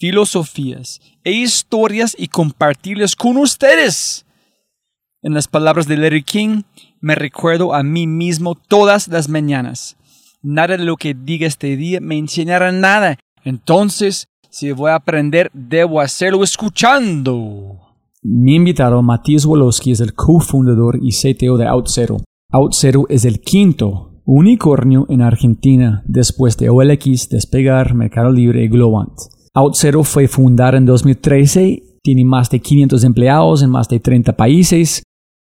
filosofías e historias y compartirlas con ustedes. En las palabras de Larry King, me recuerdo a mí mismo todas las mañanas. Nada de lo que diga este día me enseñará nada. Entonces, si voy a aprender, debo hacerlo escuchando. Mi invitado, Matías Wolowski, es el cofundador y CTO de OutZero. OutZero es el quinto unicornio en Argentina después de OLX, Despegar, Mercado Libre y Globant. OutZero fue fundada en 2013, tiene más de 500 empleados en más de 30 países.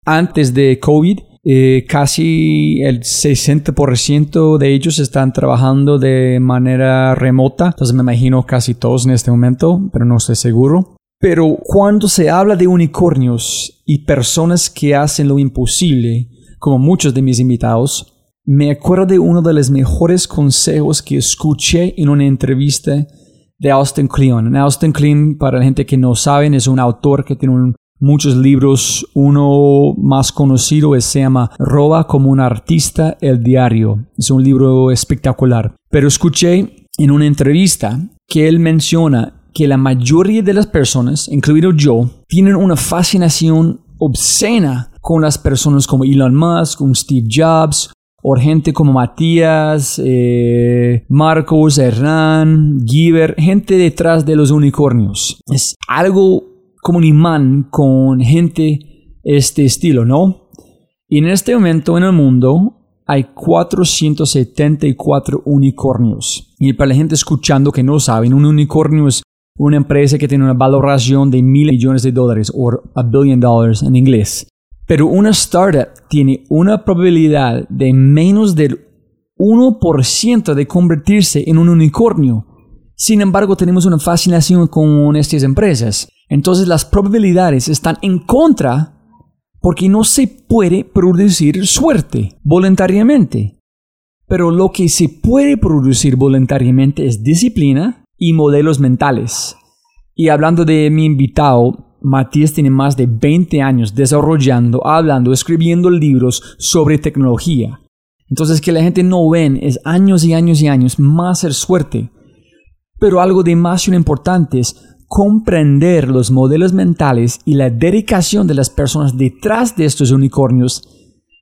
Antes de COVID, eh, casi el 60% de ellos están trabajando de manera remota. Entonces me imagino casi todos en este momento, pero no estoy seguro. Pero cuando se habla de unicornios y personas que hacen lo imposible, como muchos de mis invitados, me acuerdo de uno de los mejores consejos que escuché en una entrevista de Austin Kleon. Austin Kleon, para la gente que no saben, es un autor que tiene muchos libros. Uno más conocido es, se llama Roba como un artista, el diario. Es un libro espectacular. Pero escuché en una entrevista que él menciona que la mayoría de las personas, incluido yo, tienen una fascinación obscena con las personas como Elon Musk, Steve Jobs, o gente como Matías, eh, Marcos, Hernán, Giver, gente detrás de los unicornios. Es algo como un imán con gente este estilo, ¿no? Y en este momento en el mundo hay 474 unicornios. Y para la gente escuchando que no saben, un unicornio es una empresa que tiene una valoración de mil millones de dólares o a billion dollars en inglés. Pero una startup tiene una probabilidad de menos del 1% de convertirse en un unicornio. Sin embargo, tenemos una fascinación con estas empresas. Entonces las probabilidades están en contra porque no se puede producir suerte voluntariamente. Pero lo que se puede producir voluntariamente es disciplina y modelos mentales. Y hablando de mi invitado, Matías tiene más de 20 años desarrollando, hablando, escribiendo libros sobre tecnología. Entonces que la gente no ven es años y años y años más ser suerte. Pero algo demasiado importante es comprender los modelos mentales y la dedicación de las personas detrás de estos unicornios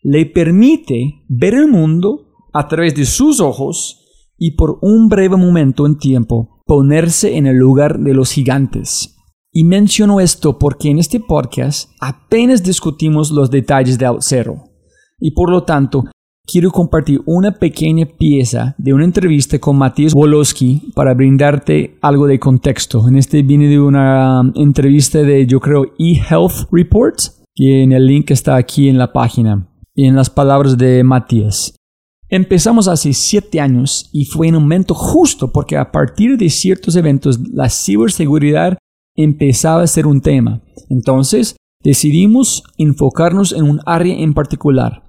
le permite ver el mundo a través de sus ojos y por un breve momento en tiempo ponerse en el lugar de los gigantes. Y menciono esto porque en este podcast apenas discutimos los detalles de OutZero. Y por lo tanto, quiero compartir una pequeña pieza de una entrevista con Matías Wolowski para brindarte algo de contexto. En este viene de una entrevista de, yo creo, eHealth Report, que en el link está aquí en la página. Y en las palabras de Matías. Empezamos hace siete años y fue en un momento justo porque a partir de ciertos eventos la ciberseguridad empezaba a ser un tema. Entonces, decidimos enfocarnos en un área en particular,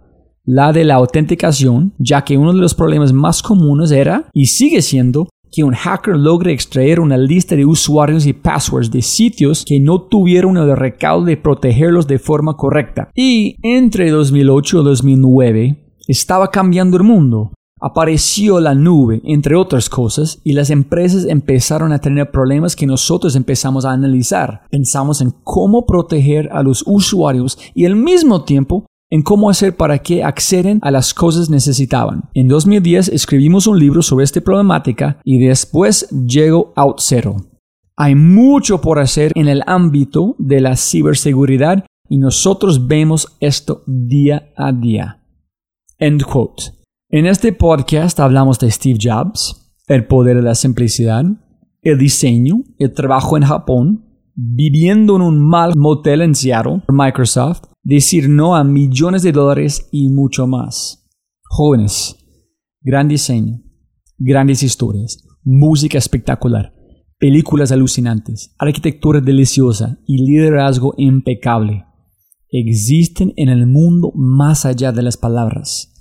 la de la autenticación, ya que uno de los problemas más comunes era, y sigue siendo, que un hacker logre extraer una lista de usuarios y passwords de sitios que no tuvieron el recaudo de protegerlos de forma correcta. Y entre 2008 y 2009 estaba cambiando el mundo apareció la nube, entre otras cosas, y las empresas empezaron a tener problemas que nosotros empezamos a analizar. Pensamos en cómo proteger a los usuarios y al mismo tiempo en cómo hacer para que acceden a las cosas necesitaban. En 2010 escribimos un libro sobre esta problemática y después llegó OutZero. Hay mucho por hacer en el ámbito de la ciberseguridad y nosotros vemos esto día a día. End quote. En este podcast hablamos de Steve Jobs, el poder de la simplicidad, el diseño, el trabajo en Japón, viviendo en un mal motel en Seattle, Microsoft, decir no a millones de dólares y mucho más. Jóvenes, gran diseño, grandes historias, música espectacular, películas alucinantes, arquitectura deliciosa y liderazgo impecable. Existen en el mundo más allá de las palabras.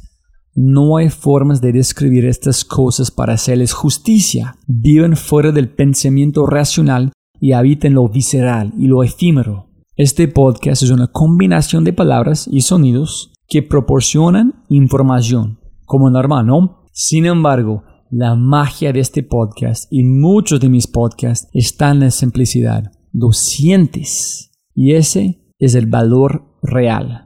No hay formas de describir estas cosas para hacerles justicia. Viven fuera del pensamiento racional y habitan lo visceral y lo efímero. Este podcast es una combinación de palabras y sonidos que proporcionan información, como normal, ¿no? Sin embargo, la magia de este podcast y muchos de mis podcasts están en la simplicidad. Lo sientes. Y ese es el valor real.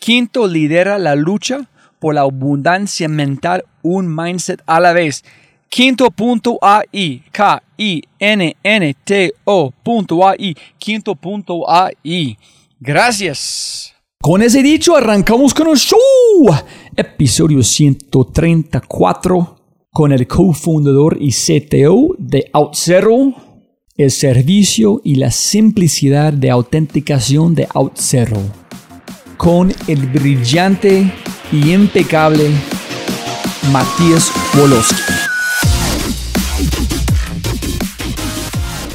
Quinto lidera la lucha por la abundancia mental, un mindset a la vez. Quinto.ai, K-I-N-N-T-O.ai, quinto.ai. Gracias. Con ese dicho, arrancamos con el show. Episodio 134 con el cofundador y CTO de OutZero, el servicio y la simplicidad de autenticación de OutZero. Con el brillante y impecable Matías Woloski.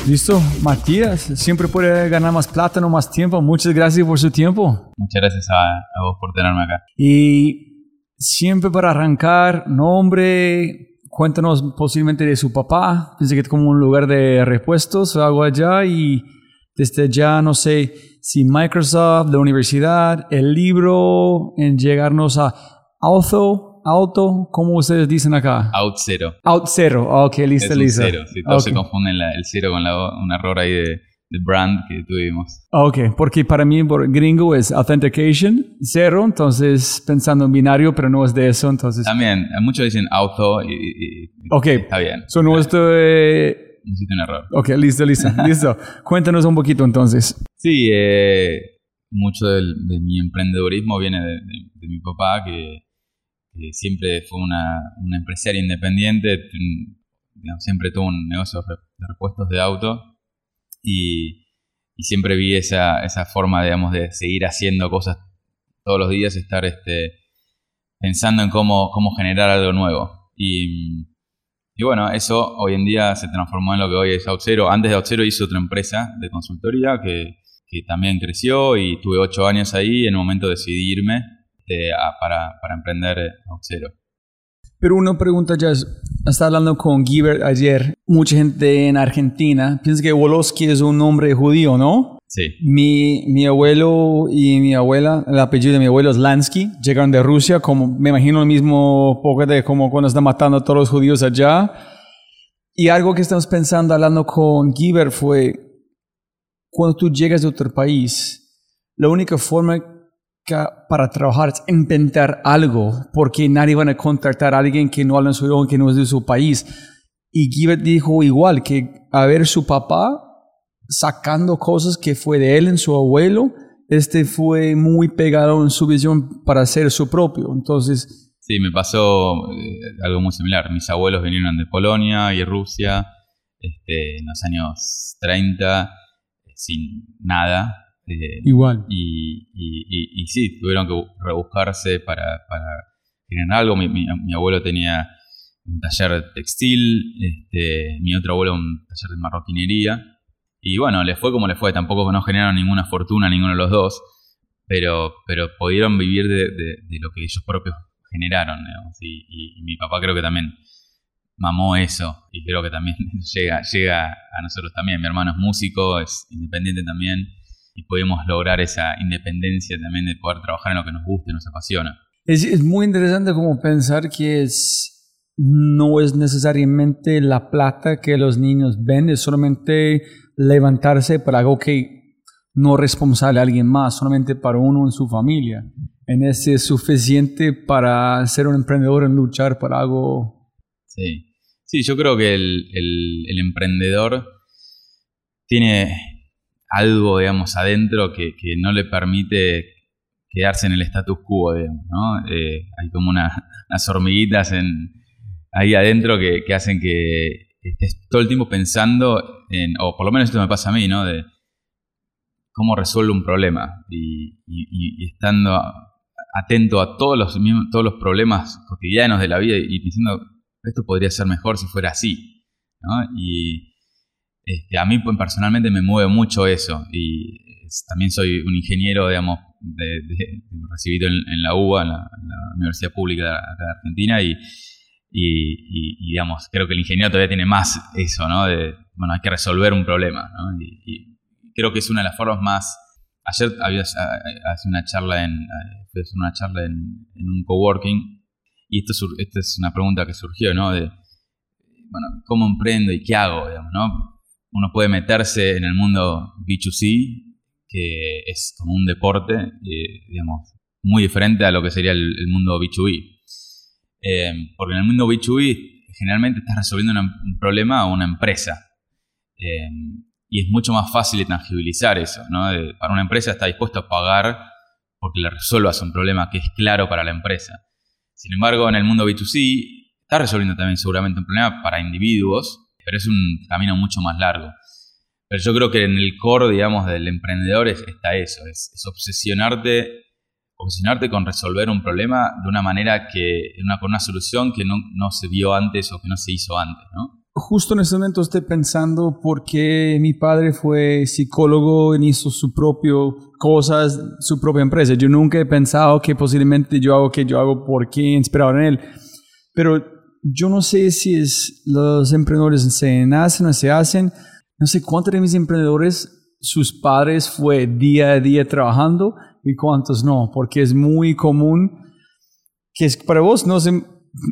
Listo, Matías, siempre puede ganar más plata, no más tiempo. Muchas gracias por su tiempo. Muchas gracias a, a vos por tenerme acá. Y siempre para arrancar, nombre, cuéntanos posiblemente de su papá. Pensé que es como un lugar de repuestos o algo allá y desde allá, no sé si Microsoft, la universidad, el libro, en llegarnos a Auto, Auto, ¿cómo ustedes dicen acá? Out Zero. Out Zero, ok, listo, es listo. cero. Si todos se confunden la- el cero con la, un error ahí de, de brand que tuvimos. Ok, porque para mí por gringo es authentication, cero, entonces pensando en binario, pero no es de eso, entonces... También, a muchos dicen auto y, y- Ok, está bien. so no estoy... Necesito un error. Ok, listo, listo, listo. Cuéntanos un poquito entonces. Sí, eh, mucho del- de mi emprendedorismo viene de, de- de mi papá, que, que siempre fue una, un empresario independiente, digamos, siempre tuvo un negocio de de repuestos de auto y, y siempre vi esa, esa forma, digamos, de seguir haciendo cosas todos los días, estar este, pensando en cómo, cómo generar algo nuevo. Y, y bueno, eso hoy en día se transformó en lo que hoy es OutZero. Antes de OutZero hice otra empresa de consultoría que, también creció y tuve ocho años ahí en un momento decidí irme eh, a- para, para emprender OutZero. Pero una pregunta ya es, estaba hablando con Giver ayer, mucha gente en Argentina piensa que Woloski es un nombre judío, ¿no? Sí, Mi, mi abuelo y mi abuela, el apellido de mi abuelo es Lansky, llegaron de Rusia, como me imagino el mismo poco de como cuando están matando a todos los judíos allá. Y algo que estamos pensando hablando con Giver fue, cuando tú llegas de otro país, la única forma para trabajar es inventar algo, porque nadie va a contratar a alguien que no habla su idioma, que no es de su país. Y Giver dijo igual, que a ver su papá sacando cosas que fue de él en su abuelo, este fue muy pegado en su visión para hacer su propio. Entonces, Sí, me pasó eh, algo muy similar. Mis abuelos vinieron de Polonia y Rusia este, en los años 30 sin nada. Eh, Igual. Y, y, sí, tuvieron que rebuscarse para, para generar algo. Mi, mi, abuelo tenía un taller textil, este, mi otro abuelo un taller de marroquinería. Y bueno, le fue como le fue. Tampoco no generaron ninguna fortuna ninguno de los dos, pero, pero pudieron vivir de, de, lo que ellos propios generaron. Y, y, mi papá creo que también mamó eso y creo que también llega, llega a nosotros también. Mi hermano es músico, es independiente también y podemos lograr esa independencia también de poder trabajar en lo que nos guste, nos apasiona. Es, es muy interesante como pensar que es, no es necesariamente la plata que los niños ven, es solamente levantarse para algo que no es responsable a alguien más, solamente para uno en su familia. En ese es suficiente para ser un emprendedor en luchar por algo. Sí, sí yo creo que el, el, el emprendedor tiene algo, digamos, adentro que, no le permite quedarse en el status quo, digamos, ¿no? Eh, hay como unas hormiguitas en, ahí adentro que, hacen que estés todo el tiempo pensando en, o por lo menos esto me pasa a mí, ¿no? De cómo resuelvo un problema y, estando atento a todos los, todos los problemas cotidianos de la vida y pensando, esto podría ser mejor si fuera así, ¿no? Y, este, a mí pues, personalmente me mueve mucho eso y también soy un ingeniero, digamos, de, recibido en, la UBA, en la, Universidad Pública de, Argentina y, y, digamos, creo que el ingeniero todavía tiene más eso, ¿no? De, bueno, hay que resolver un problema, ¿no? Y, creo que es una de las formas más... Ayer había hace una charla en, una charla en, un coworking y esto, esto es una pregunta que surgió, ¿no? De, bueno, ¿cómo emprendo y qué hago, digamos, ¿no? Uno puede meterse en el mundo B2C, que es como un deporte, eh, digamos, muy diferente a lo que sería el, mundo B2B. Eh, porque en el mundo B2B generalmente estás resolviendo un problema a una empresa. Eh, y es mucho más fácil de tangibilizar eso. ¿no? para una empresa está dispuesto a pagar porque le resuelvas un problema que es claro para la empresa. Sin embargo, en el mundo B2C está resolviendo también seguramente un problema para individuos pero es un camino mucho más largo. Pero yo creo que en el core, digamos, del emprendedor está eso, es, obsesionarte, obsesionarte con resolver un problema de una manera que, una, con una solución que no, no se vio antes o que no se hizo antes, ¿no? Justo en este momento estoy pensando por qué mi padre fue psicólogo y hizo su propio cosas, su propia empresa. Yo nunca he pensado que posiblemente yo hago que yo hago porque inspirado en él. Pero yo no sé si es los emprendedores se nacen o se hacen. No sé cuántos de mis emprendedores, sus padres fue día a día trabajando y cuántos no, porque es muy común que es para vos no sé,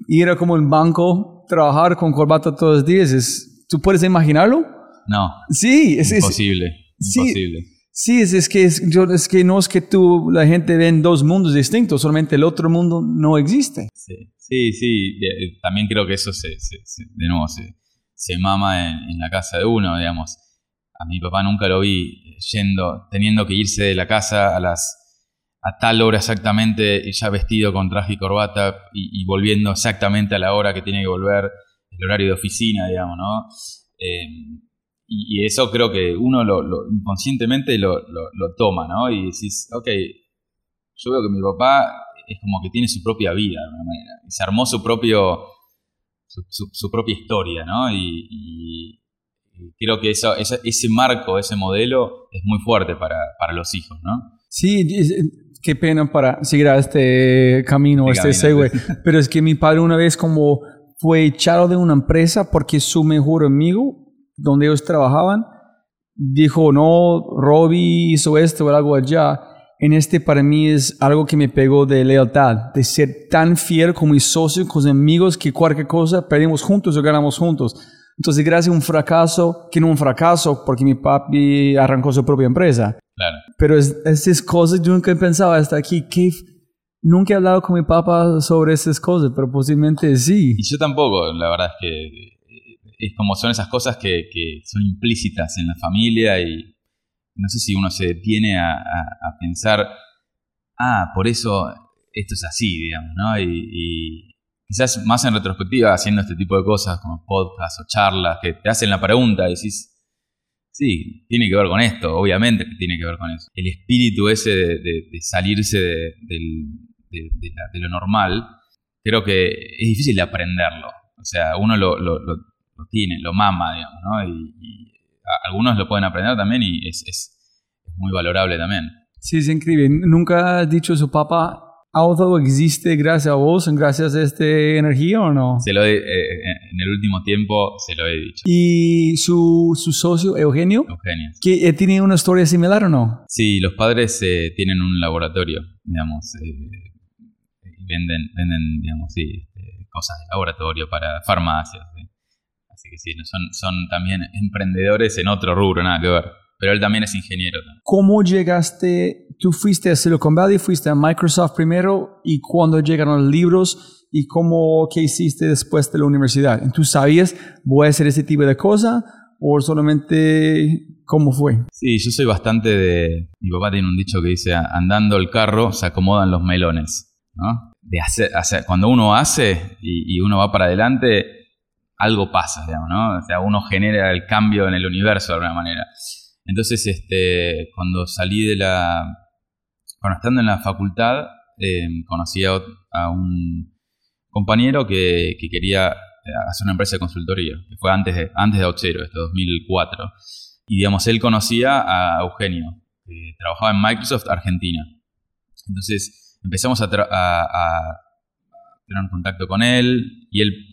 ir a como el banco, trabajar con corbata todos los días. Es, ¿Tú puedes imaginarlo? No. Sí, es imposible. imposible. Sí, es, es, que yo, es que no es que tú, la gente ve en dos mundos distintos, solamente el otro mundo no existe. Sí. Sí, sí, también creo que eso se, de nuevo se, se mama en, la casa de uno, digamos. A mi papá nunca lo vi yendo, teniendo que irse de la casa a las a tal hora exactamente, ya vestido con traje y corbata y, volviendo exactamente a la hora que tiene que volver, el horario de oficina, digamos, ¿no? Eh, y, eso creo que uno lo, inconscientemente lo, lo, toma, ¿no? Y decís, ok, yo veo que mi papá es como que tiene su propia vida de alguna manera. Y se armó su propio su, propia historia, ¿no? Y, creo que eso, ese, marco, ese modelo es muy fuerte para, para los hijos, ¿no? Sí, qué pena para seguir a este camino, este segue. Pero es que mi padre una vez como fue echado de una empresa porque su mejor amigo, donde ellos trabajaban, dijo, no, Robbie hizo esto o algo allá en este para mí es algo que me pegó de lealtad, de ser tan fiel con mis socios, con mis amigos, que cualquier cosa perdimos juntos o ganamos juntos. Entonces, gracias a un fracaso, que no un fracaso, porque mi papi arrancó su propia empresa. Claro. Pero es, esas cosas yo nunca he pensado hasta aquí, que nunca he hablado con mi papá sobre esas cosas, pero posiblemente sí. Y yo tampoco, la verdad es que es como son esas cosas que, que son implícitas en la familia y, no sé si uno se detiene a, pensar, ah, por eso esto es así, digamos, ¿no? Y, quizás más en retrospectiva, haciendo este tipo de cosas como podcasts o charlas, que te hacen la pregunta y decís, sí, tiene que ver con esto, obviamente que tiene que ver con eso. El espíritu ese de, salirse de, lo normal, creo que es difícil de aprenderlo. O sea, uno lo, tiene, lo mama, digamos, ¿no? Y, algunos lo pueden aprender también y es, es muy valorable también. Sí, es increíble. Nunca ha dicho su papá, ¿Auto existe gracias a vos, gracias a esta energía o no? Se lo he, eh, en el último tiempo se lo he dicho. ¿Y su, su socio, Eugenio? Eugenio. ¿Que, eh, ¿Tiene una historia similar o no? Sí, los padres eh, tienen un laboratorio, digamos, y venden, venden, digamos, sí, este, cosas de laboratorio para farmacias. Así que sí, son, son también emprendedores en otro rubro, nada que ver pero él también es ingeniero. ¿Cómo llegaste? Tú fuiste a Silicon Valley, fuiste a Microsoft primero y cuando llegaron los libros y cómo, qué hiciste después de la universidad. ¿Tú sabías, voy a hacer ese tipo de cosas o solamente cómo fue? Sí, yo soy bastante de... Mi papá tiene un dicho que dice, andando el carro se acomodan los melones, ¿no? De hacer, cuando uno hace y, y uno va para adelante, algo pasa, digamos, ¿no? O sea, uno genera el cambio en el universo de alguna manera. Entonces, este, cuando salí de la... Bueno, estando en la facultad, eh, conocí a, un compañero que, quería eh, hacer una empresa de consultoría, que fue antes de, antes de este 2004. Y digamos, él conocía a Eugenio, que trabajaba en Microsoft Argentina. Entonces empezamos a, a tener un contacto con él y él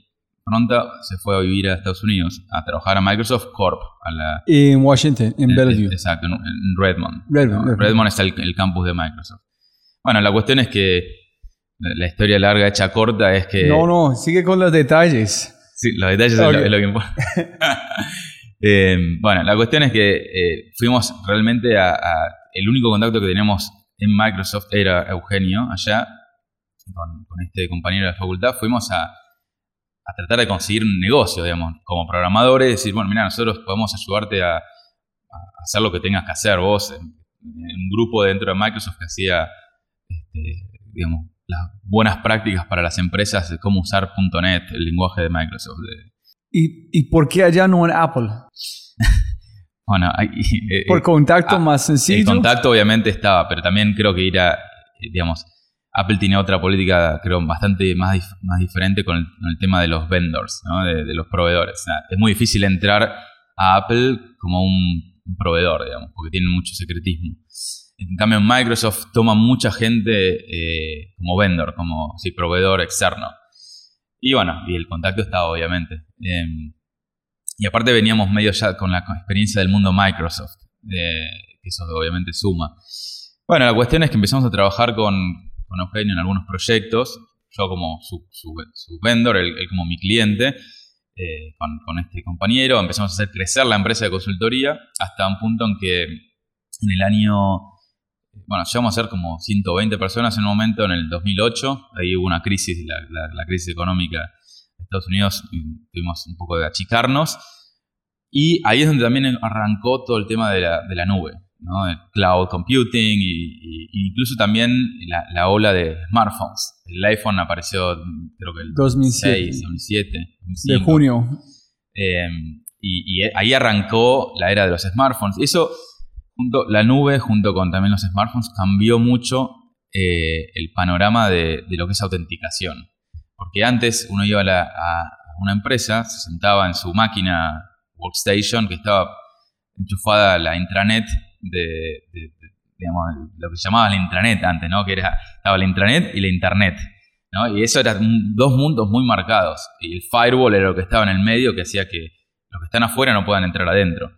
pronto se fue a vivir a Estados Unidos, a trabajar a Microsoft Corp. A la, en Washington, en, Bellevue. Exacto, en, Redmond. Redmond, Redmond es el, campus de Microsoft. Bueno, la cuestión es que la, historia larga hecha corta es que... No, no, sigue con los detalles. Sí, los detalles es, lo, que importa. Eh, bueno, la cuestión es que eh, fuimos realmente a, El único contacto que teníamos en Microsoft era Eugenio, allá, con, con este compañero de la facultad. Fuimos a a tratar de conseguir un negocio, digamos, como programadores, decir, bueno, mira, nosotros podemos ayudarte a, hacer lo que tengas que hacer vos. En, un grupo dentro de Microsoft que hacía, este, digamos, las buenas prácticas para las empresas de cómo usar .NET, el lenguaje de Microsoft. ¿Y, ¿Y por qué allá no en Apple? bueno, eh, por contacto ah, más sencillo. El contacto obviamente estaba, pero también creo que ir a, digamos, Apple tiene otra política, creo, bastante más, más diferente con el, tema de los vendors, ¿no? de, los proveedores. es muy difícil entrar a Apple como un, proveedor, digamos, porque tienen mucho secretismo. En cambio, Microsoft toma mucha gente eh, como vendor, como proveedor externo. Y bueno, y el contacto estaba, obviamente. Em, y aparte veníamos medio ya con la experiencia del mundo Microsoft, eh, que eso obviamente suma. Bueno, la cuestión es que empezamos a trabajar con, con Eugenio en algunos proyectos, yo como su, su, vendor, él, como mi cliente, eh, con, este compañero, empezamos a hacer crecer la empresa de consultoría hasta un punto en que en el año, bueno, llegamos a ser como 120 personas en un momento, en el 2008, ahí hubo una crisis, la, crisis económica de Estados Unidos, tuvimos un poco de achicarnos, y ahí es donde también arrancó todo el tema de la, de la nube. ¿No? El cloud computing e incluso también la, ola de smartphones. El iPhone apareció creo que el 2006, 2007, de junio. Em, y, ahí arrancó la era de los smartphones. Eso, junto, la nube junto con también los smartphones, cambió mucho eh, el panorama de, lo que es autenticación. Porque antes uno iba a, a una empresa, se sentaba en su máquina workstation que estaba enchufada a la intranet de, digamos, lo que se llamaba la intranet antes, ¿no? Que era, estaba la intranet y la internet, ¿no? Y eso eran dos mundos muy marcados. Y el firewall era lo que estaba en el medio que hacía que los que están afuera no puedan entrar adentro.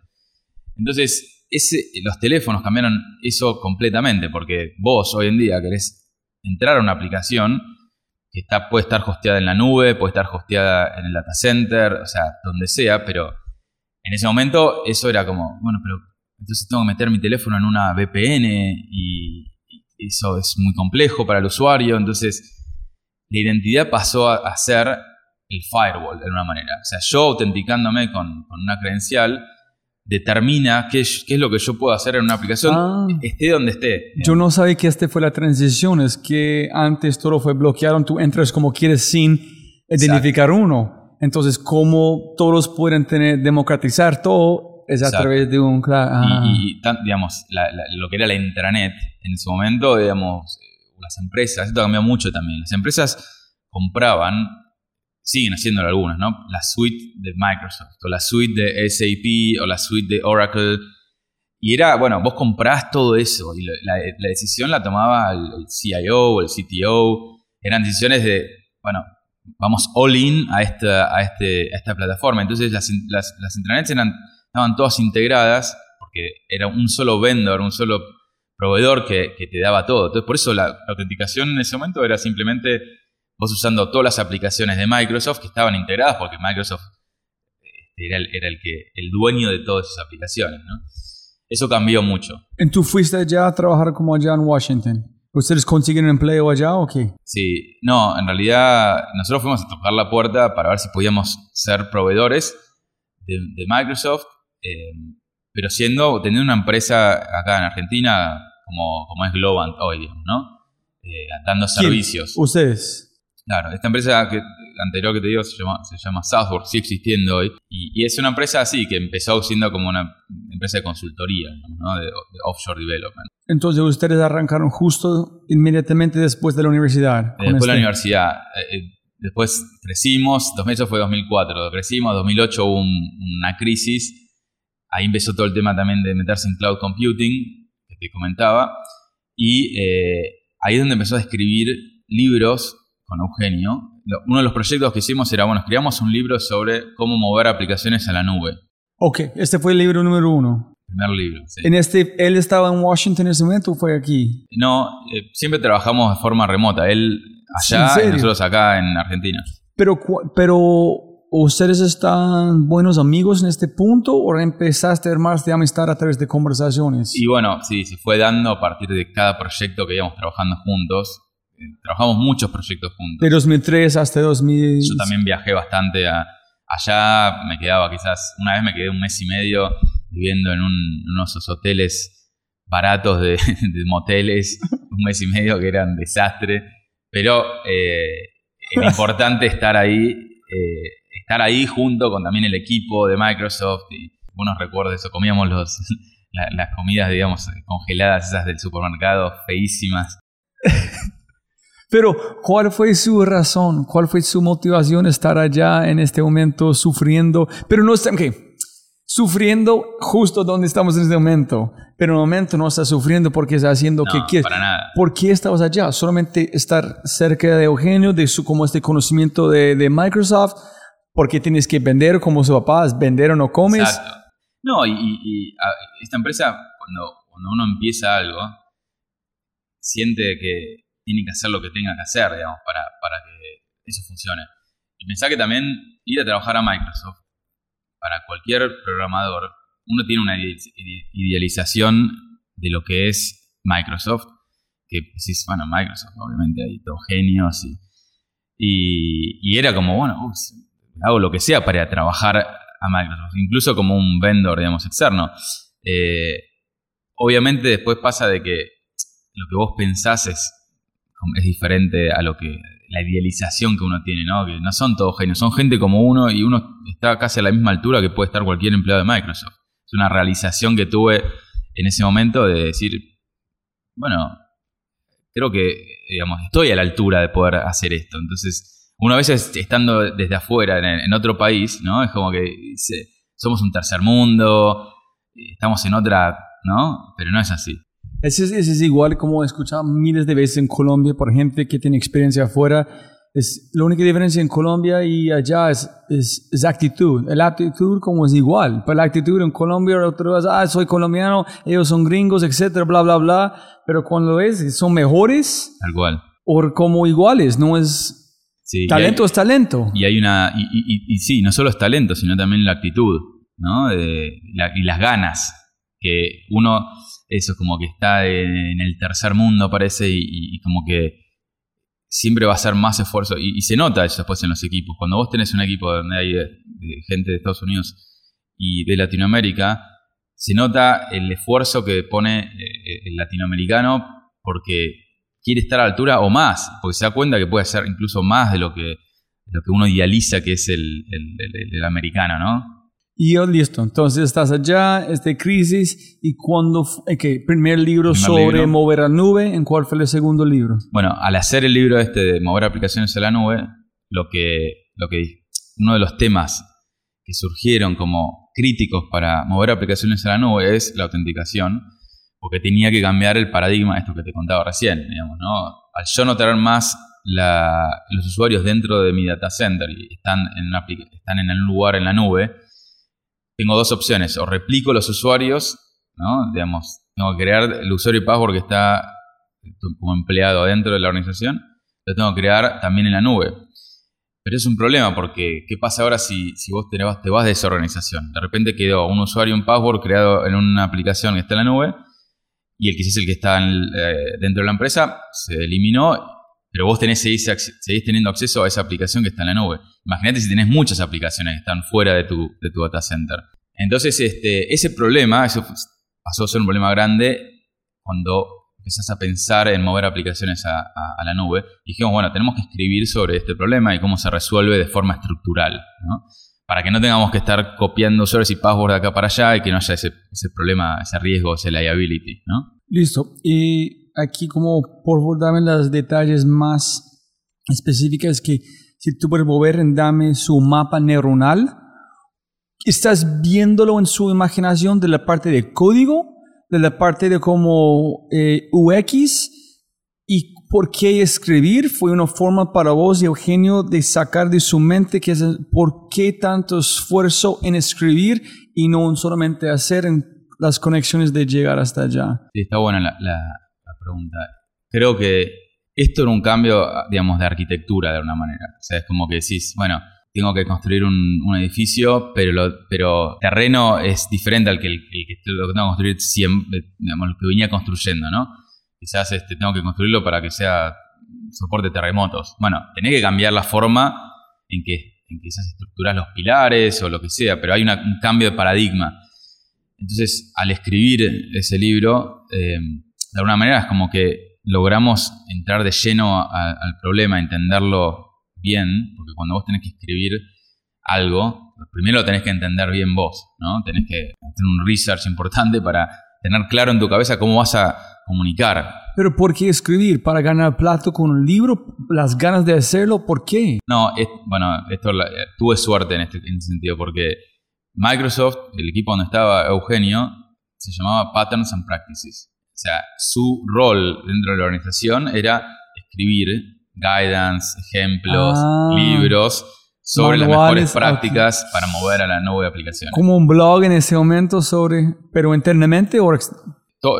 Entonces, ese, los teléfonos cambiaron eso completamente, porque vos hoy en día querés entrar a una aplicación que está, puede estar hosteada en la nube, puede estar hosteada en el data center, o sea, donde sea, pero en ese momento eso era como, bueno, pero entonces tengo que meter mi teléfono en una VPN y eso es muy complejo para el usuario. Entonces la identidad pasó a, ser el firewall de alguna manera. O sea, yo autenticándome con, una credencial determina qué es, qué es lo que yo puedo hacer en una aplicación, Ah. esté donde esté. Yo no sabía que esta fue la transición, es que antes todo fue bloqueado, tú entras como quieres sin identificar uno. Entonces, como todos pueden tener, democratizar todo, es a Exacto. través de un... ah. Y, y tan- digamos, la- la- lo que era la intranet en ese momento, digamos, eh, las empresas, esto cambió mucho también, las empresas compraban, siguen haciéndolo algunas, ¿no? La suite de Microsoft, o la suite de SAP, o la suite de Oracle. Y era, bueno, vos comprás todo eso, y la, decisión la tomaba el, CIO o el CTO. Eran decisiones de, bueno, vamos all in a esta, a este, a esta plataforma. Entonces las, las, las intranets eran, estaban todas integradas porque era un solo vendor, un solo proveedor que, que te daba todo. Entonces por eso la, la autenticación en ese momento era simplemente vos usando todas las aplicaciones de Microsoft que estaban integradas porque Microsoft este, era el, era el, que, el dueño de todas esas aplicaciones. ¿no? Eso cambió mucho. ¿Y tú fuiste allá a trabajar como allá en Washington? ¿Ustedes consiguen empleo allá o qué? Sí, no, en realidad nosotros fuimos a tocar la puerta para ver si podíamos ser proveedores de, de Microsoft, eh, pero siendo, teniendo una empresa acá en Argentina como, como es Globant hoy, digamos, ¿no? Eh, dando ¿Quién? servicios. Ustedes. Claro, esta empresa que, anterior que te digo se llama, se llama Southwork, sigue existiendo hoy. Y, y es una empresa así, que empezó siendo como una empresa de consultoría, ¿no? de, de offshore development. Entonces ustedes arrancaron justo inmediatamente después de la universidad. Eh, Después de la este- universidad. eh, eh, después crecimos, 2008 fue 2004, crecimos, 2008 hubo un- una crisis. Ahí empezó todo el tema también de meterse en cloud computing, que te comentaba. Y eh, ahí es donde empezó a escribir libros con Eugenio. Uno de los proyectos que hicimos era, bueno, escribamos un libro sobre cómo mover aplicaciones a la nube. Ok, este fue el libro número uno. Primer libro. sí. En este, ¿Él estaba en Washington en ese momento o fue aquí? No, eh, siempre trabajamos de forma remota. Él allá ¿En y nosotros acá en Argentina. Pero, pero ¿ustedes están buenos amigos en este punto o empezaste a armarse de amistad a través de conversaciones? Y bueno, sí, se fue dando a partir de cada proyecto que íbamos trabajando juntos. Eh, Trabajamos muchos proyectos juntos. De 2003 hasta 2000. Yo también viajé bastante a, allá, me quedaba quizás, una vez me quedé un mes y medio viviendo en, un, en unos hoteles baratos de, de moteles, un mes y medio que eran desastre, pero eh, era importante estar ahí, eh, estar ahí junto con también el equipo de Microsoft y buenos recuerdos eso, comíamos los, la- las comidas, digamos, congeladas esas del supermercado, feísimas. Pero, ¿cuál fue su razón? ¿Cuál fue su motivación estar allá en este momento sufriendo? Pero no está, ok, sufriendo justo donde estamos en este momento. Pero en el momento no está sufriendo porque está haciendo No, que quiere. para nada. ¿Por qué estabas allá? Solamente estar cerca de Eugenio, de su, como este conocimiento de, de Microsoft, porque tienes que vender como su papá, vender o no comes. Exacto. No, y, y- a- esta empresa, cuando, uno empieza algo, siente que tiene que hacer lo que tenga que hacer, digamos, para, para que eso funcione. Y pensá que también ir a trabajar a Microsoft, para cualquier programador, uno tiene una ide- ide- idealización de lo que es Microsoft, que decís, bueno, Microsoft, obviamente hay todos genios y, y, era como, bueno, uy, hago lo que sea para trabajar a Microsoft, incluso como un vendor, digamos, externo. Eh, obviamente después pasa de que lo que vos pensás es, es diferente a lo que la idealización que uno tiene, ¿no? Que no son todos genios, son gente como uno y uno está casi a la misma altura que puede estar cualquier empleado de Microsoft. Es una realización que tuve en ese momento de decir, bueno, creo que, digamos, estoy a la altura de poder hacer esto. Entonces, uno a veces estando desde afuera, en, en otro país, ¿no? Es como que somos un tercer mundo, estamos en otra, ¿no? Pero no es así. Ese es, ese es igual como he escuchado miles de veces en Colombia por gente que tiene experiencia afuera. Es, la única diferencia en Colombia y allá es, es, es actitud. La actitud como es igual. Pero la actitud en Colombia, otro vas, ah, soy colombiano, ellos son gringos, etcétera, bla, bla, bla. Pero cuando es, son mejores Tal cual. o como iguales, no es... Sí, talento hay- es talento. Y hay una. Y, y- y- sí, no solo es talento, sino también la actitud, ¿no? De- la- y las ganas. Que uno, eso es como que está en el tercer mundo, parece, y, como que siempre va a hacer más esfuerzo. Y, se nota eso después en los equipos. Cuando vos tenés un equipo donde hay eh, de gente de Estados Unidos y de Latinoamérica, se nota el esfuerzo que pone eh, el latinoamericano porque quiere estar a la altura o más, porque se da cuenta que puede hacer incluso más de lo que, lo que uno idealiza que es el, el, americano, ¿no? Y yo, listo, entonces estás allá, este crisis, y cuando, ¿qué? Primer libro sobre mover a nube, ¿en cuál fue el segundo libro? Bueno, al hacer el libro este de mover aplicaciones a la nube, lo que, lo que, uno de los temas que surgieron como críticos para mover aplicaciones a la nube es la autenticación, porque tenía que cambiar el paradigma, esto que te contaba recién, digamos, ¿no? Al yo no tener más los usuarios dentro de mi data center y están en, están en un lugar en la nube, tengo dos opciones, o replico los usuarios, ¿no? Digamos, tengo que crear el usuario y password que está como empleado dentro de la organización, lo tengo que crear también en la nube. Pero es un problema porque ¿qué pasa ahora si, si vos te vas, te vas de esa organización? De repente quedó un usuario y un password creado en una aplicación que está en la nube y el que es el que está eh, dentro de la empresa se eliminó, pero vos tenés, seguís, seguís, teniendo acceso a esa aplicación que está en la nube. Imagínate si tenés muchas aplicaciones que están fuera de tu, de tu data center. Entonces, este, ese problema, eso pasó a ser un problema grande cuando empezás a pensar en mover aplicaciones a, la nube. Dijimos, bueno, tenemos que escribir sobre este problema y cómo se resuelve de forma estructural, ¿no? Para que no tengamos que estar copiando usuarios y passwords de acá para allá y que no haya ese, problema, ese riesgo, ese liability, ¿no? Listo. Y aquí como por favor dame los detalles más específicos que si tú puedes mover, dame su mapa neuronal. ¿Estás viéndolo en su imaginación de la parte de código de la parte de como eh, UX y por qué escribir fue una forma para vos y Eugenio de sacar de su mente que es por qué tanto esfuerzo en escribir y no solamente hacer las conexiones de llegar hasta allá. Sí, está buena la, pregunta. Creo que esto era un cambio, digamos, de arquitectura de alguna manera. O sea, es como que decís, bueno, tengo que construir un, edificio, pero, lo, pero terreno es diferente al que, el, que tengo que construir siempre, digamos, lo que venía construyendo, ¿no? Quizás este, tengo que construirlo para que sea soporte terremotos. Bueno, tenés que cambiar la forma en que, en que quizás estructuras los pilares o lo que sea, pero hay un cambio de paradigma. Entonces, al escribir ese libro, eh, de alguna manera es como que logramos entrar de lleno al problema, entenderlo bien, porque cuando vos tenés que escribir algo, primero lo tenés que entender bien vos, ¿no? Tenés que hacer un research importante para tener claro en tu cabeza cómo vas a comunicar. Pero ¿por qué escribir? ¿Para ganar plato con un libro? ¿Las ganas de hacerlo? ¿Por qué? No, bueno, esto tuve suerte en este, en este sentido, porque Microsoft, el equipo donde estaba Eugenio, se llamaba Patterns and Practices. O sea, su rol dentro de la organización era escribir guidance, ejemplos, ah. libros sobre las mejores prácticas para mover a la nueva aplicación. Como un blog en ese momento sobre, pero internamente o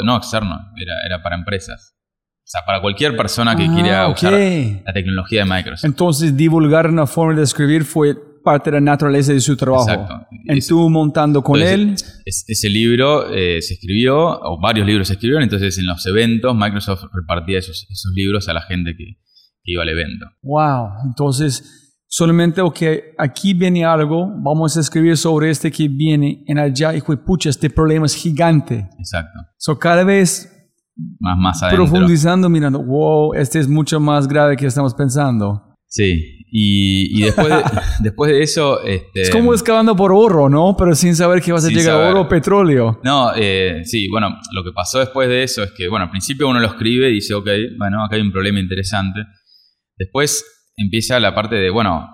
no externo, era, era para empresas. O sea, para cualquier persona que quiera ah, usar la tecnología de Microsoft. Entonces, divulgar una forma de escribir fue parte de la naturaleza de su trabajo. Exacto. En tú montando con él. ese libro eh, se escribió, o varios libros se escribieron, entonces en los eventos Microsoft repartía esos, esos libros a la gente que, iba al evento. Wow, entonces solamente, ok, aquí viene algo, vamos a escribir sobre este que viene en allá y pucha, este problema es gigante. Exacto. So cada vez más, más profundizando, mirando, wow, este es mucho más grave que estamos pensando. Sí, y, después, de, después de eso... Este, es como excavando por oro, ¿no? Pero sin saber que vas a llegar a oro o petróleo. No, eh, sí, bueno, lo que pasó después de eso es que, bueno, al principio uno lo escribe y dice, ok, bueno, acá hay un problema interesante. Después empieza la parte de, bueno,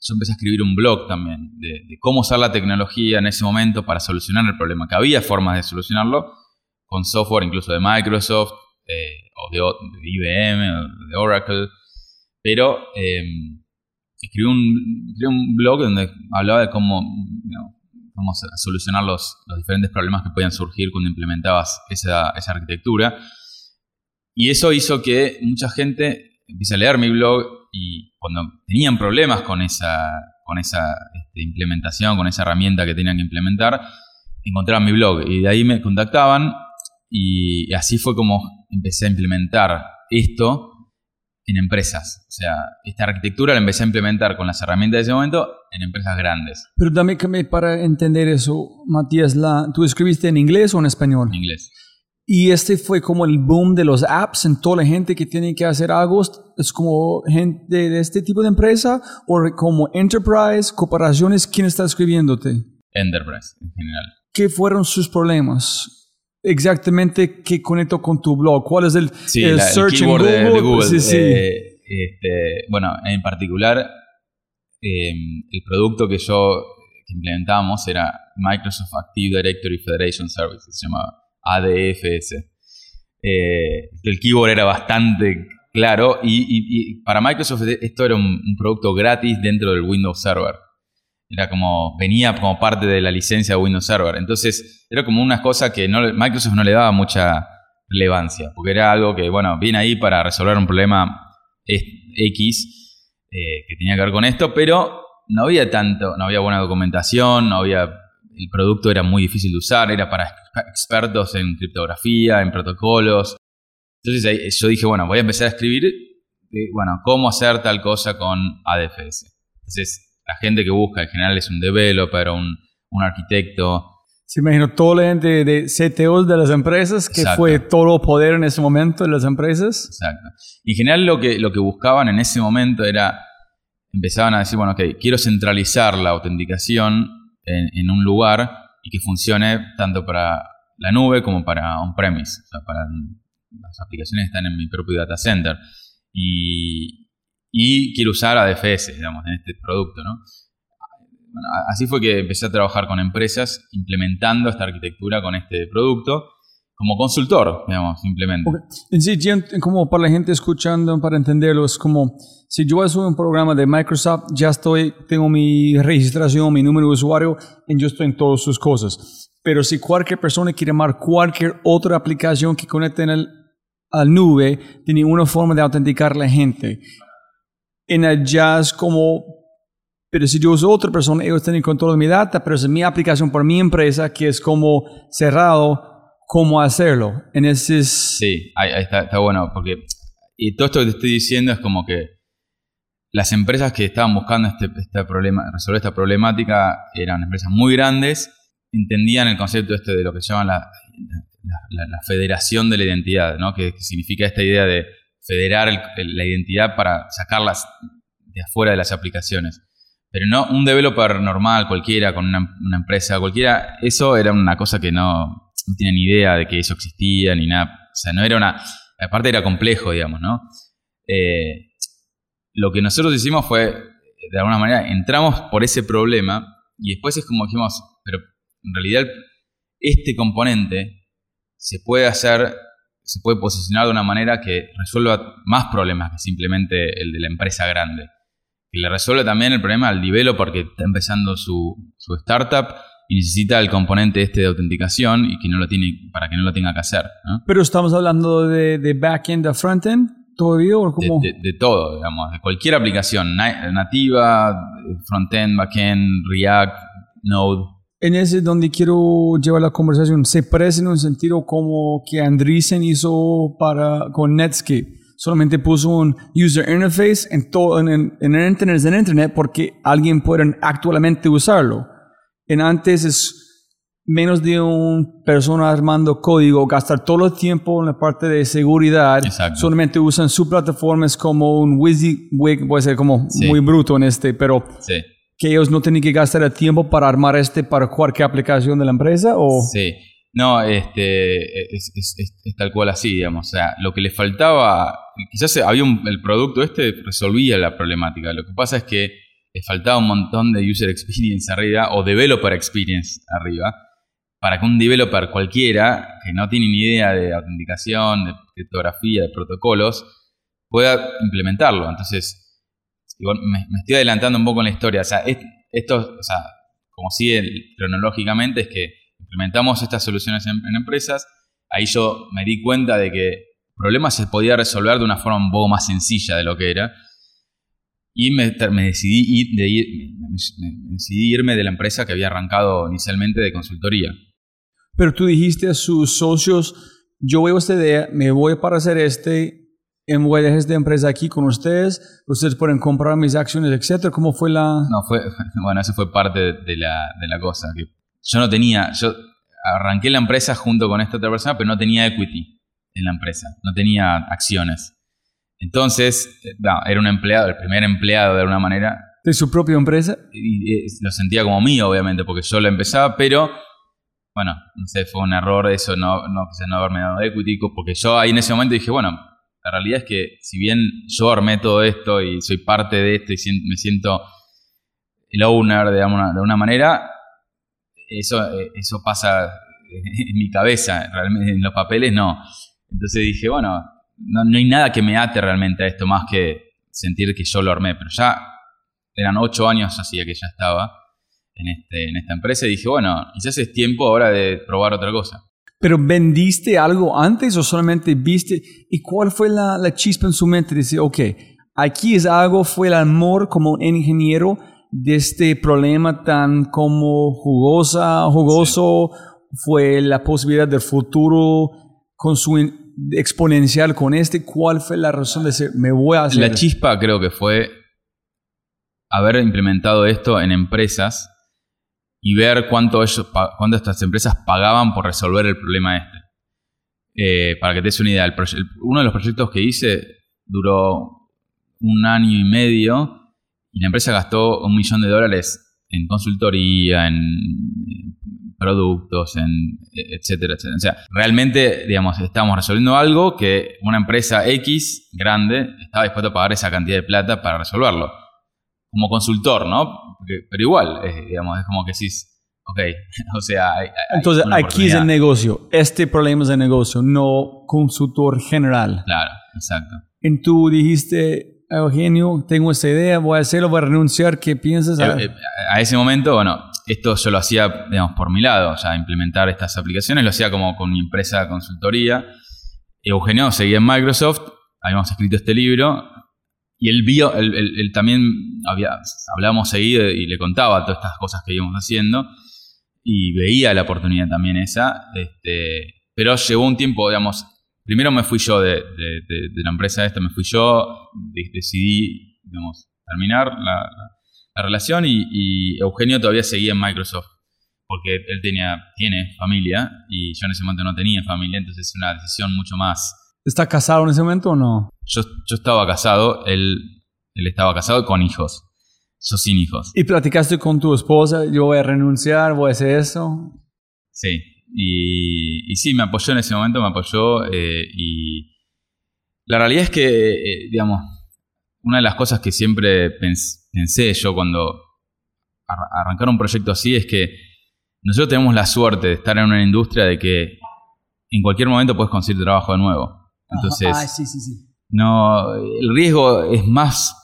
yo empecé a escribir un blog también de, cómo usar la tecnología en ese momento para solucionar el problema, que había formas de solucionarlo con software incluso de Microsoft eh, o de, IBM o de Oracle, pero em, escribí, un, blog donde hablaba de cómo, cómo solucionar los, diferentes problemas que podían surgir cuando implementabas esa, esa arquitectura. Y eso hizo que mucha gente empiece a leer mi blog y cuando tenían problemas con esa, con esa este, implementación, con esa herramienta que tenían que implementar, encontraban mi blog y de ahí me contactaban y así fue como empecé a implementar esto en empresas. O sea, esta arquitectura la empecé a implementar con las herramientas de ese momento en empresas grandes. Pero me para entender eso, Matías, la, ¿tú escribiste en inglés o en español? En inglés. Y este fue como el boom de los apps en toda la gente que tiene que hacer algo. ¿Es como gente de este tipo de empresa o como enterprise, cooperaciones? ¿Quién está escribiéndote? Enterprise en general. ¿Qué fueron sus problemas? Exactamente qué conectó con tu blog. ¿Cuál es el, Sí, el la- el search en de- Google? de Google. Sí, sí. Eh, este, bueno, en particular, eh, el producto que yo que implementábamos era Microsoft Active Directory Federation Service, se llamaba ADFS. Eh, el keyword era bastante claro y, y- y para Microsoft esto era un, un producto gratis dentro del Windows Server. Era como, venía como parte de la licencia de Windows Server. Entonces, era como una cosa que no, Microsoft no le daba mucha relevancia, porque era algo que, bueno, viene ahí para resolver un problema X eh, que tenía que ver con esto, pero no había tanto, no había buena documentación, no había, el producto era muy difícil de usar, era para ex- expertos en criptografía, en protocolos. Entonces ahí yo dije, bueno, voy a empezar a escribir, bueno, cómo hacer tal cosa con ADFS. Entonces, la gente que busca en general es un developer, un, un arquitecto, Se imagino toda la gente de CTOs de las empresas, que Exacto. fue todo poder en ese momento de las empresas. Exacto. Y en general lo que, lo que buscaban en ese momento era, empezaban a decir, bueno, ok, quiero centralizar la autenticación en, en un lugar y que funcione tanto para la nube como para on-premise, o sea, para las aplicaciones que están en mi propio data center. Y, y quiero usar ADFS, digamos, en este producto, ¿no? Bueno, así fue que empecé a trabajar con empresas implementando esta arquitectura con este producto como consultor, digamos, simplemente. Ok. En sí, como para la gente escuchando, para entenderlo, es como si yo hago un programa de Microsoft, ya estoy, tengo mi registración, mi número de usuario, y yo estoy en todas sus cosas. Pero si cualquier persona quiere llamar cualquier otra aplicación que conecte en el, al nube, tiene una forma de autenticar a la gente. En el jazz como pero si yo uso otra persona, ellos tienen control de mi data, pero es mi aplicación por mi empresa que es como cerrado, ¿cómo hacerlo? En ese es- Sí, ahí, ahí está, está bueno, porque y todo esto que te estoy diciendo es como que las empresas que estaban buscando este, este problema, resolver esta problemática eran empresas muy grandes, entendían el concepto este de lo que se llama la, la- la- la federación de la identidad, ¿no? que, que significa esta idea de federar el- la identidad para sacarlas de afuera de las aplicaciones. Pero no un developer normal, cualquiera, con una, una empresa cualquiera, eso era una cosa que no, no tenía ni idea de que eso existía ni nada. O sea, no era una. Aparte era complejo, digamos, ¿no? Eh, lo que nosotros hicimos fue, de alguna manera, entramos por ese problema y después es como dijimos, pero en realidad este componente se puede hacer, se puede posicionar de una manera que resuelva más problemas que simplemente el de la empresa grande. Que le resuelve también el problema al developer que está empezando su, su startup y necesita el componente este de autenticación y que no lo tiene, para que no lo tenga que hacer. ¿no? Pero estamos hablando de, de backend a frontend todavía o De, como de- de todo, digamos, de cualquier aplicación na- nativa, frontend, backend, React, Node. En ese es donde quiero llevar la conversación. Se parece en un sentido como que Andreessen hizo para con Netscape. Solamente puso un user interface en todo en, en, en el internet, en internet porque alguien puede actualmente usarlo. En antes es menos de una persona armando código, gastar todo el tiempo en la parte de seguridad. Exacto. Solamente usan su plataforma es como un WYSIWYG, puede ser como Sí. muy bruto en este, pero Sí. Que ellos no tienen que gastar el tiempo para armar este para cualquier aplicación de la empresa o Sí. No, este, es, tal cual así, digamos. O sea, lo que le faltaba, quizás había un, el producto este resolvía la problemática. Lo que pasa es que le faltaba un montón de user experience arriba o developer experience arriba para que un developer cualquiera que no tiene ni idea de autenticación, de criptografía, de protocolos, pueda implementarlo. Entonces, me, estoy adelantando un poco en la historia. O sea, es- esto, o sea, como sigue cronológicamente, es que implementamos estas soluciones en, empresas. Ahí yo me di cuenta de que el problema se podía resolver de una forma un poco más sencilla de lo que era. Y me, decidí ir, de ir- me decidí irme de la empresa que había arrancado inicialmente de consultoría. pero tú dijiste a sus socios yo veo esta idea me voy para hacer este en voy a dejar esta empresa aquí con ustedes, ustedes pueden comprar mis acciones, etcétera. ¿Cómo fue la...? No, fue, bueno, eso fue parte de la, de la cosa. Que yo no tenía, yo arranqué la empresa junto con esta otra persona, pero no tenía equity en la empresa, no tenía acciones. Entonces, eh, era un empleado, el primer empleado de alguna manera. ¿De su propia empresa? Y, lo sentía como mío, obviamente, porque yo lo empezaba, pero, bueno, no sé, fue un error eso, no, no, no haberme dado equity, porque yo ahí en ese momento dije, bueno, la realidad es que si bien yo armé todo esto y soy parte de esto y me siento el owner de una manera, eso, eh, eso pasa en mi cabeza, realmente en los papeles no. Entonces dije, bueno, no, no, hay nada que me ate realmente a esto más que sentir que yo lo armé, pero ya eran ocho años hacía que ya estaba en, este, en esta empresa y dije, bueno, quizás es tiempo ahora de probar otra cosa. ¿Pero vendiste algo antes o solamente viste? ¿Y cuál fue la, la chispa en su mente? Dice, ok, aquí es algo, fue el amor como un ingeniero de este problema tan como jugosa, jugoso, fue la posibilidad del futuro con su exponencial con este, ¿cuál fue la razón de decir, me voy a hacer? La chispa creo que fue haber implementado esto en empresas y ver cuánto, ellos, cuánto estas empresas pagaban por resolver el problema este. Eh, para que te des una idea, uno de los proyectos que hice duró un año y medio y la empresa gastó un millón de dólares en consultoría, en productos, en etcétera, etcétera. O sea, realmente, digamos, estamos resolviendo algo que una empresa X grande estaba dispuesta a pagar esa cantidad de plata para resolverlo. Como consultor, ¿no? pero igual, digamos, es como que sí, ok, o sea... Entonces, aquí es el negocio, este problema es el negocio, no consultor general. Claro, exacto. Y tú dijiste, Eugenio, tengo esta idea, voy a hacerlo, voy a renunciar, ¿qué piensas? Eh, eh, a ese momento, bueno, esto yo lo hacía, digamos, por mi lado, o sea, implementar estas aplicaciones, lo hacía como con mi empresa de consultoría. Eugenio seguía en Microsoft, habíamos escrito este libro, y él vio, él, también había, hablábamos seguido y le contaba todas estas cosas que íbamos haciendo, y veía la oportunidad también esa, este, pero llegó un tiempo, digamos, primero me fui yo de, la empresa esta, me fui yo, decidí, digamos, terminar la la relación y, Eugenio todavía seguía en Microsoft porque él tenía, tiene familia y yo en ese momento no tenía familia, entonces es una decisión mucho más. ¿Está casado en ese momento o no? Yo, yo estaba casado, él, él estaba casado con hijos, yo sin hijos. ¿Y platicaste con tu esposa? Yo voy a renunciar, voy a hacer eso. Sí, y, y sí, me apoyó en ese momento, me apoyó eh, y la realidad es que, eh, digamos, una de las cosas que siempre pensé, pensé yo cuando arrancar un proyecto así es que nosotros tenemos la suerte de estar en una industria de que en cualquier momento puedes conseguir trabajo de nuevo. Entonces, no, el riesgo es más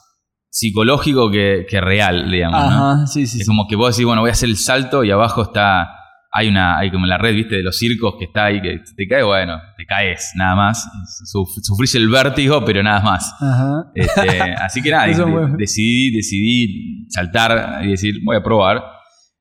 psicológico que, real, digamos. es como que vos decís, bueno, voy a hacer el salto y abajo está hay una, hay como la red, viste, de los circos que está ahí, que te cae, bueno, te caes, nada más. sufrís el vértigo, pero nada más. Este, así que nada, decidí, decidí saltar y decir, voy a probar,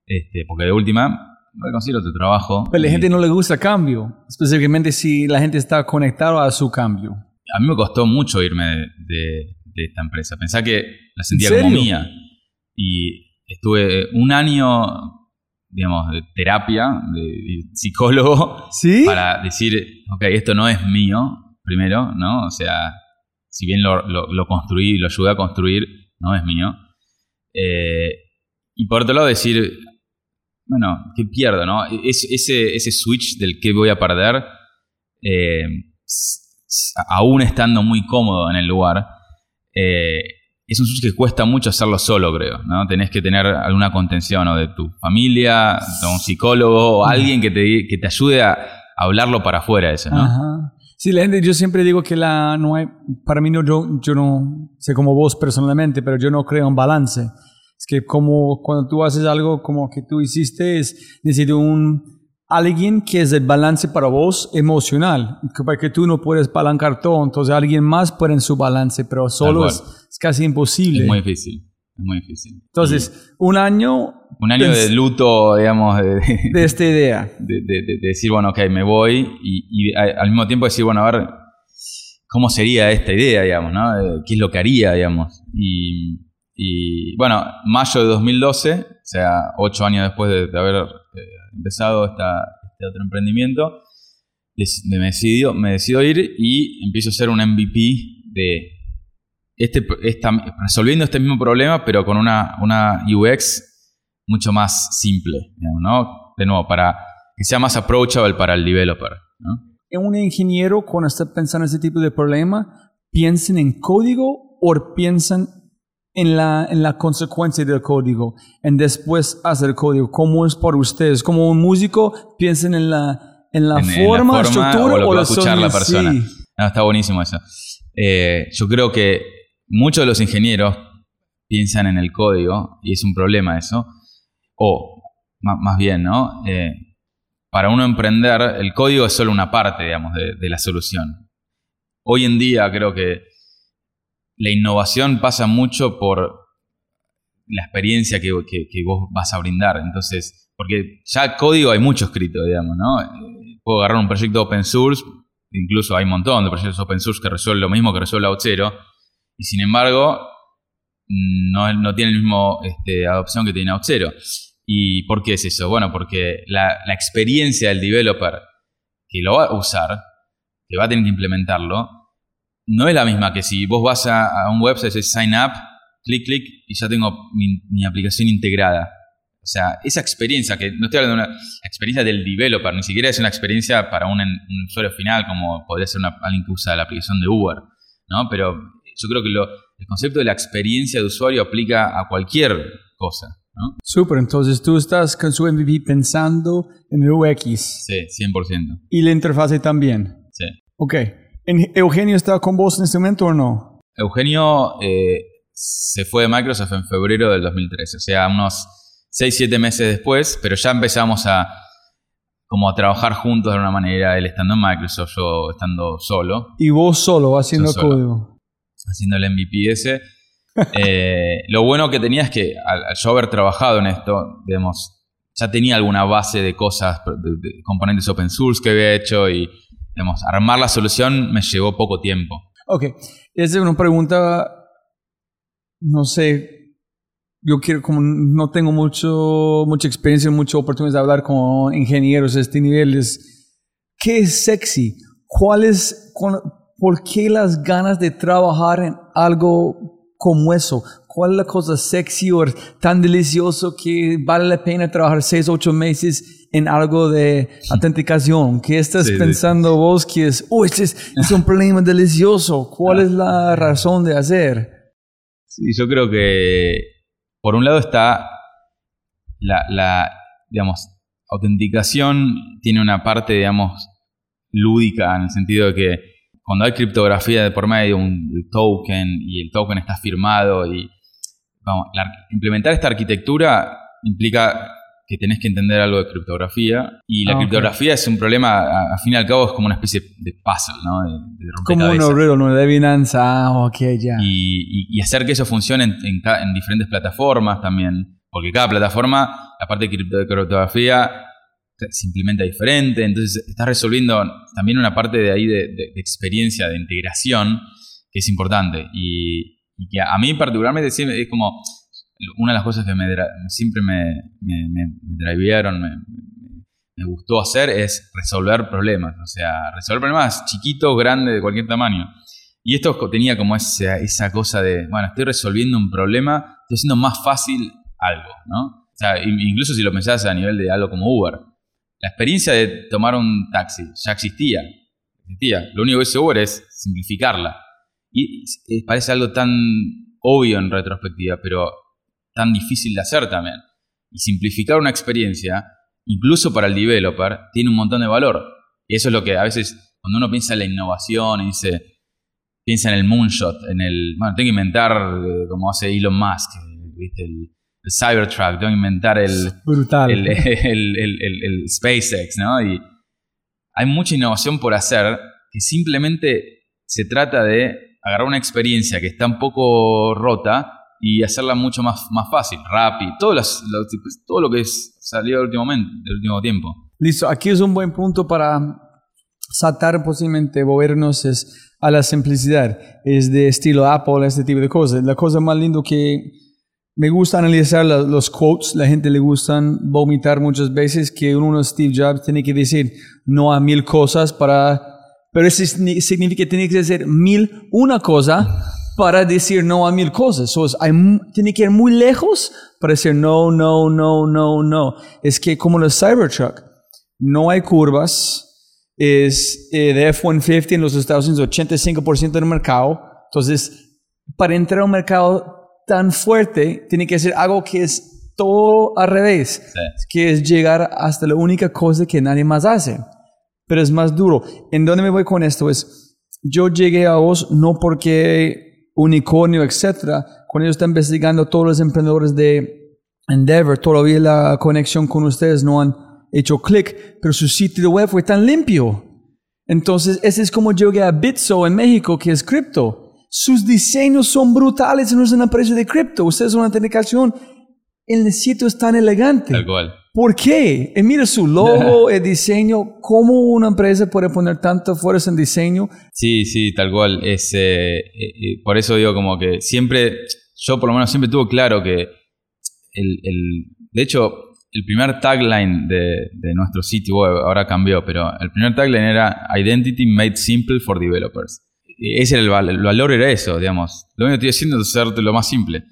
este, porque de última a conseguir otro trabajo. Pero a la gente no le gusta cambio, específicamente si la gente está conectada a su cambio. A mí me costó mucho irme de, de esta empresa. Pensá que la sentía como mía. Y estuve un año digamos, de terapia, de, psicólogo, para decir, ok, esto no es mío, primero, ¿no? O sea, si bien lo, lo, construí, lo ayudé a construir, no es mío. Eh, y por otro lado decir, bueno, ¿qué pierdo, no? ese, ese switch del que voy a perder, eh, aún estando muy cómodo en el lugar, eh, es un switch que cuesta mucho hacerlo solo, creo, ¿no? Tenés que tener alguna contención o de tu familia, de un psicólogo o alguien que te, que te ayude a hablarlo para afuera eso, ¿no? Ajá. Sí, la gente, yo siempre digo que la, no hay, para mí no, yo, yo no sé como vos personalmente, pero yo no creo en balance. Es que como cuando tú haces algo como que tú hiciste, es necesito un, alguien que es el balance para vos emocional, para que tú no puedes balancar todo, entonces alguien más puede en su balance, pero solo es, casi imposible. Es muy difícil, es muy difícil. Entonces, un año... Un año de luto, digamos, de, de esta idea. De, de, decir, bueno, ok, me voy y, al mismo tiempo decir, bueno, a ver, cómo sería esta idea, digamos, ¿no? Eh, ¿Qué es lo que haría, digamos? Y, y, bueno, mayo de 2012, o sea, ocho años después de, haber eh, empezado esta, este otro emprendimiento, me decido, me decido ir y empiezo a hacer un MVP de este, resolviendo este mismo problema, pero con una, una UX mucho más simple, ¿no? De nuevo, para que sea más approachable para el developer, ¿no? Un ingeniero, cuando está pensando en este tipo de problema, ¿piensan en código o piensan en la, en la consecuencia del código, en después hacer código? ¿Cómo es para ustedes? Como un músico, piensan en la, en la, forma, estructura o, lo que escuchar la persona. está buenísimo eso. Eh, yo creo que muchos de los ingenieros piensan en el código y es un problema eso. O, más, bien, ¿no? Eh, para uno emprender, el código es solo una parte, digamos, de, la solución. Hoy en día creo que la innovación pasa mucho por la experiencia que, vos vas a brindar. Entonces, porque ya código hay mucho escrito, digamos, ¿no? Eh, puedo agarrar un proyecto open source, incluso hay un montón de proyectos open source que resuelven lo mismo que resuelve Auth0, y sin embargo, no, no tiene la misma este, adopción que tiene Auth0. ¿Y por qué es eso? Bueno, porque la, experiencia del developer que lo va a usar, que va a tener que implementarlo, no es la misma que si vos vas a, un website, dices sign up, clic, clic, y ya tengo mi, aplicación integrada. O sea, esa experiencia, que no estoy hablando de una experiencia del developer, ni siquiera es una experiencia para un, usuario final, como podría ser alguien que usa la aplicación de Uber, ¿no? Pero yo creo que el concepto de la experiencia de usuario aplica a cualquier cosa. Súper, entonces tú estás con su MVP pensando en el UX. Sí, 100%. ¿Y la interfase también? Sí. Ok. ¿Eugenio está con vos en este momento o no? Eugenio eh, se fue de Microsoft en febrero del 2013, o sea, unos 6, 7 meses después, pero ya empezamos a como a trabajar juntos de una manera, él estando en Microsoft, yo estando solo. ¿Y vos solo haciendo código? Haciendo el MVP ese. Eh, lo bueno que tenía es que al, yo haber trabajado en esto, digamos, ya tenía alguna base de cosas, de, componentes open source que había hecho y, digamos, armar la solución me llevó poco tiempo. Ok, esa es una pregunta, no sé, yo quiero, como no tengo mucho, mucha experiencia, mucha oportunidad de hablar con ingenieros de este nivel, es, ¿qué es sexy? ¿Cuál es, por qué las ganas de trabajar en algo como eso? ¿Cuál es la cosa sexy o tan delicioso que vale la pena trabajar seis, ocho meses en algo de autenticación? ¿Qué estás pensando vos que es, oh, este es, un problema delicioso? ¿Cuál es la razón de hacer? Sí, yo creo que por un lado está la, la digamos, autenticación tiene una parte, digamos, lúdica en el sentido de que cuando hay criptografía de por medio, un token y el token está firmado y vamos, implementar esta arquitectura implica que tenés que entender algo de criptografía y la ah, criptografía es un problema, a, fin y al cabo es como una especie de puzzle, ¿no? De, como un obrero. De Binance, ah, ok, ya. Y, hacer que eso funcione en, en, diferentes plataformas también, porque cada plataforma, la parte de criptografía se implementa diferente, entonces estás resolviendo también una parte de ahí de, experiencia, de integración, que es importante. Y, que a mí particularmente es como una de las cosas que me, siempre me, me, me me, gustó hacer es resolver problemas, o sea, resolver problemas chiquitos, grandes, de cualquier tamaño. Y esto tenía como esa, esa cosa de, bueno, estoy resolviendo un problema, estoy haciendo más fácil algo, ¿no? O sea, incluso si lo pensás a nivel de algo como Uber la experiencia de tomar un taxi ya existía. existía. Lo único que hizo Uber es simplificarla. Y parece algo tan obvio en retrospectiva, pero tan difícil de hacer también. Y simplificar una experiencia, incluso para el developer, tiene un montón de valor. Y eso es lo que a veces, cuando uno piensa en la innovación y dice, piensa en el moonshot, en el, bueno, tengo que inventar eh, como hace Elon Musk, ¿viste? El, el Cybertruck, tengo que inventar el, Brutal. El, el, SpaceX, ¿no? Y hay mucha innovación por hacer que simplemente se trata de agarrar una experiencia que está un poco rota y hacerla mucho más, más fácil, rápido, todo, todo lo que es, salió del último, momento, del último tiempo. Listo, aquí es un buen punto para saltar posiblemente, movernos es a la simplicidad, es de estilo Apple, este tipo de cosas. La cosa más linda que me gusta analizar los quotes, la gente le gustan vomitar muchas veces que uno Steve Jobs tiene que decir no a mil cosas para, pero eso significa que tiene que decir mil una cosa para decir no a mil cosas. So, hay, tiene que ir muy lejos para decir no, no, no, no, no. Es que como los Cybertruck, no hay curvas, es eh, de F-150 en los Estados Unidos, 85% del mercado. Entonces, para entrar a un mercado tan fuerte, tiene que ser algo que es todo al revés, que es llegar hasta la única cosa que nadie más hace, pero es más duro. ¿En dónde me voy con esto? Es, yo llegué a vos no porque unicornio, etcétera, cuando yo estoy investigando todos los emprendedores de Endeavor, todavía la conexión con ustedes no han hecho clic, pero su sitio web fue tan limpio. Entonces, ese es como llegué a Bitso en México, que es cripto sus diseños son brutales no es una empresa de cripto. Ustedes son una autenticación. El sitio es tan elegante. Tal cual. ¿Por qué? Y mira su logo, el diseño. ¿Cómo una empresa puede poner tanta fuerza en diseño? Sí, sí, tal cual. Es, eh, eh, por eso digo como que siempre, yo por lo menos siempre tuve claro que el, el de hecho, el primer tagline de, de, nuestro sitio web ahora cambió, pero el primer tagline era Identity Made Simple for Developers ese era el, valor, el valor era eso, digamos. Lo único que estoy haciendo es hacerte lo más simple.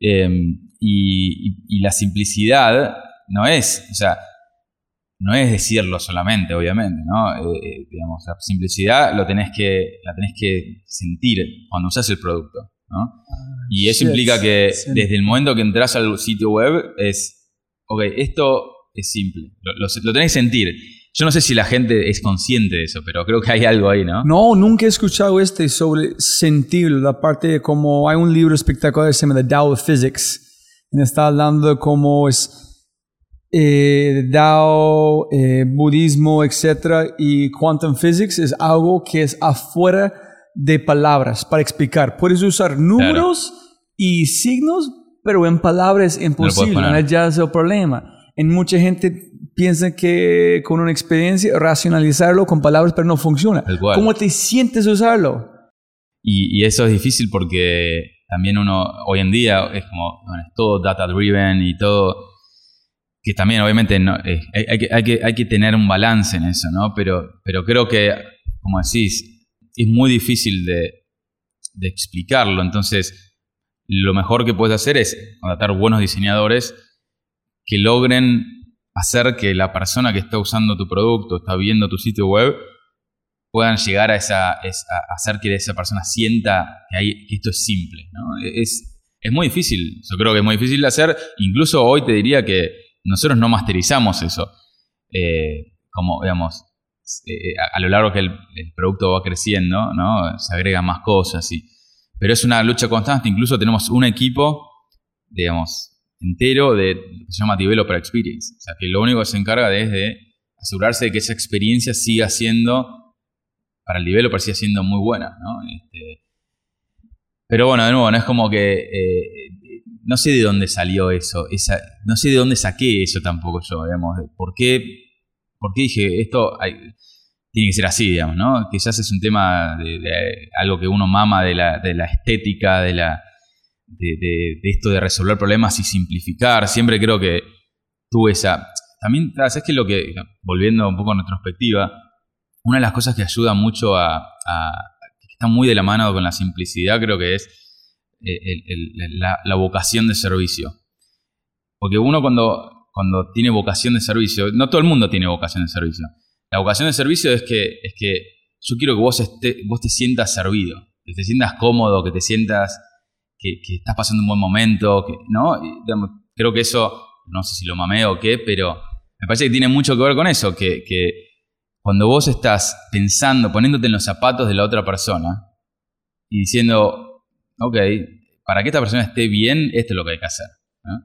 Em, y, la simplicidad no es, o sea, no es decirlo solamente, obviamente, ¿no? Eh, eh, digamos, la simplicidad lo tenés que, la tenés que sentir cuando usas el producto, ¿no? Y eso implica que desde el momento que entras al sitio web es, ok, esto es simple, lo, lo tenés que sentir. Yo no sé si la gente es consciente de eso, pero creo que hay algo ahí, ¿no? No, nunca he escuchado este sobre sentir, la parte de cómo hay un libro espectacular que se llama The Tao of Physics, y está hablando de cómo es eh, Tao, eh, budismo, etc. Y quantum physics es algo que es afuera de palabras para explicar. Puedes usar números y signos, pero en palabras es imposible, no, ya es el problema. En mucha gente piensa que con una experiencia racionalizarlo con palabras, pero no funciona. ¿Cómo te sientes usarlo? Y, eso es difícil porque también uno hoy en día es como es todo data driven y todo que también obviamente no, hay, que, hay, que, hay, que, tener un balance en eso, ¿no? Pero, pero creo que, como decís, es muy difícil de, explicarlo. Entonces, lo mejor que puedes hacer es contratar buenos diseñadores que logren hacer que la persona que está usando tu producto, está viendo tu sitio web, puedan llegar a, esa, hacer que esa persona sienta que, esto es simple. Es, es muy difícil, yo creo que es muy difícil de hacer. Incluso hoy te diría que nosotros no masterizamos eso. Eh, como, digamos, eh, a, lo largo que el, producto va creciendo, ¿no? se agregan más cosas. Y, pero es una lucha constante. Incluso tenemos un equipo, digamos, entero de que se llama Developer Experience. O sea, que lo único que se encarga es de asegurarse de que esa experiencia siga siendo, para el developer siga siendo muy buena, ¿no? Este, pero bueno, de nuevo, no es como que, eh, no sé de dónde salió eso, esa, no sé de dónde saqué eso tampoco yo, digamos, por qué, por qué dije esto tiene que ser así, digamos, ¿no? Quizás es un tema de, algo que uno mama de la, de la estética, de la de, esto de resolver problemas y simplificar. Siempre creo que tuve esa... También, ¿sabes qué? Lo que, volviendo un poco a retrospectiva, una de las cosas que ayuda mucho a, que está muy de la mano con la simplicidad, creo que es eh, la, vocación de servicio. Porque uno cuando, cuando tiene vocación de servicio, no todo el mundo tiene vocación de servicio. La vocación de servicio es que, es que yo quiero que vos, esté, vos te sientas servido, que te sientas cómodo, que te sientas que, estás pasando un buen momento, que, ¿no? creo que eso, no sé si lo mameo o qué, pero me parece que tiene mucho que ver con eso, que, cuando vos estás pensando, poniéndote en los zapatos de la otra persona y diciendo, ok, para que esta persona esté bien, esto es lo que hay que hacer.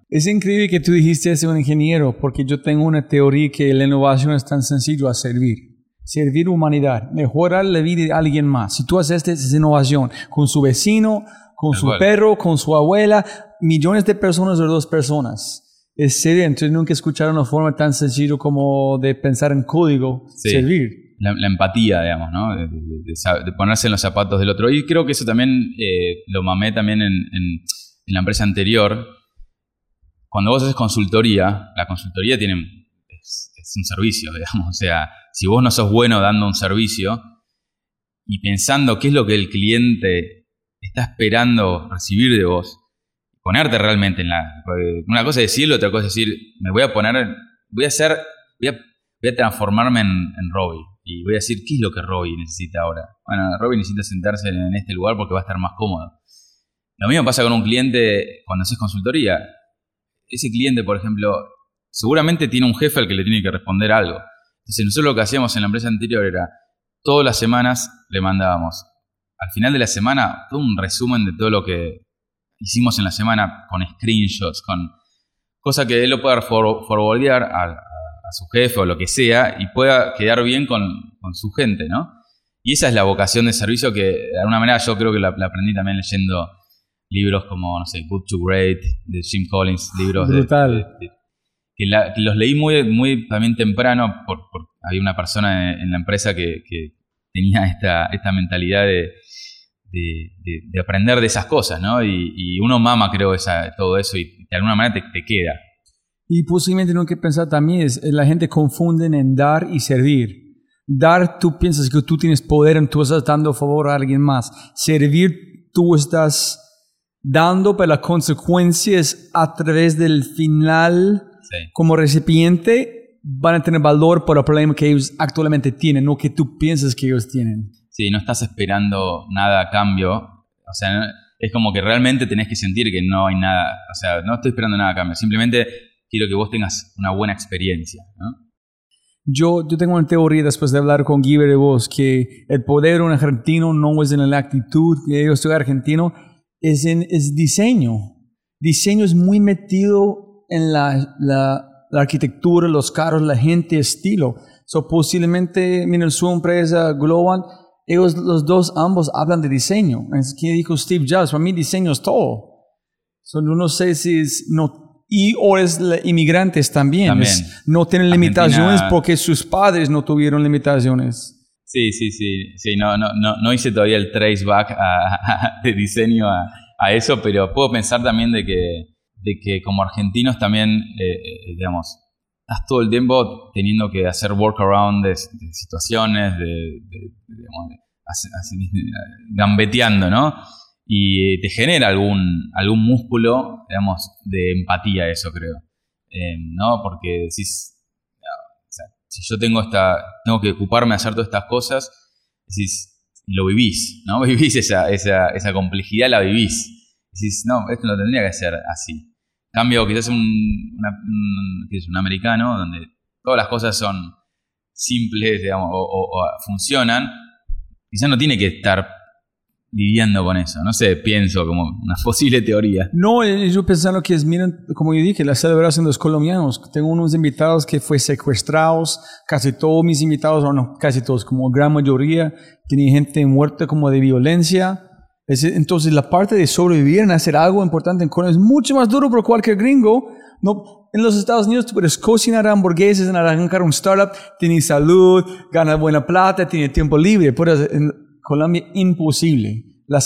Es increíble que tú dijiste ser un ingeniero, porque yo tengo una teoría que la innovación es tan sencillo a servir. Servir humanidad, mejorar la vida de alguien más. Si tú haces esta innovación con su vecino, con su perro, con su abuela, millones de personas o dos personas. Es serio, entonces nunca escucharon una forma tan sencilla como de pensar en código, servir. La, empatía, digamos, ¿no? De, ponerse en los zapatos del otro. Y creo que eso también eh, lo mamé también en, la empresa anterior. Cuando vos haces consultoría, la consultoría tiene, es, un servicio, digamos. O sea, si vos no sos bueno dando un servicio y pensando qué es lo que el cliente está esperando recibir de vos, ponerte realmente en la... Una cosa es decirlo, otra cosa es decir, me voy a poner, voy a hacer, voy a, voy a transformarme en, en Robbie y voy a decir qué es lo que Robbie necesita ahora. Bueno, Robbie necesita sentarse en este lugar porque va a estar más cómodo. Lo mismo pasa con un cliente cuando haces consultoría. Ese cliente, por ejemplo, seguramente tiene un jefe al que le tiene que responder algo. Entonces nosotros lo que hacíamos en la empresa anterior era, todas las semanas le mandábamos, al final de la semana, todo un resumen de todo lo que hicimos en la semana con screenshots, con cosa que él lo pueda forwardear a, a su jefe o lo que sea y pueda quedar bien con, su gente, ¿no? Y esa es la vocación de servicio que de alguna manera yo creo que la, aprendí también leyendo libros como, no sé, Good to Great, de Jim Collins, libros Brutal. De, que, los leí muy, muy también temprano, por, había una persona en, la empresa que, tenía esta, esta mentalidad de, de, aprender de esas cosas, ¿no? Y, uno mama, creo, esa, todo eso y de alguna manera te, te queda. Y posiblemente lo que pensar también es, la gente confunde en dar y servir. Dar, tú piensas que tú tienes poder, tú estás dando favor a alguien más. Servir, tú estás dando, pero la consecuencia es a través del final, como recipiente, van a tener valor por el problema que ellos actualmente tienen, no que tú piensas que ellos tienen. Sí, no estás esperando nada a cambio. O sea, es como que realmente tenés que sentir que no hay nada. O sea, no estoy esperando nada a cambio. Simplemente quiero que vos tengas una buena experiencia. Yo, yo tengo una teoría después de hablar con Guiber de vos que el poder de un argentino no es en la actitud, que yo soy argentino, es en es diseño. Diseño es muy metido en la, la, arquitectura, los carros, la gente, estilo. So, posiblemente, miren, su empresa Global, ellos los dos ambos hablan de diseño. Es que dijo Steve Jobs, para mí diseño es todo. So, no sé si es, no y o es inmigrantes también. no tienen limitaciones porque sus padres no tuvieron limitaciones. Sí, sí, sí. sí no, no, no, no hice todavía el traceback de diseño a, a, eso, pero puedo pensar también de que, de que como argentinos también, eh, eh, digamos, estás todo el tiempo teniendo que hacer workaround de, de situaciones, de, de digamos, gambeteando, ¿no? Y te genera algún, algún músculo, digamos, de empatía eso, creo. Eh, ¿No? Porque si yo tengo esta, tengo que ocuparme de hacer todas estas cosas, decís, lo vivís, ¿no? Vivís esa, esa, esa complejidad, la vivís. Decís, no, esto no tendría que ser así. Cambio, quizás un, un, un americano donde todas las cosas son simples, digamos, o, o funcionan, quizás no tiene que estar lidiando con eso. No sé, pienso como una posible teoría. No, yo pensando que es, miren, como yo dije, la celebración de los colombianos. Tengo unos invitados que fue secuestrados, casi todos mis invitados, o no, casi todos, como gran mayoría, tienen gente muerta como de violencia. Entonces la parte de sobrevivir en hacer algo importante en Colombia es mucho más duro por cualquier gringo. No, en los Estados Unidos tú puedes cocinar hamburguesas, arrancar un startup, tienes salud, ganas buena plata, tienes tiempo libre. Puedes, Colombia imposible. La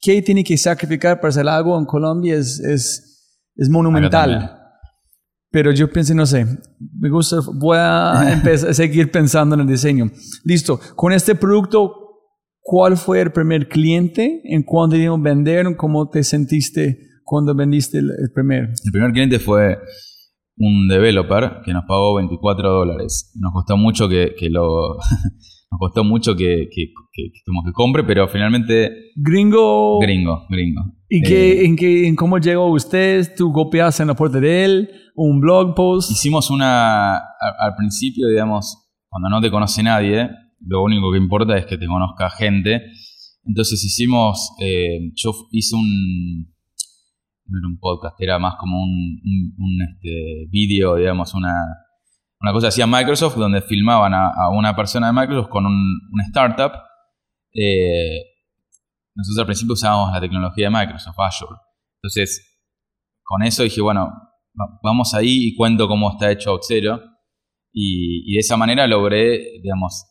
¿Qué tiene que sacrificar para hacer algo en Colombia es, es, es monumental. Pero yo pensé, no sé, me gusta, voy a empezar a seguir pensando en el diseño. Listo, con este producto, ¿cuál fue el primer cliente? ¿En cuándo dieron vender? ¿Cómo te sentiste cuando vendiste el, el primer? El primer cliente fue un developer que nos pagó 24 dólares. Nos costó mucho que, que lo nos costó mucho que, que, que, que, compre, pero finalmente... Gringo. Gringo, gringo. ¿Y eh, en, qué, en cómo llegó usted? ¿Tú copiaste en la puerta de él? ¿Un blog post? Hicimos una... Al, principio, digamos, cuando no te conoce nadie, lo único que importa es que te conozca gente. Entonces hicimos... Eh, yo hice un... No era un podcast, era más como un, un, un este, vídeo, digamos, una una cosa hacía Microsoft donde filmaban a, una persona de Microsoft con un, una startup. Eh, nosotros al principio usábamos la tecnología de Microsoft, Azure. Entonces, con eso dije, bueno, vamos ahí y cuento cómo está hecho Auxero. Y, y de esa manera logré, digamos,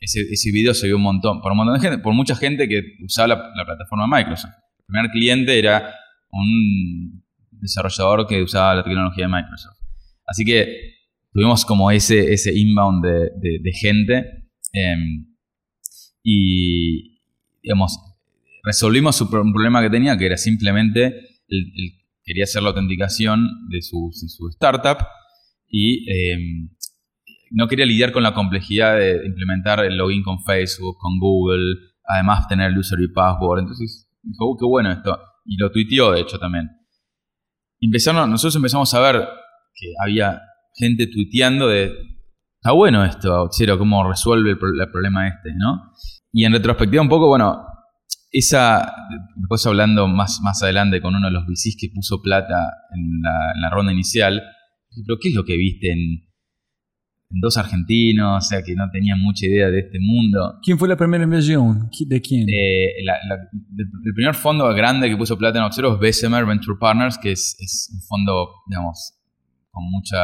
ese, video se vio un montón, por un montón de gente, por mucha gente que usaba la, la plataforma Microsoft. El primer cliente era un desarrollador que usaba la tecnología de Microsoft. Así que tuvimos como ese, ese inbound de, de- gente em, y, digamos, resolvimos un problema que tenía, que era simplemente, el- quería hacer la autenticación de su, de su startup y em, no quería lidiar con la complejidad de implementar el login con Facebook, con Google, además tener el user y password. Entonces dijo, "Uh, qué bueno esto. Y lo tuiteó, de hecho, también. Empezaron, nosotros empezamos a ver que había gente tuiteando de, está bueno esto, Cero, cómo resuelve el, pro- el problema este, ¿no? Y en retrospectiva un poco, bueno, esa, después hablando más, más adelante con uno de los VCs que puso plata en la, en la ronda inicial, pero ¿qué es lo que viste en, en dos argentinos? O sea, que no tenían mucha idea de este mundo. ¿Quién fue la primera inversión? ¿Qui- ¿De quién? Eh, la- la- el primer fondo grande que puso plata en Observo es Bessemer Venture Partners, que es, es un fondo, digamos, con mucha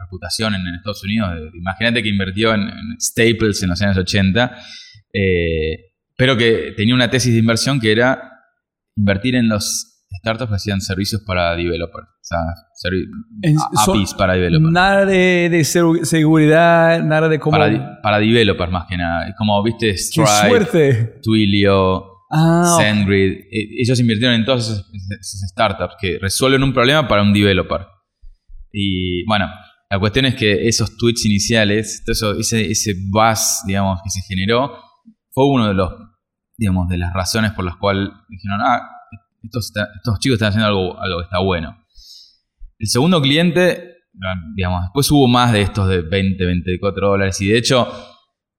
reputación en, en Estados Unidos. Imagínate que invirtió en, en Staples en los años 80, eh, pero que tenía una tesis de inversión que era invertir en los startups que hacían servicios para developers. O sea, servi- APIs para developers. Nada de, de segu- seguridad, nada de cómo... Para, developers más que nada. Como viste ¡Qué Stripe! Twilio, Ah. SendGrid, eh, ellos invirtieron en todas esas, esas startups que resuelven un problema para un developer. Y bueno, la cuestión es que esos tweets iniciales, todo eso, ese, ese buzz, digamos, que se generó, fue uno de los, digamos, de las razones por las cuales dijeron, ah, estos, estos chicos están haciendo algo, algo que está bueno. El segundo cliente, digamos, después hubo más de estos de 20, 24 dólares y de hecho,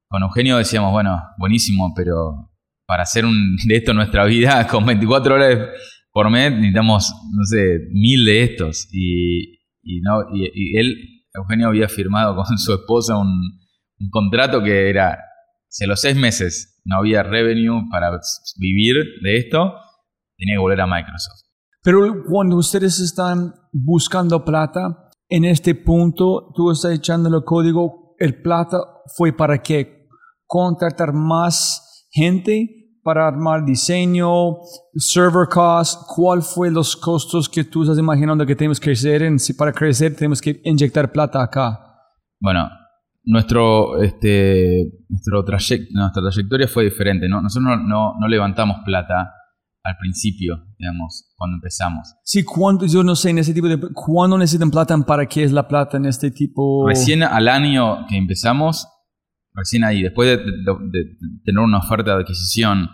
con Eugenio decíamos, bueno, buenísimo, pero para hacer un, de esto nuestra vida con 24 dólares por mes necesitamos, no sé, mil de estos. Y, y no, y, y él, Eugenio, había firmado con su esposa un, un contrato que era, a los seis meses no había revenue para vivir de esto, tenía que volver a Microsoft. Pero cuando ustedes están buscando plata, en este punto tú estás echando el código, el plata fue para qué? Contratar más gente para armar diseño, server costs, ¿cuál fue los costos que tú estás imaginando que tenemos que crecer? En, si para crecer tenemos que inyectar plata acá. Bueno, nuestro, este, nuestro trayect- nuestra trayectoria fue diferente. ¿no? Nosotros no, no- no levantamos plata al principio, digamos, cuando empezamos. Sí, ¿cuánto, yo no sé, en ese tipo de... ¿Cuándo necesitan plata? ¿Para qué es la plata en este tipo? Recién al año que empezamos, recién ahí, después de, de- de tener una oferta de adquisición,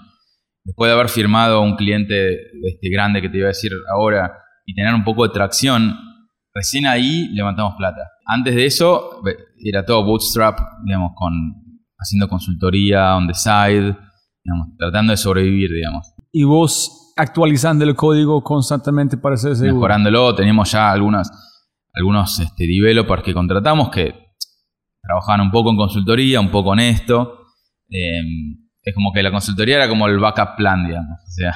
después de haber firmado un cliente este, grande que te iba a decir ahora y tener un poco de tracción, recién ahí levantamos plata. Antes de eso era todo bootstrap, digamos, con haciendo consultoría on the side, digamos, tratando de sobrevivir, digamos. Y vos actualizando el código constantemente para ser seguro. mejorándolo. Teníamos ya algunos, algunos este, developers que contratamos que trabajaban un poco en consultoría, un poco en esto. Eh, es como que la consultoría era como el backup plan, digamos. O sea,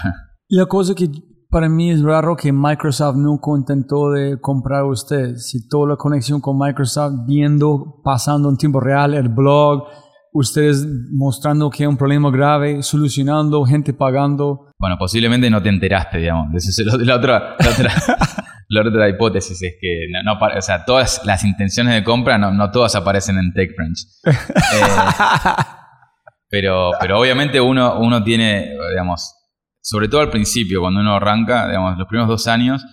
La cosa que para mí es raro que Microsoft nunca intentó de comprar a usted. Si toda la conexión con Microsoft, viendo, pasando en tiempo real el blog, ustedes mostrando que hay un problema grave, solucionando, gente pagando. bueno, posiblemente no te enteraste, digamos. Esa es el- la, otra, la, otra, la otra hipótesis es que no, o sea, todas las intenciones de compra no, no todas aparecen en TechCrunch. Eh, pero, pero obviamente uno, uno tiene, digamos, sobre todo al principio, cuando uno arranca, digamos, los primeros dos años,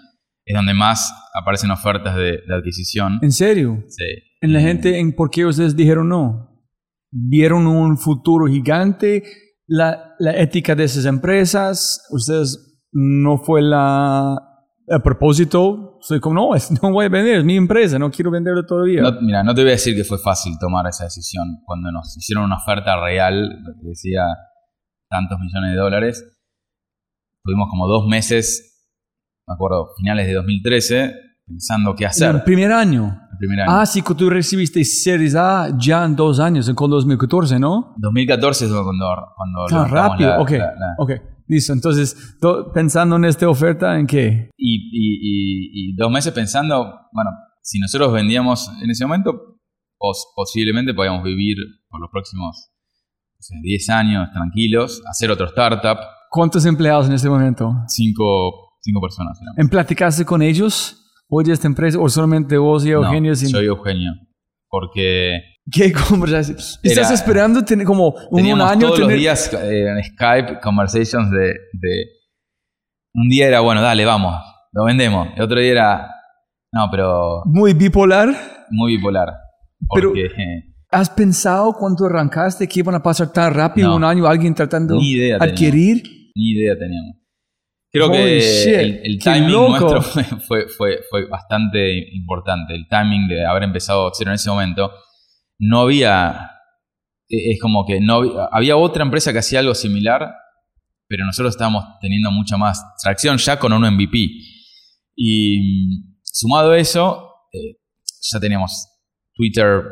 es donde más aparecen ofertas de, de adquisición. ¿En serio? Sí. En la gente, ¿en por qué ustedes dijeron no? ¿Vieron un futuro gigante? La, la ética de esas empresas, ustedes no fue la a propósito, soy como, no, es- no voy a vender, es mi empresa, no quiero venderlo todavía. No, mira, no te voy a decir que fue fácil tomar esa decisión. Cuando nos hicieron una oferta real, que decía tantos millones de dólares, tuvimos como dos meses, me acuerdo, finales de 2013, pensando qué hacer El primer año. el primer año. Ah, sí, que tú recibiste Series A ya en dos años, en con 2014, ¿no? 2014 es cuando, cuando Tan levantamos rápido, la- ok, la- la- ok, listo. Entonces, to- pensando en esta oferta, ¿en qué? Y, y- y- y dos meses pensando, bueno, si nosotros vendíamos en ese momento, pos- posiblemente podíamos vivir por los próximos 10 años tranquilos, hacer otro startup. ¿Cuántos empleados en este momento? Cinco, cinco personas. éramos. ¿En platicaste con ellos? Oye, esta empresa, o solamente vos y Eugenio? No, sin- soy Eugenio. Porque ¿Qué conversación? ¿Estás Era- esperando tener como un, teníamos año? todos los tener- días eh, en Skype conversations de, de- Un día era, bueno, dale, vamos, lo vendemos. El otro día era, no, pero Muy bipolar. muy bipolar. Pero- Porque eh, ¿Has pensado cuando arrancaste que iban a pasar tan rápido No. un año alguien tratando de adquirir? ni idea teníamos. Creo Holy que shit, el, el timing loco. nuestro fue, fue, fue, fue bastante importante. El timing de haber empezado a en ese momento. No había. eh, Es como que no había, había otra empresa que hacía algo similar, pero nosotros estábamos teniendo mucha más tracción ya con un MVP. Y sumado a eso, eh, ya teníamos Twitter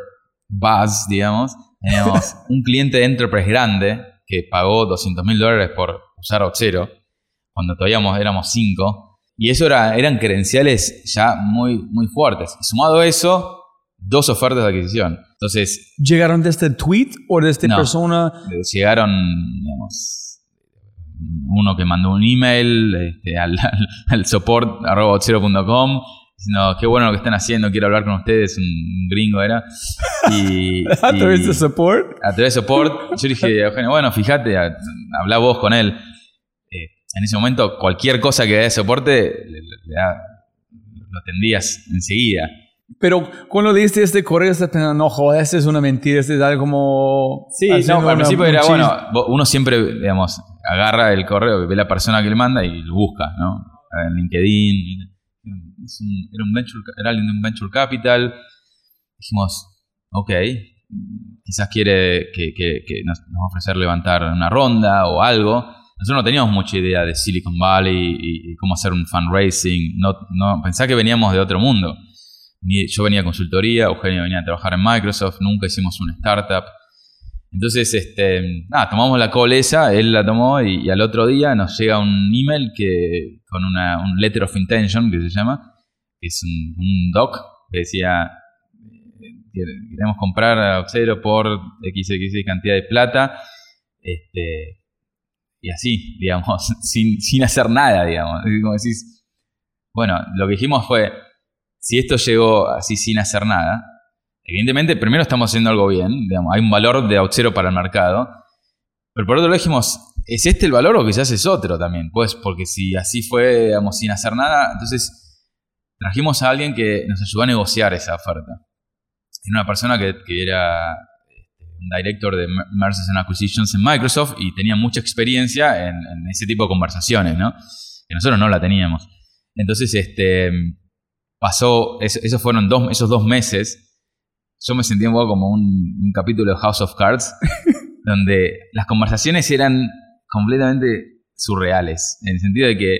Buzz, digamos. Teníamos un cliente de Enterprise grande que pagó 200 mil dólares por usar Auth0 cuando todavía éramos- éramos cinco. Y eso era, eran credenciales ya muy, muy fuertes. Y sumado a eso, dos ofertas de adquisición. Entonces, ¿Llegaron desde el tweet o desde No. persona? llegaron, digamos, uno que mandó un email este, al, al, al support arroba auth0.com diciendo, qué bueno lo que están haciendo, quiero hablar con ustedes, un, gringo era. Y, A través de support. a través de support. Yo dije, Eugenio, bueno, fíjate, habla vos con él. Eh, en ese momento, cualquier cosa que dé soporte, le, le da- lo tendrías enseguida. Pero cuando leíste este correo, estás pensando, no, joder, es una mentira, esto es algo como... Sí, no, al principio era, bueno, uno siempre, digamos, agarra el correo, ve la persona que le manda y lo busca, ¿no? En LinkedIn. Es un- era, un venture, era alguien de un venture capital. Dijimos, ok, quizás quiere que, que- que nos, nos va a ofrecer levantar una ronda o algo. Nosotros no teníamos mucha idea de Silicon Valley y, y cómo hacer un fundraising. No, no, pensá que veníamos de otro mundo. Yo venía a consultoría, Eugenio venía a trabajar en Microsoft, nunca hicimos una startup. Entonces, este, nada, tomamos la call él la tomó y, al otro día nos llega un email que, con una, un letter of intention que se llama, que es un, doc que decía, eh, que- queremos comprar a cero por XXX cantidad de plata, este, y así, digamos, sin, sin hacer nada, digamos. Como decís, bueno, lo que dijimos fue, si esto llegó así sin hacer nada, evidentemente primero estamos haciendo algo bien, digamos, hay un valor de Auth0 para el mercado, pero por otro lado dijimos, ¿es este el valor o quizás es otro también? Pues porque si así fue, digamos, sin hacer nada, entonces trajimos a alguien que nos ayudó a negociar esa oferta. Era una persona que, era este, un director de Mer- Mergers and Acquisitions en Microsoft y tenía mucha experiencia en, en ese tipo de conversaciones, ¿no? Que nosotros no la teníamos. Entonces, este, pasó, eso- esos fueron dos, esos dos meses. Yo me sentía un poco como un, un capítulo de House of Cards, donde las conversaciones eran completamente surreales, en el sentido de que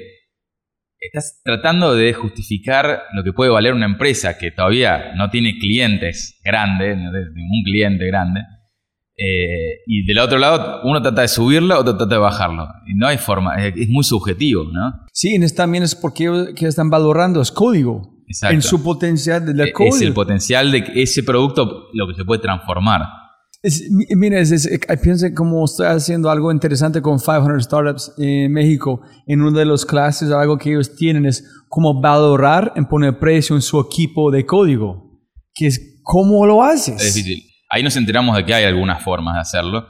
estás tratando de justificar lo que puede valer una empresa que todavía no tiene clientes grandes, no tiene ningún cliente grande, eh, y del otro lado uno trata de subirlo, otro trata de bajarlo. Y no hay forma, es, es muy subjetivo, ¿no? Sí, en- también es porque que están valorando es código. Exacto. En su potencial de la código. es el potencial de ese producto lo que se puede transformar. Es- mi- mira, es, es- eh, piensa como estoy haciendo algo interesante con 500 Startups en México. En una de las clases, algo que ellos tienen es cómo valorar en poner precio en su equipo de código. Que es cómo lo haces. Es difícil. Ahí nos enteramos de que hay algunas formas de hacerlo.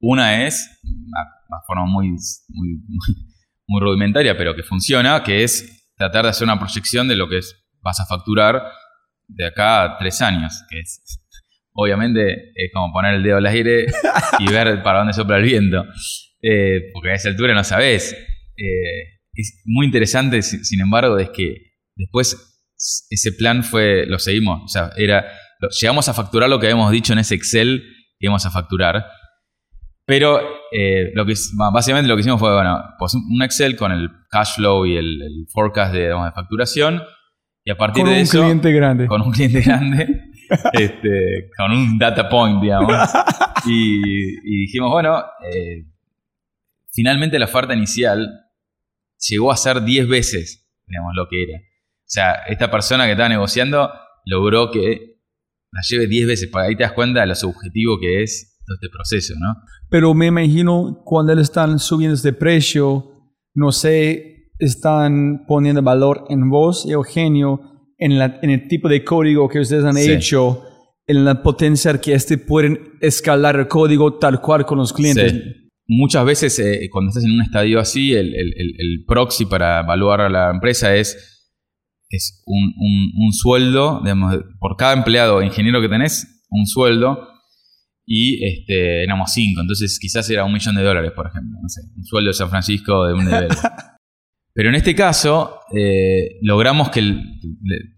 Una es, una, una forma muy, muy, muy rudimentaria, pero que funciona, que es tratar de hacer una proyección de lo que es, vas a facturar de acá a tres años, que es obviamente es como poner el dedo al aire y ver para dónde sopla el viento, Eh, porque a esa altura no sabes. Eh, es muy interesante, sin embargo, es que después ese plan fue, lo seguimos, o sea, era, llegamos a facturar lo que habíamos dicho en ese Excel que íbamos a facturar, pero eh, lo que, básicamente lo que hicimos fue, bueno, pues un Excel con el cash flow y el, el forecast de, digamos, de facturación, y a partir con de un eso, cliente grande. con un cliente grande, este, con un data point, digamos. Y, y dijimos, bueno, eh, finalmente la oferta inicial llegó a ser 10 veces, digamos, lo que era. O sea, esta persona que estaba negociando logró que la lleve 10 veces, porque ahí te das cuenta de lo subjetivo que es todo este proceso, ¿no? Pero me imagino cuando le están subiendo este precio, no sé, están poniendo valor en vos, Eugenio, en, la, en el tipo de código que ustedes han Sí. hecho, en la potencia que este pueden escalar el código tal cual con los clientes. Sí. Muchas veces eh, cuando estás en un estadio así, el, el- el- proxy para evaluar a la empresa es, es un, un- un sueldo, digamos, por cada empleado o ingeniero que tenés, un sueldo, y este, éramos cinco, entonces quizás era un millón de dólares, por ejemplo, no sé, un sueldo de San Francisco de un nivel. Pero en este caso, eh, logramos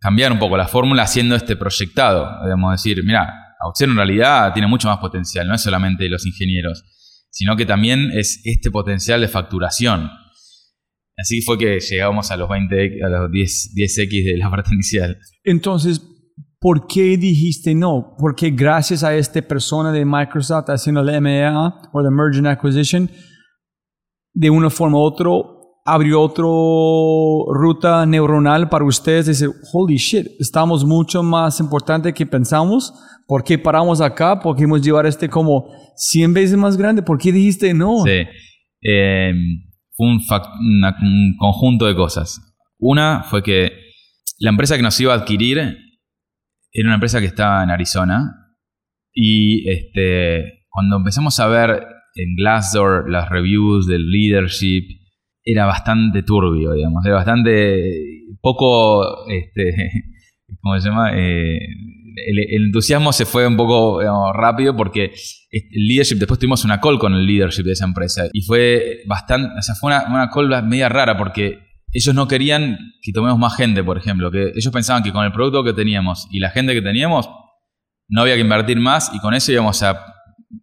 cambiar un poco la fórmula haciendo este proyectado. Digamos, decir, mira, Auxero en realidad tiene mucho más potencial, no es solamente los ingenieros, sino que también es este potencial de facturación. Así fue que llegamos a los 20, a los 10, 10x de la parte inicial. Entonces, ¿por qué dijiste no? Porque gracias a esta persona de Microsoft haciendo la MEA o la Merge and Acquisition, de una forma u otra, abrió otra ruta neuronal para ustedes. Decir, holy shit, estamos mucho más importante que pensamos. ¿Por qué paramos acá? ¿Por qué hemos llevar este como 100 veces más grande? ¿Por qué dijiste no? Sí. Eh, fue un, una- un conjunto de cosas. Una fue que la empresa que nos iba a adquirir era una empresa que estaba en Arizona. Y este, cuando empezamos a ver en Glassdoor las reviews del leadership, era bastante turbio, digamos. Era bastante poco, este, ¿cómo se llama? Eh, el, entusiasmo se fue un poco rápido porque este, el leadership, después tuvimos una call con el leadership de esa empresa y fue bastante, o sea, fue una, una call media rara porque ellos no querían que tomemos más gente, por ejemplo, que ellos pensaban que con el producto que teníamos y la gente que teníamos no había que invertir más y con eso íbamos a,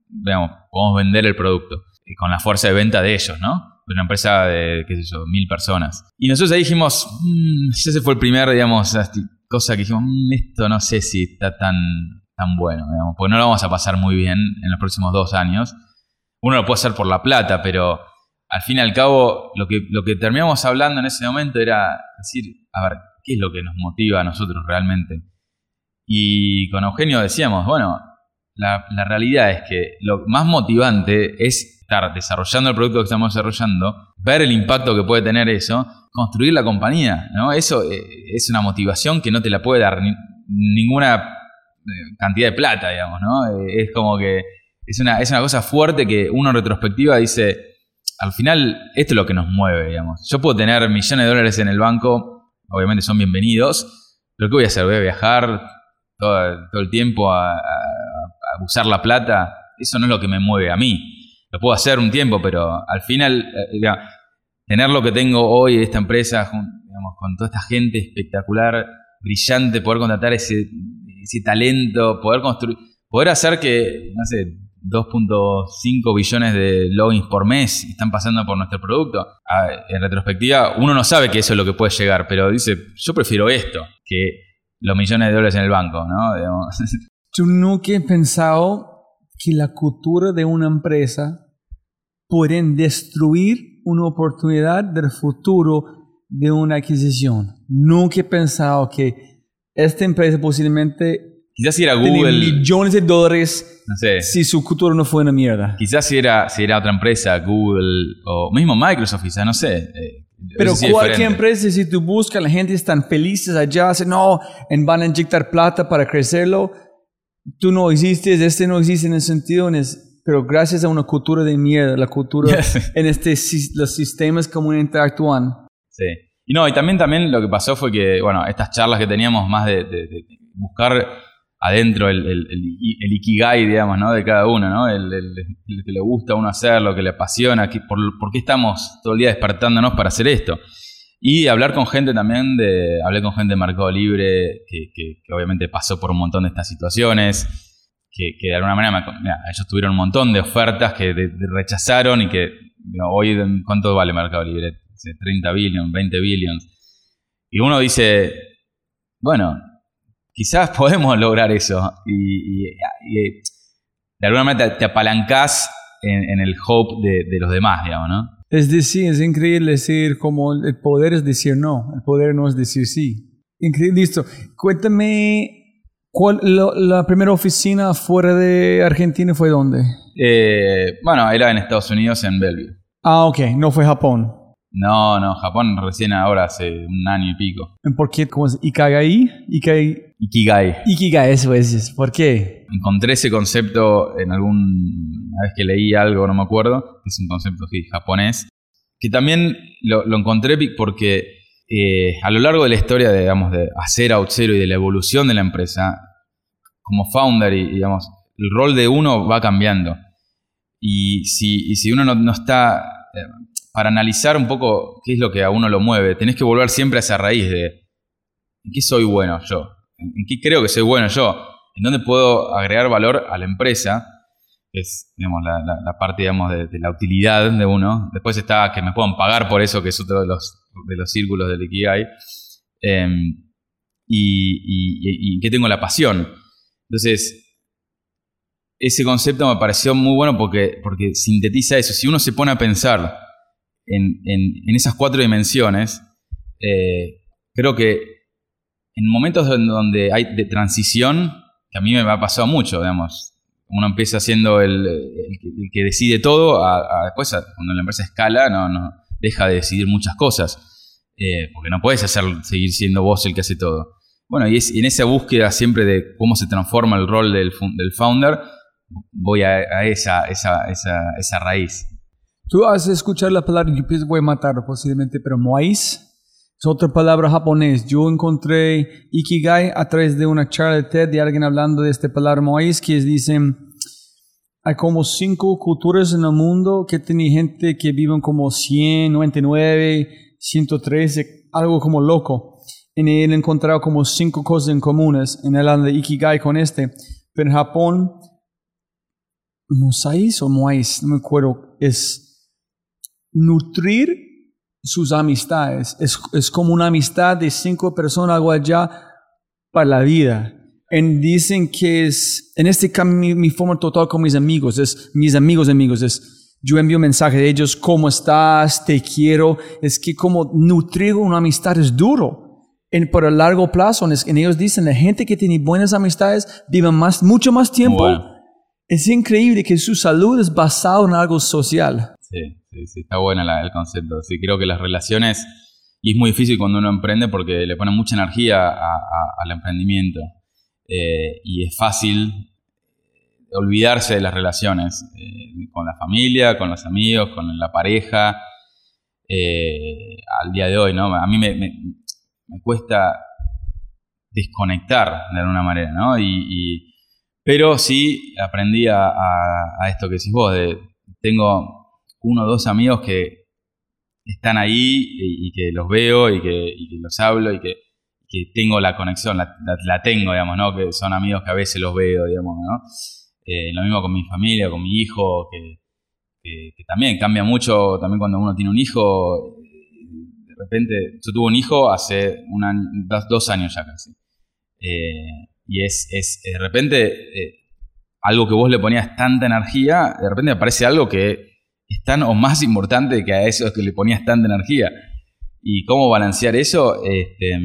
digamos, podemos vender el producto y con la fuerza de venta de ellos, ¿no? De una empresa de, qué sé yo, mil personas. Y nosotros ahí dijimos, "Mm", ese fue el primer, digamos, cosa que dijimos, "Mm, esto no sé si está tan, tan bueno, digamos, porque no lo vamos a pasar muy bien en los próximos dos años. Uno lo puede hacer por la plata, pero al fin y al cabo, lo que, lo que terminamos hablando en ese momento era decir, a ver, ¿qué es lo que nos motiva a nosotros realmente? Y con Eugenio decíamos, bueno, la, la realidad es que lo más motivante es desarrollando el producto que estamos desarrollando, ver el impacto que puede tener eso, construir la compañía. Eso eh, es una motivación que no te la puede dar ni- ninguna eh, cantidad de plata, digamos, ¿no? Eh, es como que es una, es una cosa fuerte que uno en retrospectiva dice, al final esto es lo que nos mueve, digamos. Yo puedo tener millones de dólares en el banco, obviamente son bienvenidos, pero ¿qué voy a hacer? ¿Voy a viajar todo, el tiempo a usar la plata? Eso no es lo que me mueve a mí. Lo puedo hacer un tiempo, pero al final, eh, tener lo que tengo hoy esta empresa, digamos, con toda esta gente espectacular, brillante, poder contratar ese, ese talento, poder construir, poder hacer que, no sé, 2.5 billones de logins por mes están pasando por nuestro producto. Ah, En retrospectiva, uno no sabe que eso es lo que puede llegar, pero dice, yo prefiero esto que los millones de dólares en el banco, ¿no? Digamos, Yo nunca he pensado que la cultura de una empresa pueden destruir una oportunidad del futuro de una adquisición. Nunca he pensado que esta empresa posiblemente Quizás si era Google, millones de dólares no sé, si su cultura no fue una mierda. quizás si era, si era otra empresa, Google o mismo Microsoft, quizás, no sé. eh, Pero sí cualquier diferente. empresa, si tú buscas, la gente están felices allá, dicen, no, van a inyectar plata para crecerlo. Tú no existes, este no existe en el sentido, en es- pero gracias a una cultura de mierda, la cultura en este, los sistemas como interactúan. Sí. Y no, y también, también lo que pasó fue que, bueno, estas charlas que teníamos más de, de- de buscar adentro el, el, el, el ikigai, digamos, ¿no? De cada uno, ¿no? El, el- el que le gusta a uno hacer, lo que le apasiona, que, por, por qué estamos todo el día despertándonos para hacer esto. Y hablar con gente también de, hablé con gente de Mercado Libre, que, que- que obviamente pasó por un montón de estas situaciones, que, que de alguna manera, me- mira, ellos tuvieron un montón de ofertas que de- de rechazaron y que digo, hoy, ¿cuánto vale Mercado Libre? Dice, 30 billions, 20 billions. Y uno dice, bueno, quizás podemos lograr eso. Y, y- y, de alguna manera te, te apalancás en, en el hope de, de los demás, digamos, ¿no? Es decir, es increíble decir como el poder es decir no, el poder no es decir sí. Increíble, listo. Cuéntame ¿Cuál, lo- la primera oficina fuera de Argentina fue dónde? Eh, bueno, era en Estados Unidos, en Bellevue. Ah, ok, no fue Japón. No, no, Japón recién ahora, hace un año y pico. ¿Por qué? ¿Cómo es? ¿Ikagai? Ikai... Ikigai. Ikigai, eso es. ¿Por qué? Encontré ese concepto en algún... Una vez que leí algo, no me acuerdo. que Es un concepto sí, japonés. Que también lo, lo encontré porque eh, a lo largo de la historia, de, digamos, de hacer OutZero y de la evolución de la empresa, como founder y, digamos, el rol de uno va cambiando. Y si, y si uno no, no está... eh, para analizar un poco qué es lo que a uno lo mueve, tenés que volver siempre a esa raíz de ¿en qué soy bueno yo? ¿En qué creo que soy bueno yo? ¿En dónde puedo agregar valor a la empresa? Es, digamos, la parte, digamos, de, de la utilidad de uno. Después está que me puedan pagar por eso, que es otro de los, de los círculos del Ikigai. Em, y, y, que tengo la pasión. Entonces, ese concepto me pareció muy bueno porque, porque sintetiza eso. Si uno se pone a pensar en, en- en esas cuatro dimensiones, eh, creo que en momentos en donde hay de transición, que a mí me ha pasado mucho, digamos, uno empieza siendo el, el el que decide todo, a, a después cuando la empresa escala, no, no deja de decidir muchas cosas, eh, porque no puedes hacer, seguir siendo vos el que hace todo. Bueno, y es, en esa búsqueda siempre de cómo se transforma el rol del, del founder, voy a, a esa, esa, esa, esa raíz. Tú has escuchado la palabra, yo pienso voy a matar posiblemente, pero moais es otra palabra japonés. Yo encontré Ikigai a través de una charla de TED de alguien hablando de esta palabra moais que es, dicen, hay como cinco culturas en el mundo que tienen gente que viven como 100, 99, 113, algo como loco. En él he encontrado como cinco cosas en comunes en el de Ikigai con este. Pero en Japón, Mosais o Moais, no me acuerdo, es nutrir sus amistades. Es, es como una amistad de cinco personas, algo allá para la vida. En, dicen que es, en este cambio, mi, mi forma total con mis amigos, es mis amigos amigos, es yo envío mensajes de ellos, ¿cómo estás? Te quiero. Es que como nutrir una amistad es duro. En, por el largo plazo, en, en ellos dicen, la gente que tiene buenas amistades vive más, mucho más tiempo. Es increíble que su salud es basada en algo social. Sí, sí, sí, está bueno el concepto. Sí, creo que las relaciones, y es muy difícil cuando uno emprende porque le pone mucha energía a- a- al emprendimiento. Eh, y es fácil olvidarse de las relaciones eh, con la familia, con los amigos, con la pareja. eh, al día de hoy, ¿no? A mí me, me- me cuesta desconectar de alguna manera, ¿no? Y, y- pero sí aprendí a, a- a esto que decís vos, de tengo uno o dos amigos que están ahí y, y que los veo y que, y que los hablo y que, que tengo la conexión, la, la- tengo, digamos, ¿no? Que son amigos que a veces los veo, digamos, ¿no? Eh, lo mismo con mi familia, con mi hijo, que, también cambia mucho, también cuando uno tiene un hijo, eh, de repente, yo tuve un hijo hace un año- dos, años ya casi. Eh, y es, es, de repente, algo que vos le ponías tanta energía, de repente aparece algo que es tan o más importante que a eso que le ponías tanta energía. Y cómo balancear eso este,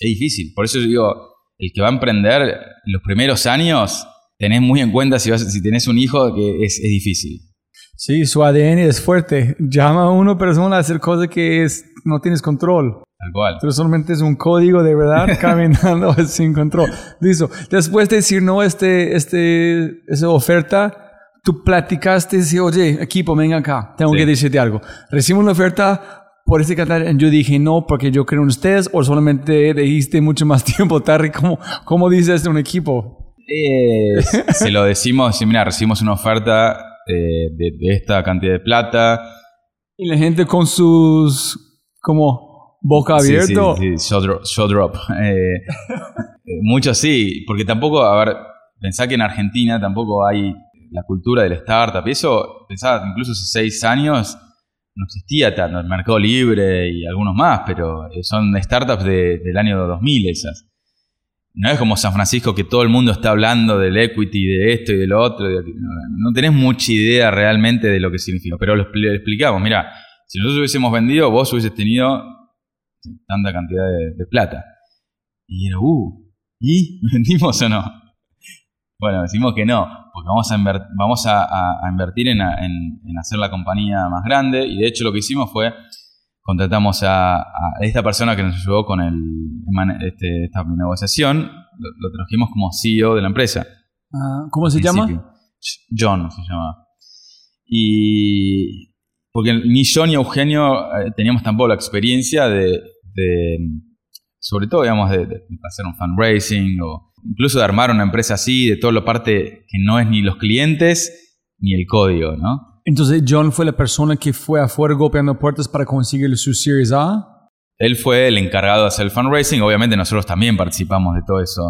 es difícil. Por eso yo digo, el que va a emprender los primeros años, tenés muy en cuenta si, vas, si tenés un hijo que es, es difícil. Sí, su ADN es fuerte. Llama a una persona a hacer cosas que es, no tienes control. Tal cual. Pero solamente es un código de verdad caminando sin control. Listo. Después de decir no este, este, esa oferta, tú platicaste y dices, oye, equipo, venga acá. Tengo Sí. que decirte algo. Recibo una oferta por este canal. Yo dije no porque yo creo en ustedes o solamente dijiste mucho más tiempo tarde. ¿Cómo, cómo dices un equipo? Eh, se lo decimos, sí, mira, recibimos una oferta eh, de, de esta cantidad de plata. Y la gente con sus, como, boca Sí, abierta. Sí, sí, show drop. show drop. Eh, eh, muchos sí, porque tampoco, a ver, pensá que en Argentina tampoco hay la cultura del startup. Y eso, pensaba, incluso hace seis años no existía tanto, el Mercado Libre y algunos más, pero eh, son startups de- del año 2000 esas. No es como San Francisco que todo el mundo está hablando del equity, de esto y de lo otro. no, tenés mucha idea realmente de lo que significa, pero lo expli- explicamos. Mira, si nosotros hubiésemos vendido, vos hubieses tenido tanta cantidad de, de plata. Y era, uh, ¿y vendimos o no? Bueno, decimos que no, porque vamos a, vamos a, invertir en, hacer la compañía más grande y de hecho lo que hicimos fue contratamos a, esta persona que nos ayudó con el, este, esta negociación, lo, trajimos como CEO de la empresa. Ah, ¿Cómo se llama? John se llama. Y porque ni yo ni Eugenio eh, teníamos tampoco la experiencia de, sobre todo, digamos, de, hacer un fundraising o incluso de armar una empresa así, de toda la parte que no es ni los clientes ni el código, ¿no? Entonces, John fue la persona que fue afuera golpeando puertas para conseguir su Series A. Él fue el encargado de hacer el fundraising. Obviamente, nosotros también participamos de todo eso.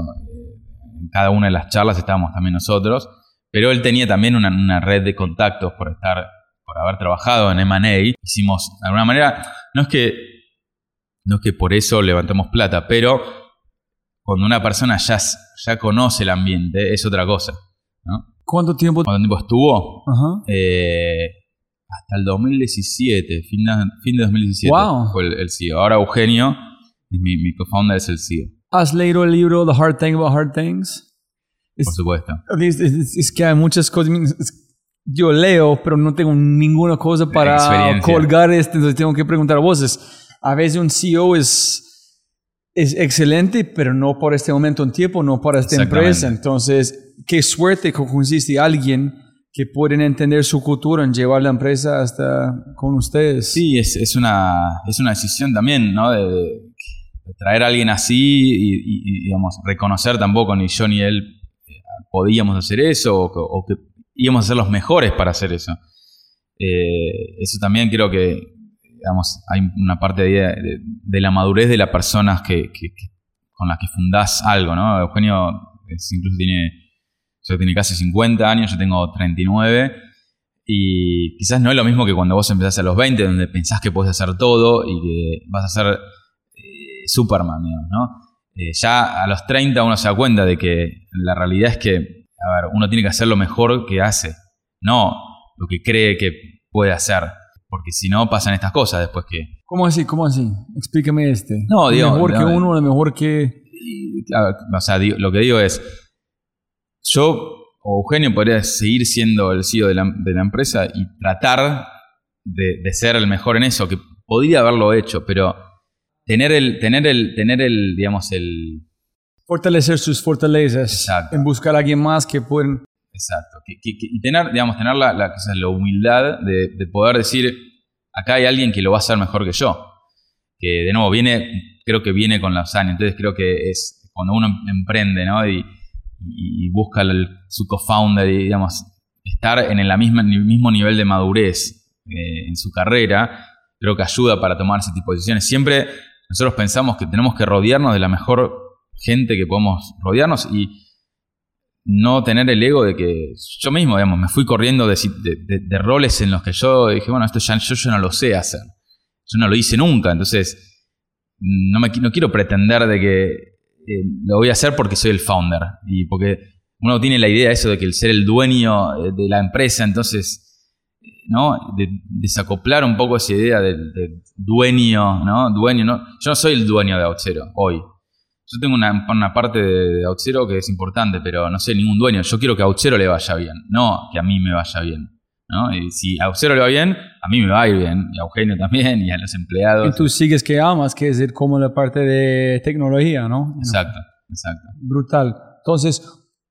En cada una de las charlas estábamos también nosotros. Pero él tenía también una, una red de contactos por estar, por haber trabajado en M&A. Hicimos, de alguna manera, no es que, no es que por eso levantemos plata, pero cuando una persona ya, ya conoce el ambiente, es otra cosa. ¿Cuánto tiempo? ¿Cuánto tiempo estuvo? Eh, hasta el 2017, fin de, fin de 2017 fue el, CEO. Ahora Eugenio, mi, mi co-founder, es el CEO. ¿Has leído el libro The Hard Thing About Hard Things? Por supuesto. Es, que hay muchas cosas. Yo leo, pero no tengo ninguna cosa para colgar esto, entonces tengo que preguntar a vos. A veces un CEO es es excelente, pero no por este momento en tiempo, no para esta empresa. Entonces, qué suerte que consiste alguien que pueden entender su cultura en llevar la empresa hasta con ustedes. Sí, es, es, una, es una decisión también, ¿no? De, traer a alguien así y, digamos, reconocer tampoco ni yo ni él eh, podíamos hacer eso o, que íbamos a ser los mejores para hacer eso. Eh, eso también creo que digamos, hay una parte de, la madurez de las personas que, con las que fundás algo, ¿no? Eugenio incluso tiene, yo tiene casi 50 años, yo tengo 39, y quizás no es lo mismo que cuando vos empezás a los 20, donde pensás que podés hacer todo y que vas a ser eh, Superman. Eh, ya a los 30 uno se da cuenta de que la realidad es que, a ver, uno tiene que hacer lo mejor que hace, no lo que cree que puede hacer. Porque si no, pasan estas cosas después que... ¿Cómo así? ¿Cómo así? Explíqueme este. No, digo... Mejor que uno, lo mejor que... O sea, lo que digo es... Yo o Eugenio podría seguir siendo el CEO de la, empresa y tratar de, ser el mejor en eso, que podría haberlo hecho, pero tener el, tener el, tener el, digamos, el... Fortalecer sus fortalezas. Exacto. En buscar a alguien más que pueden Exacto. y tener, digamos, tener la, la, la humildad de, poder decir, acá hay alguien que lo va a hacer mejor que yo. Que de nuevo viene, creo que viene con los años. Entonces creo que es cuando uno emprende, ¿no? Y, busca su co-founder y, digamos, estar en, el mismo nivel de madurez eh, en su carrera, creo que ayuda para tomar ese tipo de decisiones. Siempre nosotros pensamos que tenemos que rodearnos de la mejor gente que podemos rodearnos y no tener el ego de que yo mismo, digamos, me fui corriendo de, de, roles en los que yo dije, bueno, esto ya yo, no lo sé hacer. Yo no lo hice nunca, entonces no, me, no quiero pretender de que eh, lo voy a hacer porque soy el founder y porque uno tiene la idea eso de que el ser el dueño de la empresa, entonces, ¿no? De, desacoplar un poco esa idea del, dueño, ¿no? Dueño, ¿no? Yo no soy el dueño de Auxero hoy. Yo tengo una, una parte de, Auchero que es importante, pero no sé, ningún dueño. Yo quiero que a Auchero le vaya bien, no que a mí me vaya bien. ¿no? Y si a le va bien, a mí me va a ir bien, y a Eugenio también, y a los empleados. Y tú sigues que amas, que es como la parte de tecnología, ¿no? Exacto, exacto. Brutal. Entonces,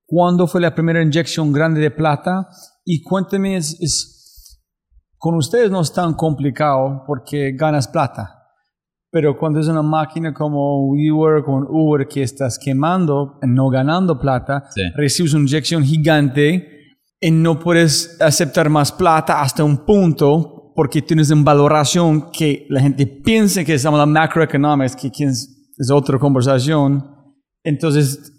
¿cuándo fue la primera inyección grande de plata? Y cuénteme, es, con ustedes no es tan complicado porque ganas plata. Pero cuando es una máquina como WeWork o Uber que estás quemando, no ganando plata, recibes una inyección gigante y no puedes aceptar más plata hasta un punto porque tienes una valoración que la gente piensa que estamos en macroeconomics, que es otra conversación. Entonces,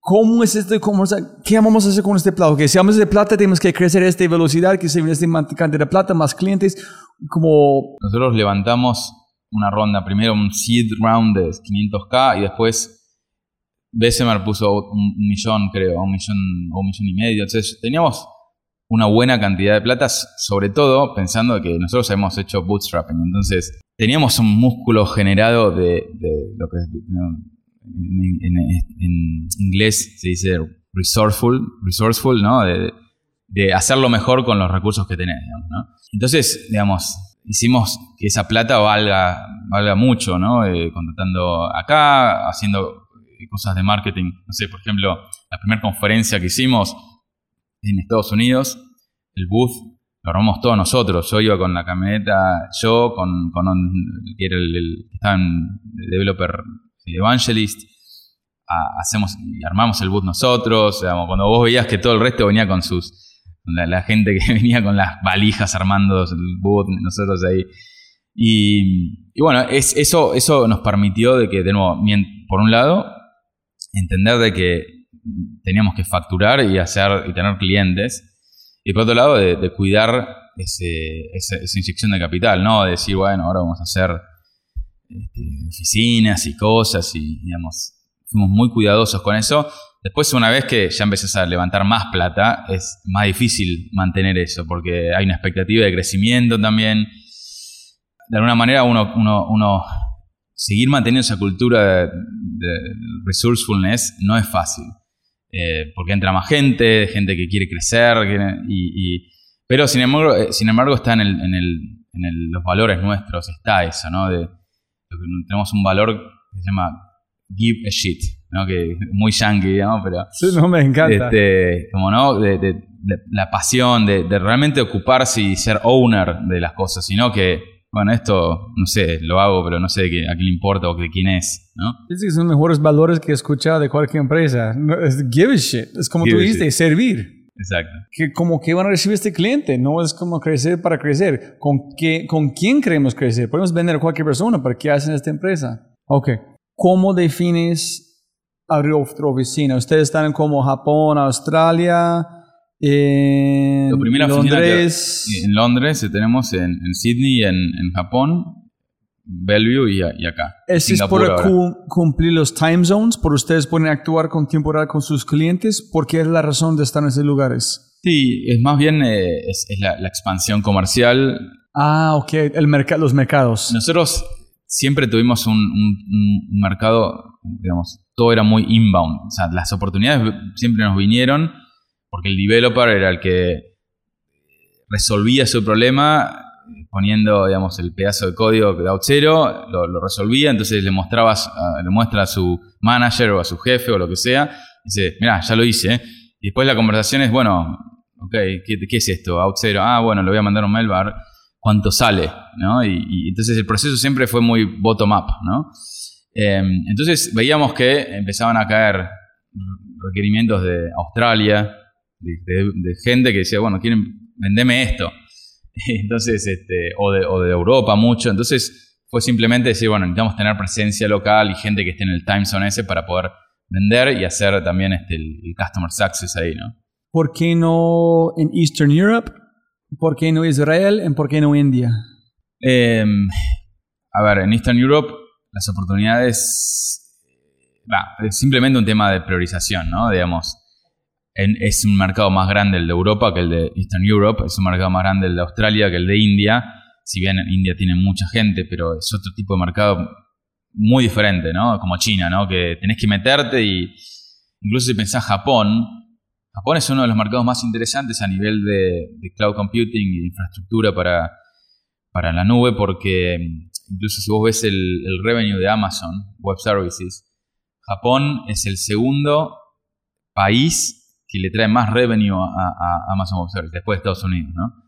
¿cómo es este? Cómo, ¿Qué vamos a hacer con este plata? Que si vamos de plata, tenemos que crecer a esta velocidad, que se este cantidad de plata, más clientes. Como... Nosotros levantamos una ronda, primero un seed round de 500k y después Bessemer puso un, millón, creo, un millón o un millón y medio. Entonces teníamos una buena cantidad de plata, sobre todo pensando que nosotros hemos hecho bootstrapping. Entonces teníamos un músculo generado de, lo que en, inglés se dice resourceful, resourceful, ¿no? De, de, hacerlo mejor con los recursos que tenés, digamos, ¿no? Entonces, digamos, hicimos que esa plata valga, valga mucho, ¿no? Eh, contratando acá, haciendo cosas de marketing. No sé, por ejemplo, la primera conferencia que hicimos en Estados Unidos, el booth lo armamos todos nosotros. Yo iba con la camioneta, yo con, con que era el, que estaba en developer evangelist, hacemos y armamos el booth nosotros. cuando vos veías que todo el resto venía con sus la, gente que venía con las valijas armando el boot, nosotros ahí. Y, y bueno, es, eso, eso nos permitió de que, de nuevo, por un lado, entender de que teníamos que facturar y hacer y tener clientes. Y por otro lado, de, cuidar ese, esa, inyección de capital, ¿no? De decir, bueno, ahora vamos a hacer este, oficinas y cosas y, digamos, fuimos muy cuidadosos con eso. Después, una vez que ya empezás a levantar más plata, es más difícil mantener eso, porque hay una expectativa de crecimiento también. De alguna manera, uno, uno, seguir manteniendo esa cultura de, resourcefulness no es fácil. Eh, porque entra más gente, gente que quiere crecer, y, pero sin embargo, eh, sin embargo está en, los valores nuestros, está eso, ¿no? Tenemos un valor que se llama give a shit, ¿no? Que muy yankee, digamos, pero... Sí, no, me encanta. Este, como, ¿no? De, la pasión, de, realmente ocuparse y ser owner de las cosas, sino que, bueno, esto, no sé, lo hago, pero no sé de a quién le importa o de quién es, ¿no? Es que son mejores valores que he escuchado de cualquier empresa. es give a shit. Es como tú dijiste, servir. Exacto. Que como que van a recibir este cliente, no es como crecer para crecer. ¿Con, qué, ¿Con quién queremos crecer? Podemos vender a cualquier persona, pero ¿qué hacen esta empresa? Ok. ¿Cómo defines abrir otra oficina? Ustedes están como Japón, Australia, en Londres. en Londres tenemos en, en Sydney, en, en Japón, Bellevue y, y acá. ¿Es, es por cumplir los time zones? ¿Por ustedes pueden actuar con tiempo real con sus clientes? ¿Por qué es la razón de estar en esos lugares? Sí, es más bien eh, es, la, la, expansión comercial. Ah, ok, El los mercados. Nosotros siempre tuvimos un, mercado, digamos, todo era muy inbound. O sea, las oportunidades siempre nos vinieron porque el developer era el que resolvía su problema poniendo, digamos, el pedazo de código de Outzero, lo, lo resolvía, entonces le mostrabas, le muestra a su manager o a su jefe o lo que sea, y dice, mira, ya lo hice. Y después la conversación es, bueno, ok, ¿qué, es esto? Outzero, ah, bueno, le voy a mandar un mail bar cuánto sale, ¿no? Y, entonces el proceso siempre fue muy bottom-up, ¿no? Em, entonces veíamos que empezaban a caer requerimientos de Australia, de, gente que decía, bueno, quieren, vendeme esto. Entonces, este, o, de, o de Europa mucho. Entonces fue simplemente decir, bueno, necesitamos tener presencia local y gente que esté en el time zone ese para poder vender y hacer también este, el, el customer success ahí, ¿no? ¿Por qué no en Eastern Europe? ¿Por qué no Israel? ¿En por qué no India? Em, a ver, en Eastern Europe las oportunidades... es simplemente un tema de priorización, ¿no? Digamos, es un mercado más grande el de Europa que el de Eastern Europe, es un mercado más grande el de Australia que el de India, si bien India tiene mucha gente, pero es otro tipo de mercado muy diferente, ¿no? Como China, ¿no? Que tenés que meterte y incluso si pensás Japón, Japón es uno de los mercados más interesantes a nivel de, cloud computing y de infraestructura para, para, la nube, porque incluso si vos ves el, revenue de Amazon Web Services, Japón es el segundo país que le trae más revenue a, a Amazon Web Services después de Estados Unidos, ¿no?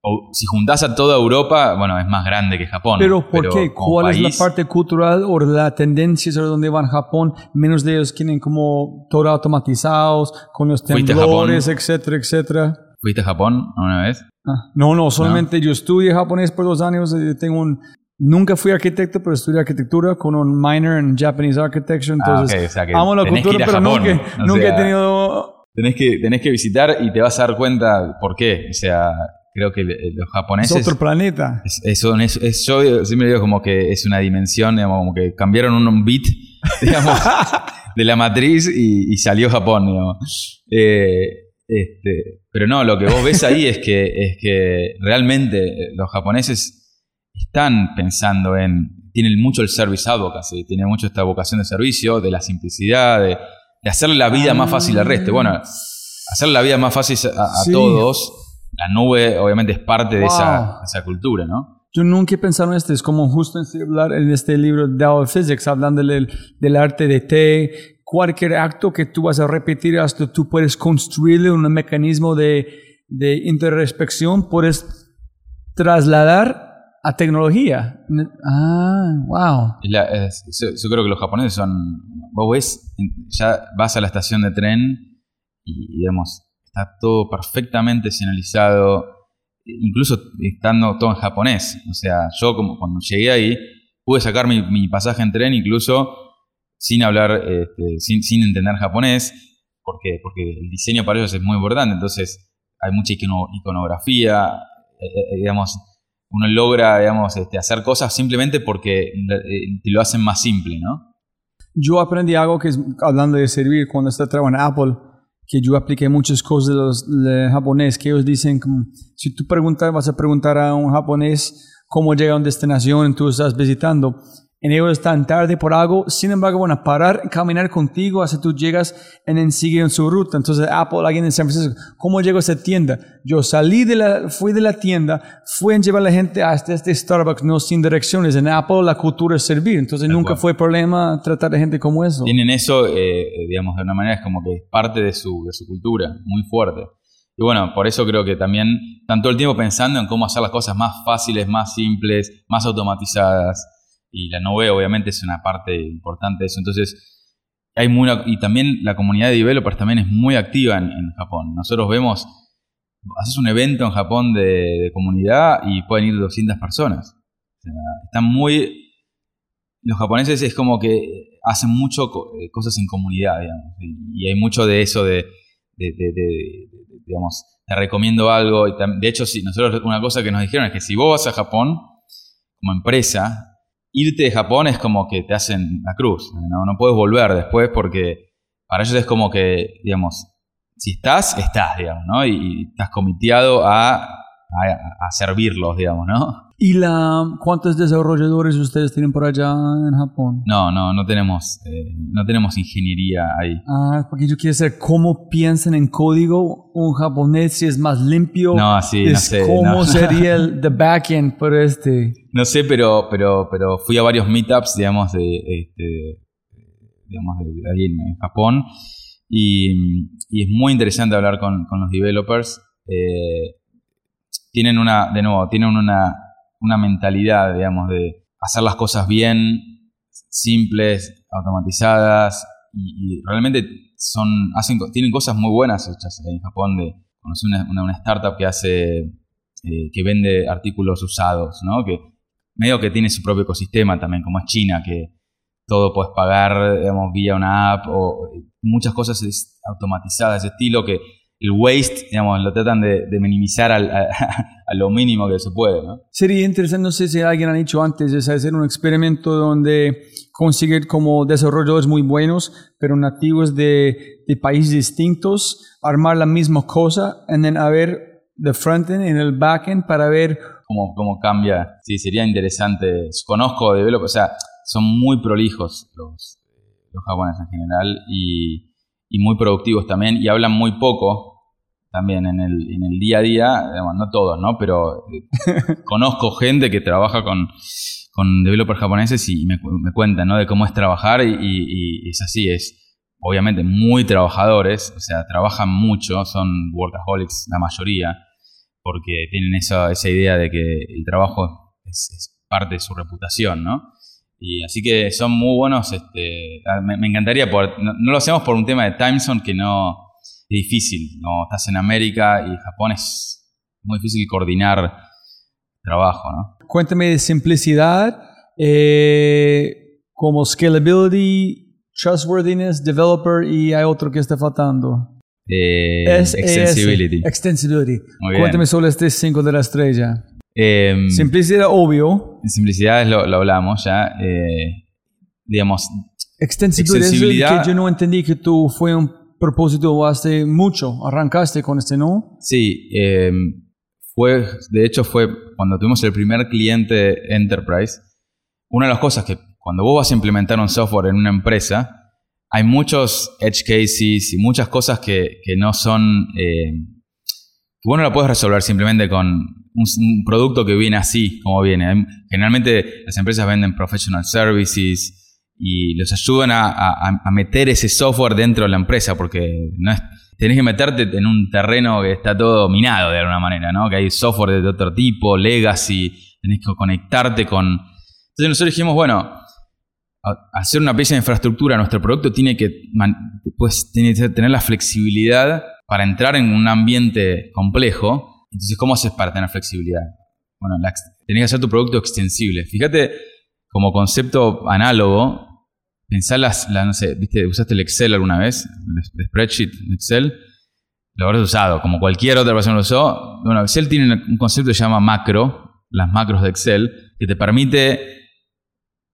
o si juntás a toda Europa, bueno, es más grande que Japón. Pero ¿por qué? ¿Cuál es la parte cultural o la tendencia sobre dónde van Japón? Menos de ellos tienen como todo automatizados, con los temblores, etcétera, etcétera. ¿Fuiste a Japón una vez? Ah, no, no, solamente yo estudié japonés por dos años, y tengo un... Nunca fui arquitecto, pero estudié arquitectura con un minor en Japanese Architecture, ah, entonces amo la cultura, pero nunca, nunca he tenido... Tenés que, tenés que visitar y te vas a dar cuenta por qué. O sea, creo que eh, los japoneses... Es otro planeta. Es, yo siempre digo como que es una dimensión, digamos, como que cambiaron un, bit, digamos, de la matriz y, salió Japón, digamos. Eh, este, pero no, lo que vos ves ahí es que, es que realmente los japoneses están pensando en tiene mucho el service advocacy, tiene mucho esta vocación de servicio, de la simplicidad, de, de hacerle la vida más fácil al resto. Bueno, hacerle la vida más fácil a, a Sí. todos, la nube obviamente es parte de Wow. esa, esa cultura, ¿no? Yo nunca he pensado en esto, es como justo en este, este libro Tao of Physics, hablando del, del arte de té, cualquier acto que tú vas a repetir hasta tú puedes construirle un mecanismo de, de interrespección, puedes trasladar a tecnología. Ah, wow. Yo, creo que los japoneses son. Vos ves, ya vas a la estación de tren y, digamos, está todo perfectamente señalizado, incluso estando todo en japonés. O sea, yo como cuando llegué ahí, pude sacar mi, mi pasaje en tren incluso sin hablar, este, sin, sin entender japonés, porque, porque el diseño para ellos es muy importante. Entonces, hay mucha icono- iconografía, eh, eh, digamos, uno logra, digamos, este, hacer cosas simplemente porque eh, te lo hacen más simple, ¿no? Yo aprendí algo que es, hablando de servir, cuando estaba trabajando en Apple, que yo apliqué muchas cosas de los de japonés, que ellos dicen, si tú preguntas, vas a preguntar a un japonés cómo llega a una destinación, tú estás visitando, en ellos están tarde por algo, sin embargo van a parar, caminar contigo hasta tú llegas y then siguen su ruta. Entonces Apple, alguien en San Francisco, ¿cómo llego a esa tienda? Yo salí de la, fui de la tienda, fui a llevar a la gente hasta este Starbucks, no sin direcciones. En Apple la cultura es servir, entonces nunca fue problema tratar de gente como eso. Tienen eso, eh, digamos, de una manera es como que es parte de su, de su cultura, muy fuerte. Y bueno, por eso creo que también están todo el tiempo pensando en cómo hacer las cosas más fáciles, más simples, más automatizadas. Y la nube obviamente es una parte importante de eso. Entonces, hay muy, y también la comunidad de developers también es muy activa en, Japón. Nosotros vemos, haces un evento en Japón de, de comunidad y pueden ir 200 personas. O sea, están muy... Los japoneses es como que hacen mucho eh, cosas en comunidad, digamos. Y, y hay mucho de eso de, de- de- digamos, te recomiendo algo. De hecho, sí, nosotros una cosa que nos dijeron es que si vos vas a Japón como empresa, irte de Japón es como que te hacen la cruz. No, no puedes volver después porque para ellos es como que, digamos, si estás, estás, digamos, ¿no? Y, estás comiteado a, a, a servirlos, digamos, ¿no? ¿Y la, cuántos desarrolladores ustedes tienen por allá en Japón? No, no, no tenemos, eh, no tenemos ingeniería ahí. Ah, porque yo quiero saber cómo piensan en código un japonés, si es más limpio. No, sí, no sé, ¿Cómo no. sería el the backend por este? No sé, pero, pero, pero fui a varios meetups, digamos, de, este, digamos, de, de ahí en, en Japón. Y, y es muy interesante hablar con, con los developers. Eh, tienen una, de nuevo, tienen una, una mentalidad, digamos, de hacer las cosas bien, simples, automatizadas, y, realmente son, hacen, tienen cosas muy buenas hechas en Japón. De, conocí una, una, startup que hace, eh, que vende artículos usados, ¿no? Que medio que tiene su propio ecosistema también, como es China, que todo puedes pagar, digamos, vía una app o muchas cosas es automatizadas, de estilo que el waste, digamos, lo tratan de, minimizar al- a lo mínimo que se puede, ¿no? Sería interesante, no sé si alguien ha dicho antes, es hacer un experimento donde conseguir como desarrolladores muy buenos, pero nativos de, de países distintos, armar la misma cosa, y then a ver the frontend y el backend para ver cómo, cómo cambia. Sí, sería interesante. Conozco developers, o sea, son muy prolijos los, los japoneses en general y, y muy productivos también y hablan muy poco también en el, en el día a día, digamos, no todos, ¿no? Pero eh, conozco gente que trabaja con, con developers japoneses y me, me cuentan, ¿no? De cómo es trabajar y, y- y es así, es obviamente muy trabajadores, o sea, trabajan mucho, son workaholics la mayoría, porque tienen esa, esa idea de que el trabajo es, es parte de su reputación, ¿no? Y así que son muy buenos, este, ah, me, me encantaría poder, no, no lo hacemos por un tema de time zone que no difícil, no estás en América y Japón es muy difícil coordinar trabajo, ¿no? Cuéntame de simplicidad, eh, como scalability, trustworthiness, developer y hay otro que está faltando. Eh, Es- extensibility. es- extensibility. Cuéntame sobre este 5 de la estrella. Em, Simplicidad, obvio. simplicidad lo, lo hablamos ya. eh, digamos, Extensibility es Extensibilidad- que yo no entendí que tú fue un propósito hace mucho. Arrancaste con este, ¿no? Sí, eh, fue, de hecho fue cuando tuvimos el primer cliente Enterprise, una de las cosas que cuando vos vas a implementar un software en una empresa, hay muchos edge cases y muchas cosas que, que no son... Eh, que vos no lo puedes resolver simplemente con un, producto que viene así, como viene. Generalmente las empresas venden professional services y los ayudan a, a, meter ese software dentro de la empresa porque no es, tenés que meterte en un terreno que está todo minado de alguna manera, ¿no? Que hay software de otro tipo, legacy, tenés que conectarte con... Entonces nosotros dijimos, bueno, hacer una pieza de infraestructura, nuestro producto tiene que, pues, tiene que tener la flexibilidad para entrar en un ambiente complejo. Entonces, ¿cómo haces para tener flexibilidad? Bueno, tenés que hacer tu producto extensible. Fíjate, como concepto análogo, pensá las, no sé, ¿viste? ¿usaste el Excel alguna vez? El spreadsheet, Excel. Lo habrás usado, como cualquier otra persona lo usó. Bueno, Excel tiene un concepto que se llama macro, las macros de Excel, que te permite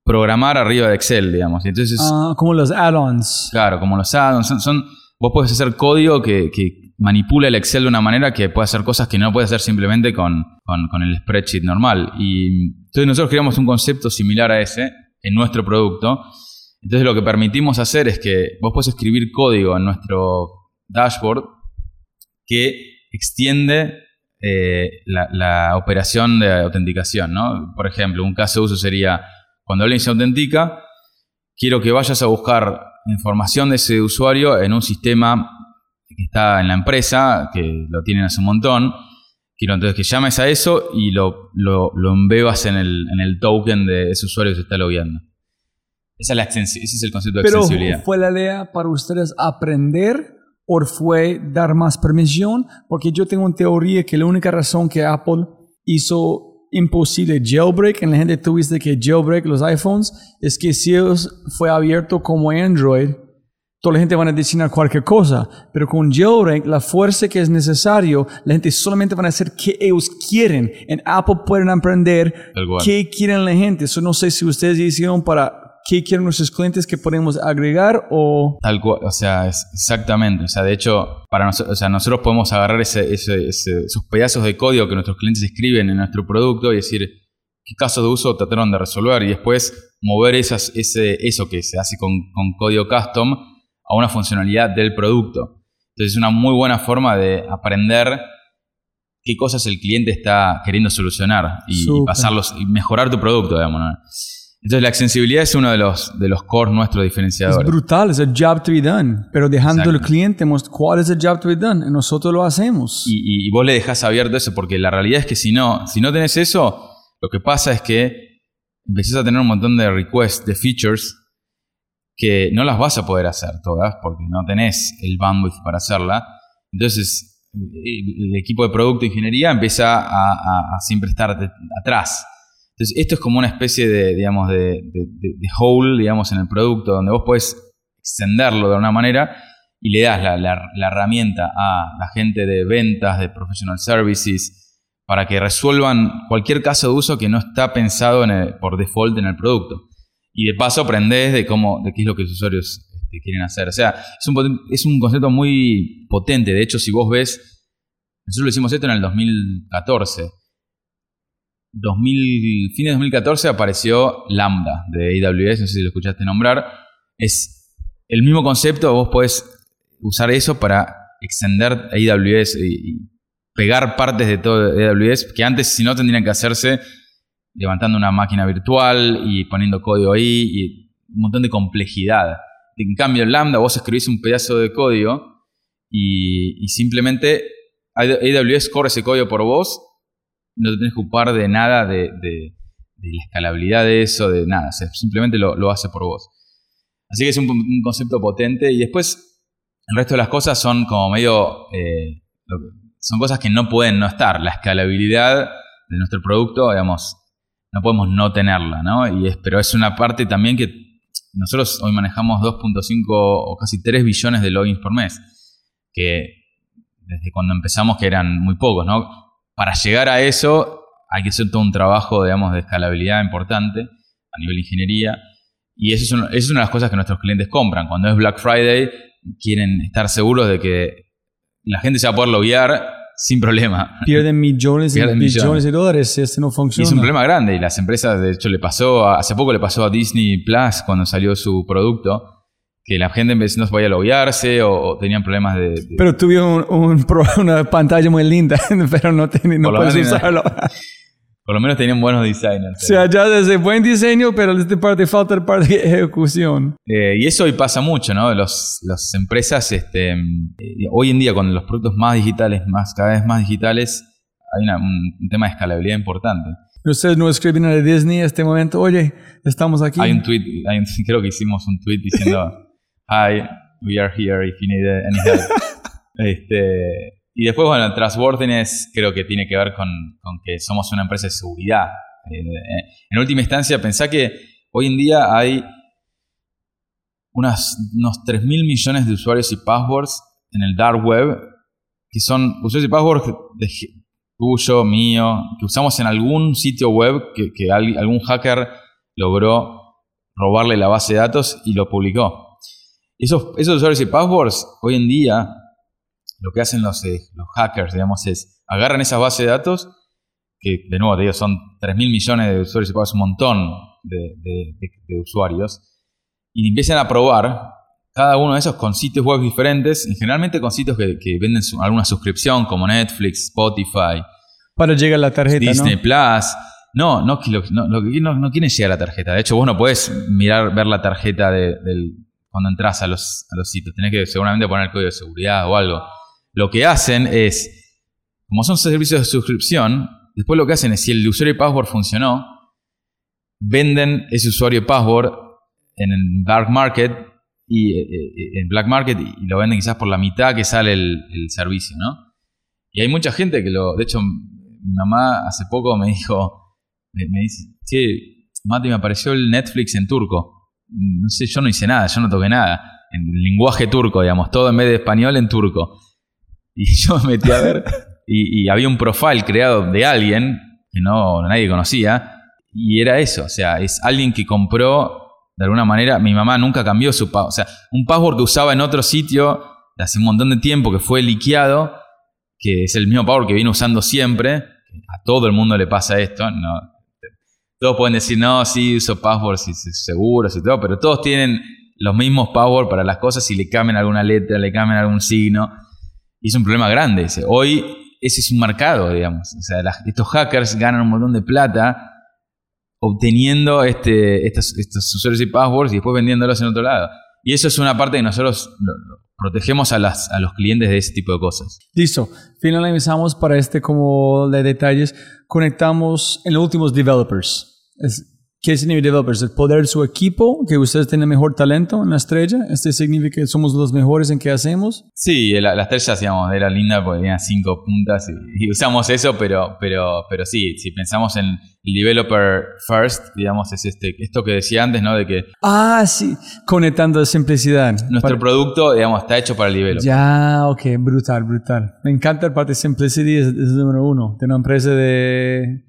programar arriba de Excel, digamos. Entonces, ah, como los add-ons. Claro, como los add-ons. Son, vos puedes hacer código que, manipula el Excel de una manera que puede hacer cosas que no puede hacer simplemente con, con, el spreadsheet normal. Y entonces nosotros creamos un concepto similar a ese en nuestro producto. Entonces lo que permitimos hacer es que vos puedes escribir código en nuestro dashboard que extiende eh, la, operación de autenticación. ¿no? Por ejemplo, un caso de uso sería cuando alguien se autentica, quiero que vayas a buscar información de ese usuario en un sistema que está en la empresa, que lo tienen hace un montón. Quiero entonces que llames a eso y lo, lo, embebas en el, en el, token de ese usuario que se está logueando. Esa es ese es el concepto de Pero ¿Fue la idea para ustedes aprender o fue dar más permisión? Porque yo tengo una teoría que la única razón que Apple hizo imposible jailbreak. En la gente tuviste que jailbreak los iPhones. Es que si fue abierto como Android, toda la gente va a diseñar cualquier cosa. Pero con jailbreak, la fuerza que es necesario, la gente solamente van a hacer que ellos quieren. En Apple pueden aprender qué quieren la gente. Eso no sé si ustedes hicieron para qué quieren nuestros clientes que podemos agregar o... Tal cual, o sea, exactamente. O sea, de hecho, para nosotros, o sea, nosotros podemos agarrar ese, esos pedazos de código que nuestros clientes escriben en nuestro producto y decir qué casos de uso trataron de resolver y después mover esas, ese, eso que se hace con, con código custom a una funcionalidad del producto. Entonces es una muy buena forma de aprender qué cosas el cliente está queriendo solucionar y, pasarlos y mejorar tu producto, digamos. ¿no? Entonces la extensibilidad es uno de los, de los core nuestros diferenciadores. Es brutal, es el job to be done. Pero dejando al cliente, cuál es el job to be done. nosotros lo hacemos. Y, vos le dejas abierto eso, porque la realidad es que si no, si no tenés eso, lo que pasa es que empezás a tener un montón de requests, de features, que no las vas a poder hacer todas, porque no tenés el bandwidth para hacerla. Entonces, el, equipo de producto e ingeniería empieza a, a siempre estar atrás entonces, esto es como una especie de, digamos, de, de, hole, digamos, en el producto, donde vos puedes extenderlo de alguna manera y le das la, la, herramienta a la gente de ventas, de professional services, para que resuelvan cualquier caso de uso que no está pensado por default en el producto. Y de paso aprendes de cómo, de qué es lo que los usuarios este, quieren hacer. O sea, es un, es un concepto muy potente. De hecho, si vos ves, nosotros lo hicimos esto en el 2014 2000, fines de 2014 apareció Lambda de AWS, no sé si lo escuchaste nombrar. Es el mismo concepto, vos podés usar eso para extender AWS y, pegar partes de todo AWS que antes si no tendrían que hacerse levantando una máquina virtual y poniendo código ahí y un montón de complejidad. En cambio, en Lambda vos escribís un pedazo de código y, y simplemente AWS corre ese código por vos no te tienes que ocupar de nada de, la escalabilidad de eso, de nada, simplemente lo, hace por vos. Así que es un, concepto potente y después el resto de las cosas son como medio, eh, son cosas que no pueden no estar. La escalabilidad de nuestro producto, digamos, no podemos no tenerla, ¿no? Y es, pero es una parte también que nosotros hoy manejamos 2.5 o casi 3 billones de logins por mes, que desde cuando empezamos que eran muy pocos, ¿no? Para llegar a eso hay que hacer todo un trabajo, digamos, de escalabilidad importante a nivel de ingeniería. Y eso es, una de las cosas que nuestros clientes compran. Cuando es Black Friday, quieren estar seguros de que la gente se va a poder loguear sin problema. Pierden millones y Pierden millones. de dólares si este no Y funciona. es un problema grande y las empresas, de hecho, le pasó, a- hace poco le pasó a Disney Plus cuando salió su producto, que la gente en vez no podía loguearse o, o tenían problemas de... de- Pero tuvieron un, un pro- una pantalla muy linda, pero no, ten- no puedes usarlo. por lo menos tenían buenos designers. O sea, ya desde buen diseño, pero esta parte falta la parte de ejecución. Eh, y eso hoy pasa mucho, ¿no? Los, las empresas, este, eh, hoy en día, con los productos más digitales, más, cada vez más digitales, hay una- un, un tema de escalabilidad importante. Ustedes no escriben a Disney en este momento, oye, estamos aquí. Hay un tweet, hay un- creo que hicimos un tweet diciendo, Hi, we are here if you need any help. este, y después, bueno, el trustworthiness creo que tiene que ver con, con que somos una empresa de seguridad. Eh, eh, en última instancia, pensá que hoy en día hay unas, unos 3 mil millones de usuarios y passwords en el dark web, que son usuarios y passwords de, tuyo, mío, que usamos en algún sitio web que, que al- algún hacker logró robarle la base de datos y lo publicó. Esos, esos usuarios y passwords, hoy en día, lo que hacen los, eh, los hackers, digamos, es agarran esas bases de datos, que de nuevo, te digo, son 3 mil millones de usuarios y passwords, un montón de, de- de- de usuarios, y empiezan a probar cada uno de esos con sitios web diferentes, y generalmente con sitios que, que venden su- alguna suscripción, como Netflix, Spotify, Para llegar la tarjeta, Disney ¿no? Plus. No, no, no, no, no quieren llegar a la tarjeta. De hecho, vos no podés mirar, ver la tarjeta de- del, cuando entras a los, a los sitios. Tenés que seguramente poner el código de seguridad o algo. Lo que hacen es, como son servicios de suscripción, después lo que hacen es, si el usuario y password funcionó, venden ese usuario y password en el dark market y eh, eh, en black market y lo venden quizás por la mitad que sale el, servicio, ¿no? Y hay mucha gente que lo. De hecho, mi mamá hace poco me dijo. Me, me dice, che, Mati, me apareció el Netflix en turco. No sé, yo no hice nada, yo no toqué nada. En el lenguaje turco, digamos, todo en vez de español en turco. Y yo me metí a ver. Y, había un profile creado de alguien que no nadie conocía. Y era eso, o sea, es alguien que compró de alguna manera. Mi mamá nunca cambió su password. O sea, un password que usaba en otro sitio hace un montón de tiempo que fue liqueado que es el mismo power que viene usando siempre. A todo el mundo le pasa esto. No, todos pueden decir, no, sí, uso passwords y seguros y todo, pero todos tienen los mismos passwords para las cosas y le cambian alguna letra, le cambian algún signo. Y es un problema grande. Hoy ese es un mercado, digamos. O sea, estos hackers ganan un montón de plata obteniendo este, estos, estos usuarios y passwords y después vendiéndolos en otro lado. Y eso es una parte que nosotros protegemos a, las, a los clientes de ese tipo de cosas. Listo. Finalizamos para este como de detalles. Conectamos en los últimos developers. Es- ¿Qué significa developers? El poder de su equipo, que ustedes tienen mejor talento en la estrella. Este significa que somos los mejores en qué hacemos. Sí, la, la estrella, digamos, era linda porque tenía cinco puntas y, y usamos eso, pero, pero, pero sí, si pensamos en el developer first, digamos, es este, esto que decía antes, ¿no? De que Ah, sí. Conectando de simplicidad. nuestro Para- producto, digamos, está hecho para el developer. Ya, ok, brutal, brutal. Me encanta el parte de simplicity, es, es el número uno. De una empresa de,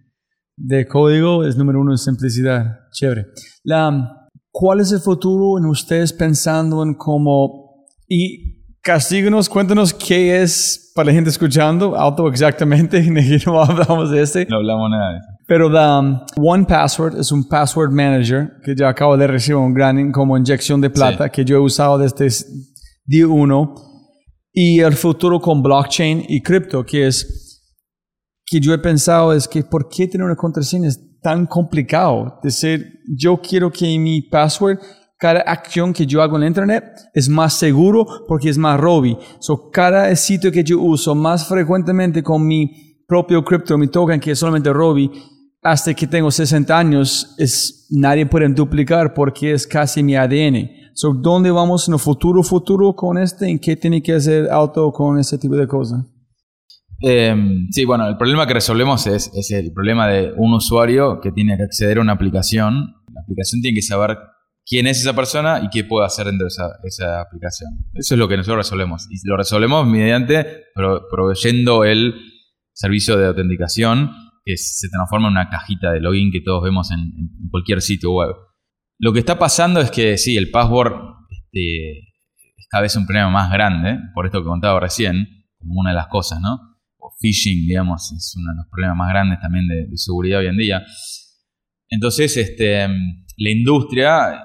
de código, es número uno en simplicidad. Chévere. La, ¿Cuál es el futuro en ustedes pensando en cómo... Y castíganos, cuéntanos qué es para la gente escuchando, auto exactamente, no hablamos de este. No hablamos nada de eso. Pero la um, One Password es un password manager que yo acabo de recibir un gran como inyección de plata Sí. que yo he usado desde día uno. Y el futuro con blockchain y cripto, que es que yo he pensado es que ¿por qué tener una contraseña es tan complicado? Decir, yo quiero que mi password, cada acción que yo hago en la internet es más seguro porque es más robi. So, cada sitio que yo uso más frecuentemente con mi propio cripto, mi token, que es solamente robi, hasta que tengo 60 años, es, nadie puede duplicar porque es casi mi ADN. So, ¿Dónde vamos en el futuro, futuro con este? ¿En qué tiene que hacer auto con ese tipo de cosas? Eh, sí, bueno, el problema que resolvemos es, el problema de un usuario que tiene que acceder a una aplicación. La aplicación tiene que saber quién es esa persona y qué puede hacer dentro de esa, aplicación. Eso es lo que nosotros resolvemos. Y lo resolvemos mediante pro- proveyendo el servicio de autenticación que se transforma en una cajita de login que todos vemos en, en cualquier sitio web. Lo que está pasando es que sí, el password este, es cada vez un problema más grande, por esto que contaba recién, como una de las cosas, ¿no? Phishing, digamos, es uno de los problemas más grandes también de, seguridad hoy en día. Entonces, este, la industria,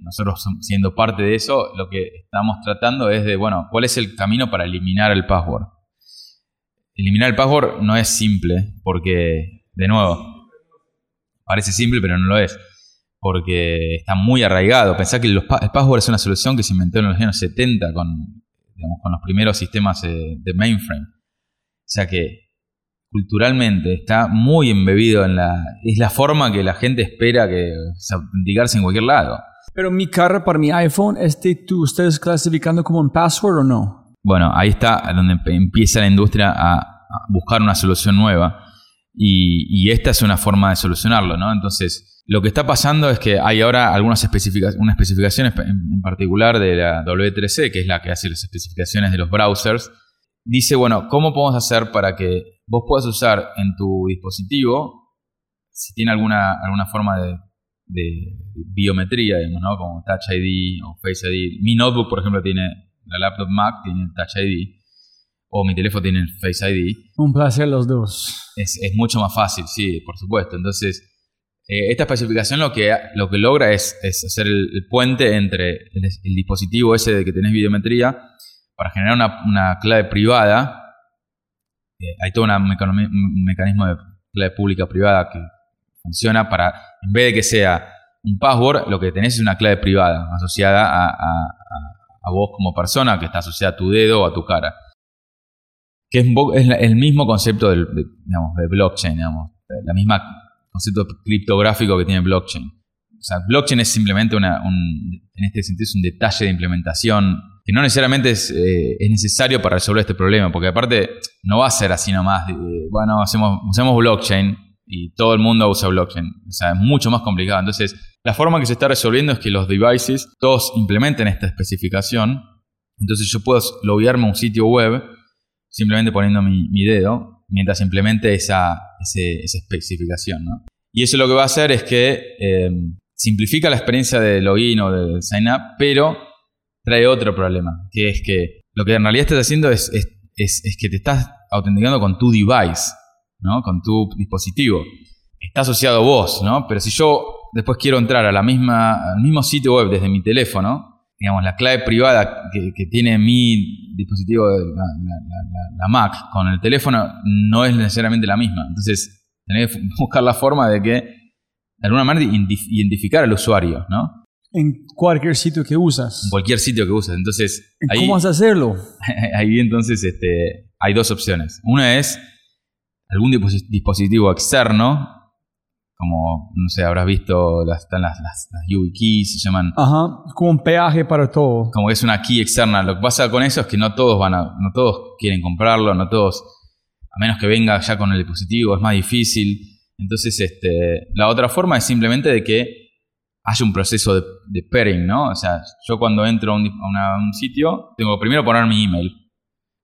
nosotros siendo parte de eso, lo que estamos tratando es de, bueno, ¿cuál es el camino para eliminar el password? Eliminar el password no es simple, porque, de nuevo, parece simple, pero no lo es porque está muy arraigado. Pensá que el password es una solución que se inventó en los años 70 con, con los primeros sistemas de, mainframe. O sea que culturalmente está muy embebido en la... Es la forma que la gente espera que se autenticarse en cualquier lado. Pero mi carro para mi iPhone, este, ¿tú ustedes clasificando como un password o no? Bueno, ahí está donde empieza la industria a, buscar una solución nueva. Y, y, esta es una forma de solucionarlo, ¿no? Entonces, lo que está pasando es que hay ahora algunas especificaciones, una especificación en particular de la W3C, que es la que hace las especificaciones de los browsers. Dice, bueno, ¿cómo podemos hacer para que vos puedas usar en tu dispositivo, si tiene alguna, alguna forma de, biometría, digamos, ¿no? como Touch ID o Face ID. Mi notebook, por ejemplo, tiene, la laptop Mac tiene Touch ID, o mi teléfono tiene Face ID. Un placer los dos. Es, es mucho más fácil, sí, por supuesto. Entonces, eh, esta especificación lo que, lo que logra es, hacer el, puente entre el, dispositivo ese de que tenés videometría para generar una, clave privada. Eh, hay todo un mecanismo de clave pública privada que funciona para, en vez de que sea un password, lo que tenés es una clave privada asociada a, vos como persona, que está asociada a tu dedo o a tu cara. Que es, el mismo concepto del, de, de blockchain, digamos, la misma concepto criptográfico que tiene blockchain. O sea, blockchain es simplemente una, un, en este sentido, es un detalle de implementación que no necesariamente es, eh, es, necesario para resolver este problema, porque aparte no va a ser así nomás, bueno, usamos blockchain y todo el mundo usa blockchain. O sea, es mucho más complicado. Entonces, la forma que se está resolviendo es que los devices todos implementen esta especificación. Entonces yo puedo loguearme a un sitio web simplemente poniendo mi, dedo mientras implemente esa, esa especificación. Y eso lo que va a hacer es que eh, simplifica la experiencia de login o de sign up, pero trae otro problema, que es que lo que en realidad estás haciendo es, es, es, que te estás autenticando con tu device, ¿no? con tu dispositivo. Está asociado vos, ¿no? pero si yo después quiero entrar a la misma, al mismo sitio web desde mi teléfono, digamos, la clave privada que, tiene mi dispositivo, la, Mac, con el teléfono, no es necesariamente la misma. Entonces, tenés que buscar la forma de que, de alguna manera, identificar al usuario, ¿no? En cualquier sitio que usas. En cualquier sitio que usas. Entonces, ¿cómo vas a hacerlo? Ahí entonces este, hay dos opciones. Una es algún dispositivo externo como, no sé, habrás visto, las, están las, las, keys, se llaman... Ajá, como un peaje para todo. Como que es una key externa. Lo que pasa con eso es que no todos van a, no todos quieren comprarlo, no todos, a menos que venga ya con el dispositivo, es más difícil. Entonces, este, la otra forma es simplemente de que haya un proceso de, de pairing, ¿no? O sea, yo cuando entro a un, un sitio, tengo que primero poner mi email,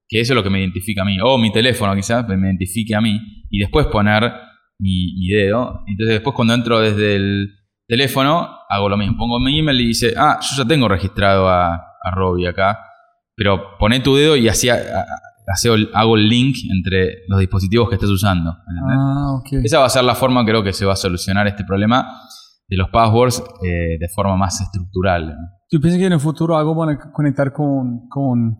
que eso es lo que me identifica a mí, o mi teléfono quizás, me identifique a mí, y después poner mi, dedo. Entonces después cuando entro desde el teléfono, hago lo mismo. Pongo mi email y dice, ah, yo ya tengo registrado a, a Robbie acá, pero poné tu dedo y así hago el link entre los dispositivos que estés usando. Ah, Esa va a ser la forma, creo que se va a solucionar este problema de los passwords eh, de forma más estructural. ¿Tú piensas que en el futuro algo van a conectar con, con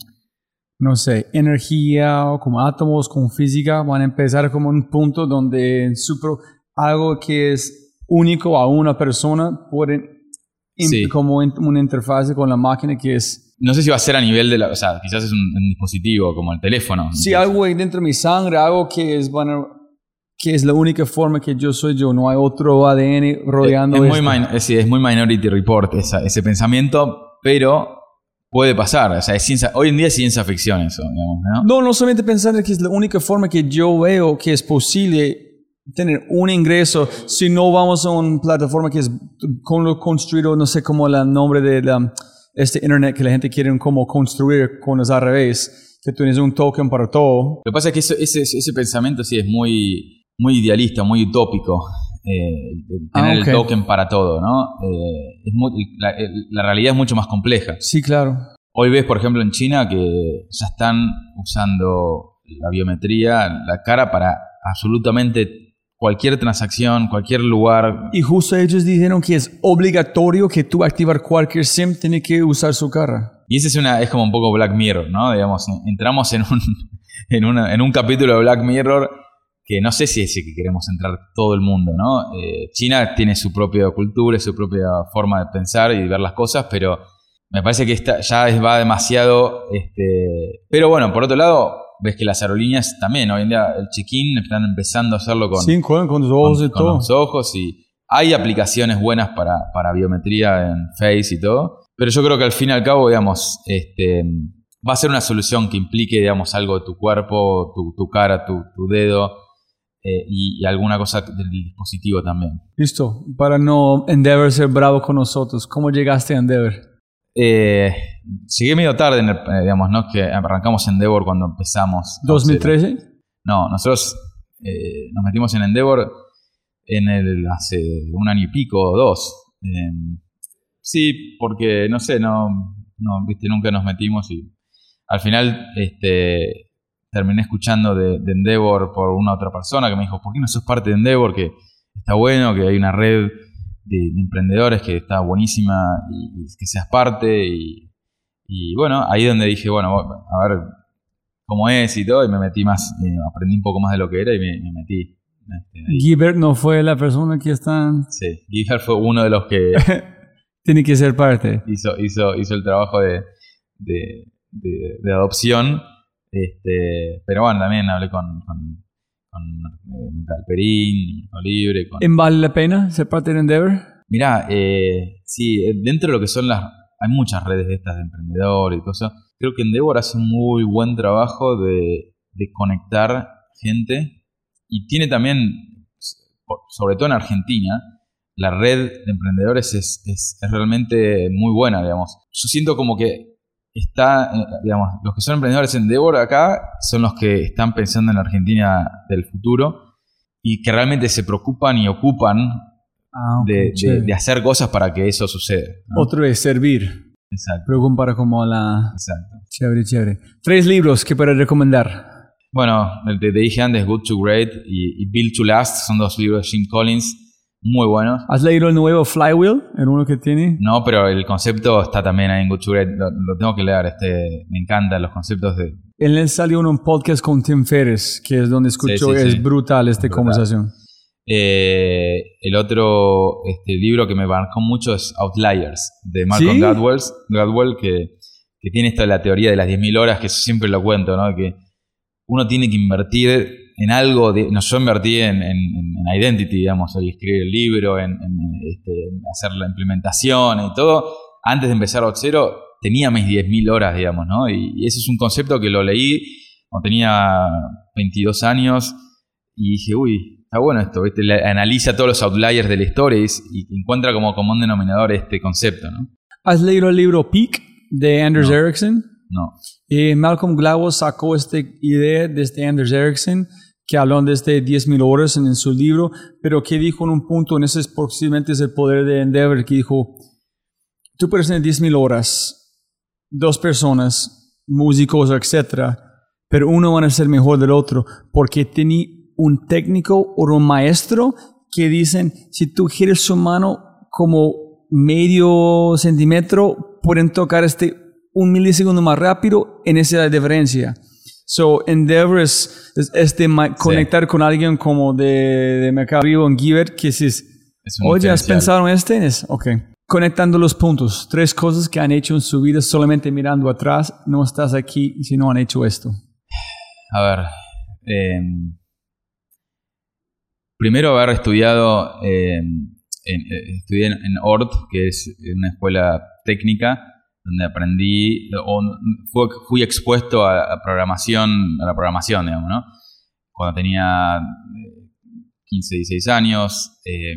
no sé, energía o como átomos, con física, van a empezar como un punto donde super, algo que es único a una persona puede como una interfaz con la máquina que es... No sé si va a ser a nivel de la... O sea, quizás es un, dispositivo como el teléfono. Sí, algo dentro de mi sangre, algo que es, bueno, que es la única forma que yo soy yo, no hay otro ADN rodeando es, muy, es, es muy Minority Report ese pensamiento, pero puede pasar. O sea, es ciencia, hoy en día es ciencia ficción eso, digamos, ¿no? No, no solamente pensar que es la única forma que yo veo que es posible tener un ingreso si no vamos a una plataforma que es con lo construido, no sé cómo el nombre de este internet que la gente quiere como construir con los al revés, que tienes un token para todo. Lo que pasa es que ese, ese pensamiento sí es muy, muy idealista, muy utópico. Eh, tener ah, el token para todo, ¿no? Eh, la, realidad es mucho más compleja. Sí, claro. Hoy ves, por ejemplo, en China que ya están usando la biometría, la cara para absolutamente cualquier transacción, cualquier lugar. Y justo ellos dijeron que es obligatorio que tú activar cualquier SIM tiene que usar su cara. Y ese es, una, es como un poco Black Mirror, ¿no? Digamos, entramos en un, en, una, en un capítulo de Black Mirror que no sé si es el que queremos entrar todo el mundo, ¿no? Eh, China tiene su propia cultura, su propia forma de pensar y ver las cosas, pero me parece que esta ya va demasiado... Este... Pero bueno, por otro lado, ves que las aerolíneas también, hoy en día el check-in están empezando a hacerlo con, sí, con, los ojos y todo. los ojos y hay aplicaciones buenas para, para biometría en Face y todo, pero yo creo que al fin y al cabo, digamos, este, va a ser una solución que implique, digamos, algo de tu cuerpo, tu, tu cara, tu, tu dedo, eh, y, alguna cosa del dispositivo también. Listo, para no Endeavor ser bravo con nosotros, ¿cómo llegaste a Endeavor? Eh, llegué medio tarde, en el, eh, digamos, ¿no? Que arrancamos Endeavor cuando empezamos. ¿2013? No, nosotros eh, nos metimos en Endeavor en el, hace un año y pico o dos. sí, porque, no sé, no, no, viste, nunca nos metimos y al final, este terminé escuchando de, Endeavor por una otra persona que me dijo, ¿por qué no sos parte de Endeavor? Que está bueno, que hay una red de, emprendedores que está buenísima y, que seas parte. Y, bueno, ahí donde dije, bueno, a ver cómo es y todo, y me metí más, eh, aprendí un poco más de lo que era y me, metí. Este, no fue la persona que está... Sí, Giver fue uno de los que... Tiene que ser parte. Hizo, hizo, hizo el trabajo de, de adopción este, pero bueno, también hablé con, con, con eh, Perín, Libre. Con... ¿En vale la pena ser parte de Endeavor? Mirá, eh, sí, eh, dentro de lo que son las... Hay muchas redes de estas de emprendedores y cosas. Creo que Endeavor hace un muy buen trabajo de, de conectar gente y tiene también, sobre todo en Argentina, la red de emprendedores es, es, es, realmente muy buena, digamos. Yo siento como que está, eh, digamos, los que son emprendedores en Endeavor acá son los que están pensando en la Argentina del futuro y que realmente se preocupan y ocupan ah, de, hacer cosas para que eso suceda. Otro es servir. Exacto. Preocupan para como la... Exacto. Chévere, chévere. Tres libros que para recomendar. Bueno, te, te dije antes, Good to Great y, y Build to Last, son dos libros de Jim Collins muy buenos. ¿Has leído el nuevo Flywheel, el uno que tiene? No, pero el concepto está también ahí en Good lo, lo, tengo que leer, este, me encantan los conceptos de... Él salió en un podcast con Tim Ferriss, que es donde escuchó, es brutal esta conversación. Eh, el otro este, libro que me marcó mucho es Outliers, de Malcolm Gladwell, Gladwell que, que, tiene esto de la teoría de las 10.000 horas, que siempre lo cuento, ¿no? Que uno tiene que invertir en algo, de, no, yo invertí en, en, en, Identity, digamos, el escribir el libro, en, este, hacer la implementación y todo. Antes de empezar a cero, tenía mis 10.000 horas, digamos, ¿no? Y, ese es un concepto que lo leí cuando tenía 22 años y dije, uy, está bueno esto, ¿viste? analiza todos los outliers de la historia y, encuentra como común denominador este concepto, ¿no? ¿Has leído el libro Peak de Anders Ericsson? No. Eh, Malcolm Gladwell sacó esta idea desde este Anders Ericsson que habló de este 10.000 horas en, su libro, pero que dijo en un punto, en ese posiblemente es el poder de Endeavor, que dijo, tú puedes tener 10.000 horas, dos personas, músicos, etcétera, pero uno va a ser mejor del otro, porque tiene un técnico o un maestro que dicen, si tú giras su mano como medio centímetro, pueden tocar este un milisegundo más rápido en esa diferencia. So, Endeavor es, este conectar con alguien como de, de Mercado Vivo en Giver, que si oye, ¿has pensado en este? Es, ok. Conectando los puntos. Tres cosas que han hecho en su vida solamente mirando atrás. No estás aquí si no han hecho esto. A ver. Em, primero haber estudiado, em, en, eh, estudié en ORT, que es una escuela técnica donde aprendí, o fui, expuesto a, programación, a la programación, digamos, ¿no? Cuando tenía 15, eh, 16 años, eh,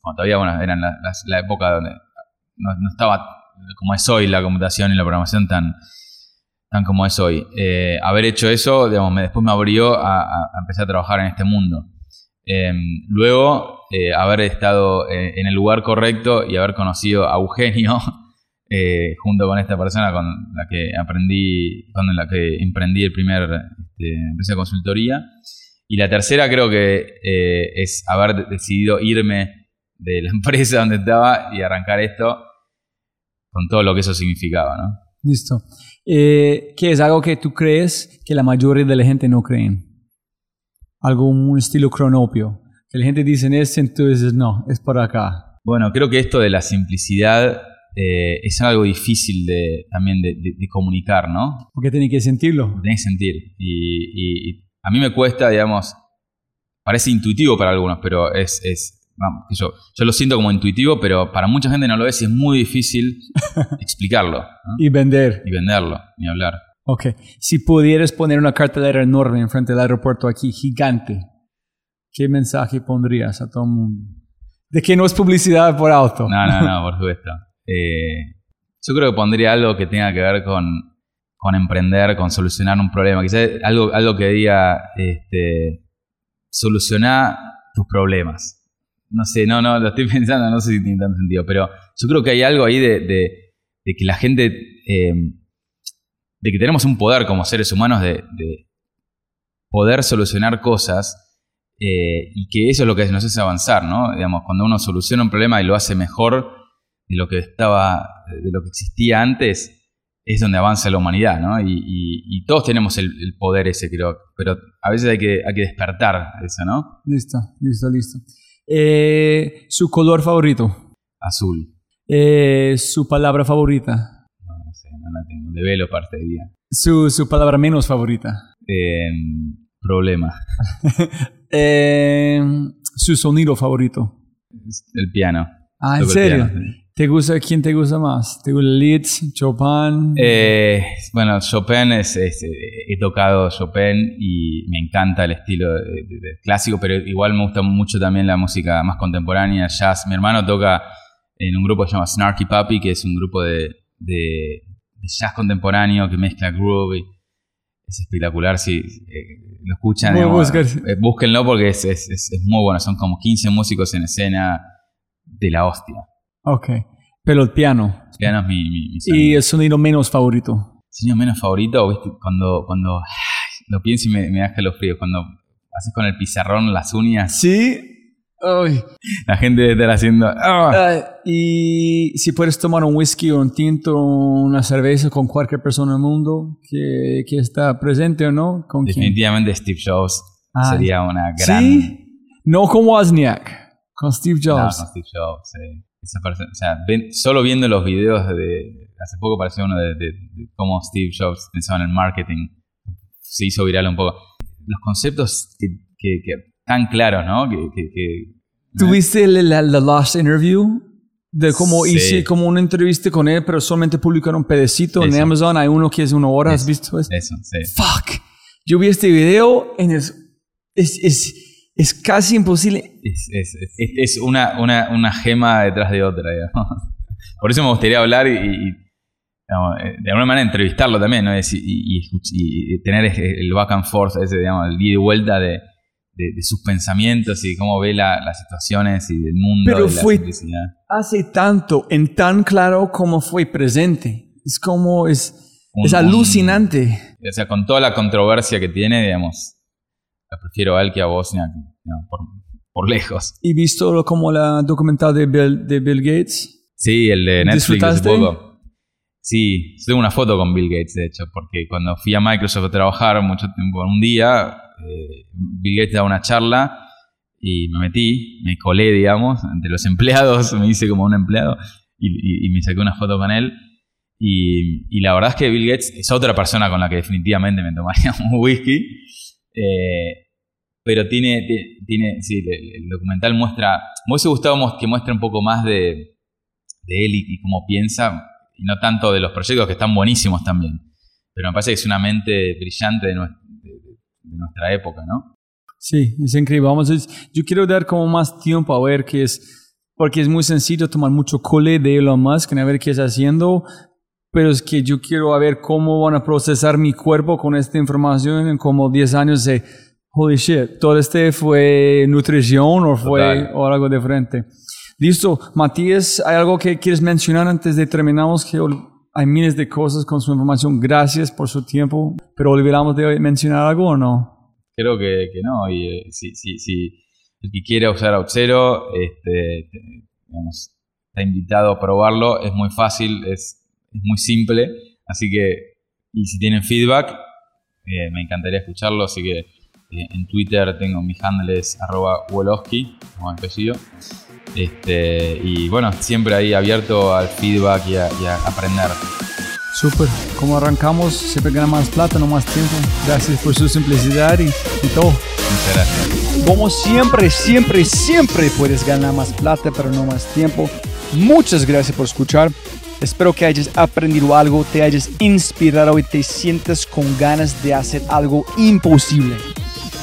cuando todavía, bueno, eran la, época donde no, estaba como es hoy la computación y la programación tan, tan como es hoy. Eh, haber hecho eso, digamos, me, después me abrió a, empezar a trabajar en este mundo. luego, haber estado en el lugar correcto y haber conocido a Eugenio, eh, junto con esta persona con la que aprendí, con la que emprendí el primer este, empresa de consultoría. Y la tercera creo que eh, es haber decidido irme de la empresa donde estaba y arrancar esto con todo lo que eso significaba, ¿no? Listo. Eh, ¿Qué es algo que tú crees que la mayoría de la gente no creen? Algo, un estilo cronopio. Que la gente dice esto, entonces no, es por acá. Bueno, creo que esto de la simplicidad eh, es algo difícil de, también de, comunicar, ¿no? Porque tiene que sentirlo. Tiene que sentir. Y, a mí me cuesta, digamos, parece intuitivo para algunos, pero es, es yo, yo, lo siento como intuitivo, pero para mucha gente no lo es y es muy difícil explicarlo. y vender. Y venderlo, ni hablar. Ok. Si pudieras poner una cartelera enorme enfrente del aeropuerto aquí, gigante, ¿qué mensaje pondrías a todo el mundo? De que no es publicidad por auto. No, no, no, por supuesto. Eh, yo creo que pondría algo que tenga que ver con, con emprender, con solucionar un problema. Quizás algo, algo que diga, este, solucionar tus problemas. No sé, no, no, lo estoy pensando, no sé si tiene tanto sentido, pero yo creo que hay algo ahí de, de, que la gente, eh, de que tenemos un poder como seres humanos de, poder solucionar cosas eh, y que eso es lo que nos hace avanzar, ¿no? Digamos, cuando uno soluciona un problema y lo hace mejor, de lo que estaba, de lo que existía antes, es donde avanza la humanidad, ¿no? Y, todos tenemos el, poder ese, creo, pero a veces hay que, hay que despertar eso, ¿no? Listo, listo, listo. Eh, ¿Su color favorito? Azul. Eh, ¿Su palabra favorita? No, no sé, no la tengo. De velo parte de día. ¿Su, su palabra menos favorita? Eh, problema. ¿Su sonido favorito? El piano. Ah, ¿en serio? ¿Te gusta, quién te gusta más? ¿Te gusta Liszt, Chopin? Eh, bueno, Chopin es, he tocado Chopin y me encanta el estilo clásico, pero igual me gusta mucho también la música más contemporánea, jazz. Mi hermano toca en un grupo que se llama Snarky Puppy, que es un grupo de, jazz contemporáneo que mezcla groove. es espectacular, si eh, lo escuchan, eh, búsquenlo porque es, es muy bueno. Son como 15 músicos en escena de la hostia. Ok. Pero el piano. El piano es mi, mi, ¿Y el sonido menos favorito? El sonido menos favorito, ¿viste? Cuando, cuando lo pienso y me, me da fríos. Cuando haces con el pizarrón las uñas. Sí. Ay. La gente debe estar haciendo. ¡ah! y si puedes tomar un whisky o un tinto o una cerveza con cualquier persona del mundo que, que está presente o no, ¿con Definitivamente Steve Jobs sería una gran. ¿Sí? No con Wozniak, con Steve Jobs. No, con Steve Jobs, sí o sea, solo viendo los videos de. Hace poco apareció uno de, cómo Steve Jobs pensaba en el marketing. Se hizo viral un poco. Los conceptos que, tan claros, ¿no? Que, ¿Tuviste la, la, last interview? De cómo hice como una entrevista con él, pero solamente publicaron un pedacito en Amazon. Hay uno que es una hora, ¿has visto eso? Eso, sí. Fuck. Yo vi este video en es, es es casi imposible. Es, es, es, una, una, una, gema detrás de otra, digamos. Por eso me gustaría hablar y, eh, de alguna manera entrevistarlo también, ¿no? y, y, tener el back and forth, ese, digamos, el ida y vuelta de, de, sus pensamientos y cómo ve la, las situaciones y del mundo. Pero fue hace tanto, en tan claro como fue presente. Es como, es, es alucinante. o sea, con toda la controversia que tiene, digamos, prefiero a él que a Bosnia, por, lejos. ¿Y visto como la documental de Bill, de Bill Gates? Sí, el de Netflix hace poco. Sí, tengo una foto con Bill Gates, de hecho, porque cuando fui a Microsoft a trabajar mucho tiempo, un día, eh, Bill Gates daba una charla y me metí, me colé, digamos, entre los empleados, me hice como un empleado y, me saqué una foto con él. Y, y, la verdad es que Bill Gates es otra persona con la que definitivamente me tomaría un whisky. Eh, pero tiene, tiene sí, el, documental muestra, me hubiese gustado que muestre un poco más de, de él y, cómo piensa, y no tanto de los proyectos que están buenísimos también, pero me parece que es una mente brillante de, nuestra época, ¿no? Sí, es increíble. Vamos yo quiero dar como más tiempo a ver qué es, porque es muy sencillo tomar mucho cole de Elon Musk, a ver qué está haciendo, pero es que yo quiero ver cómo van a procesar mi cuerpo con esta información en como 10 años de holy shit, todo este fue nutrición o fue o algo diferente. Listo. Matías, ¿hay algo que quieres mencionar antes de terminamos? Que hay miles de cosas con su información. Gracias por su tiempo. Pero olvidamos de mencionar algo o no? Creo que, que no. Y eh, si, si, si el que quiera usar Auxero, este, digamos, está invitado a probarlo. Es muy fácil, es, es muy simple. Así que, y si tienen feedback, eh, me encantaría escucharlo. Así que eh, en Twitter tengo mi handle es arroba Woloski, como apellido. Este, y bueno, siempre ahí abierto al feedback y a, aprender. Súper, como arrancamos, siempre gana más plata, no más tiempo. Gracias por su simplicidad y, y todo. Muchas gracias. Como siempre, siempre, siempre puedes ganar más plata, pero no más tiempo. Muchas gracias por escuchar. Espero que hayas aprendido algo, te hayas inspirado y te sientas con ganas de hacer algo imposible.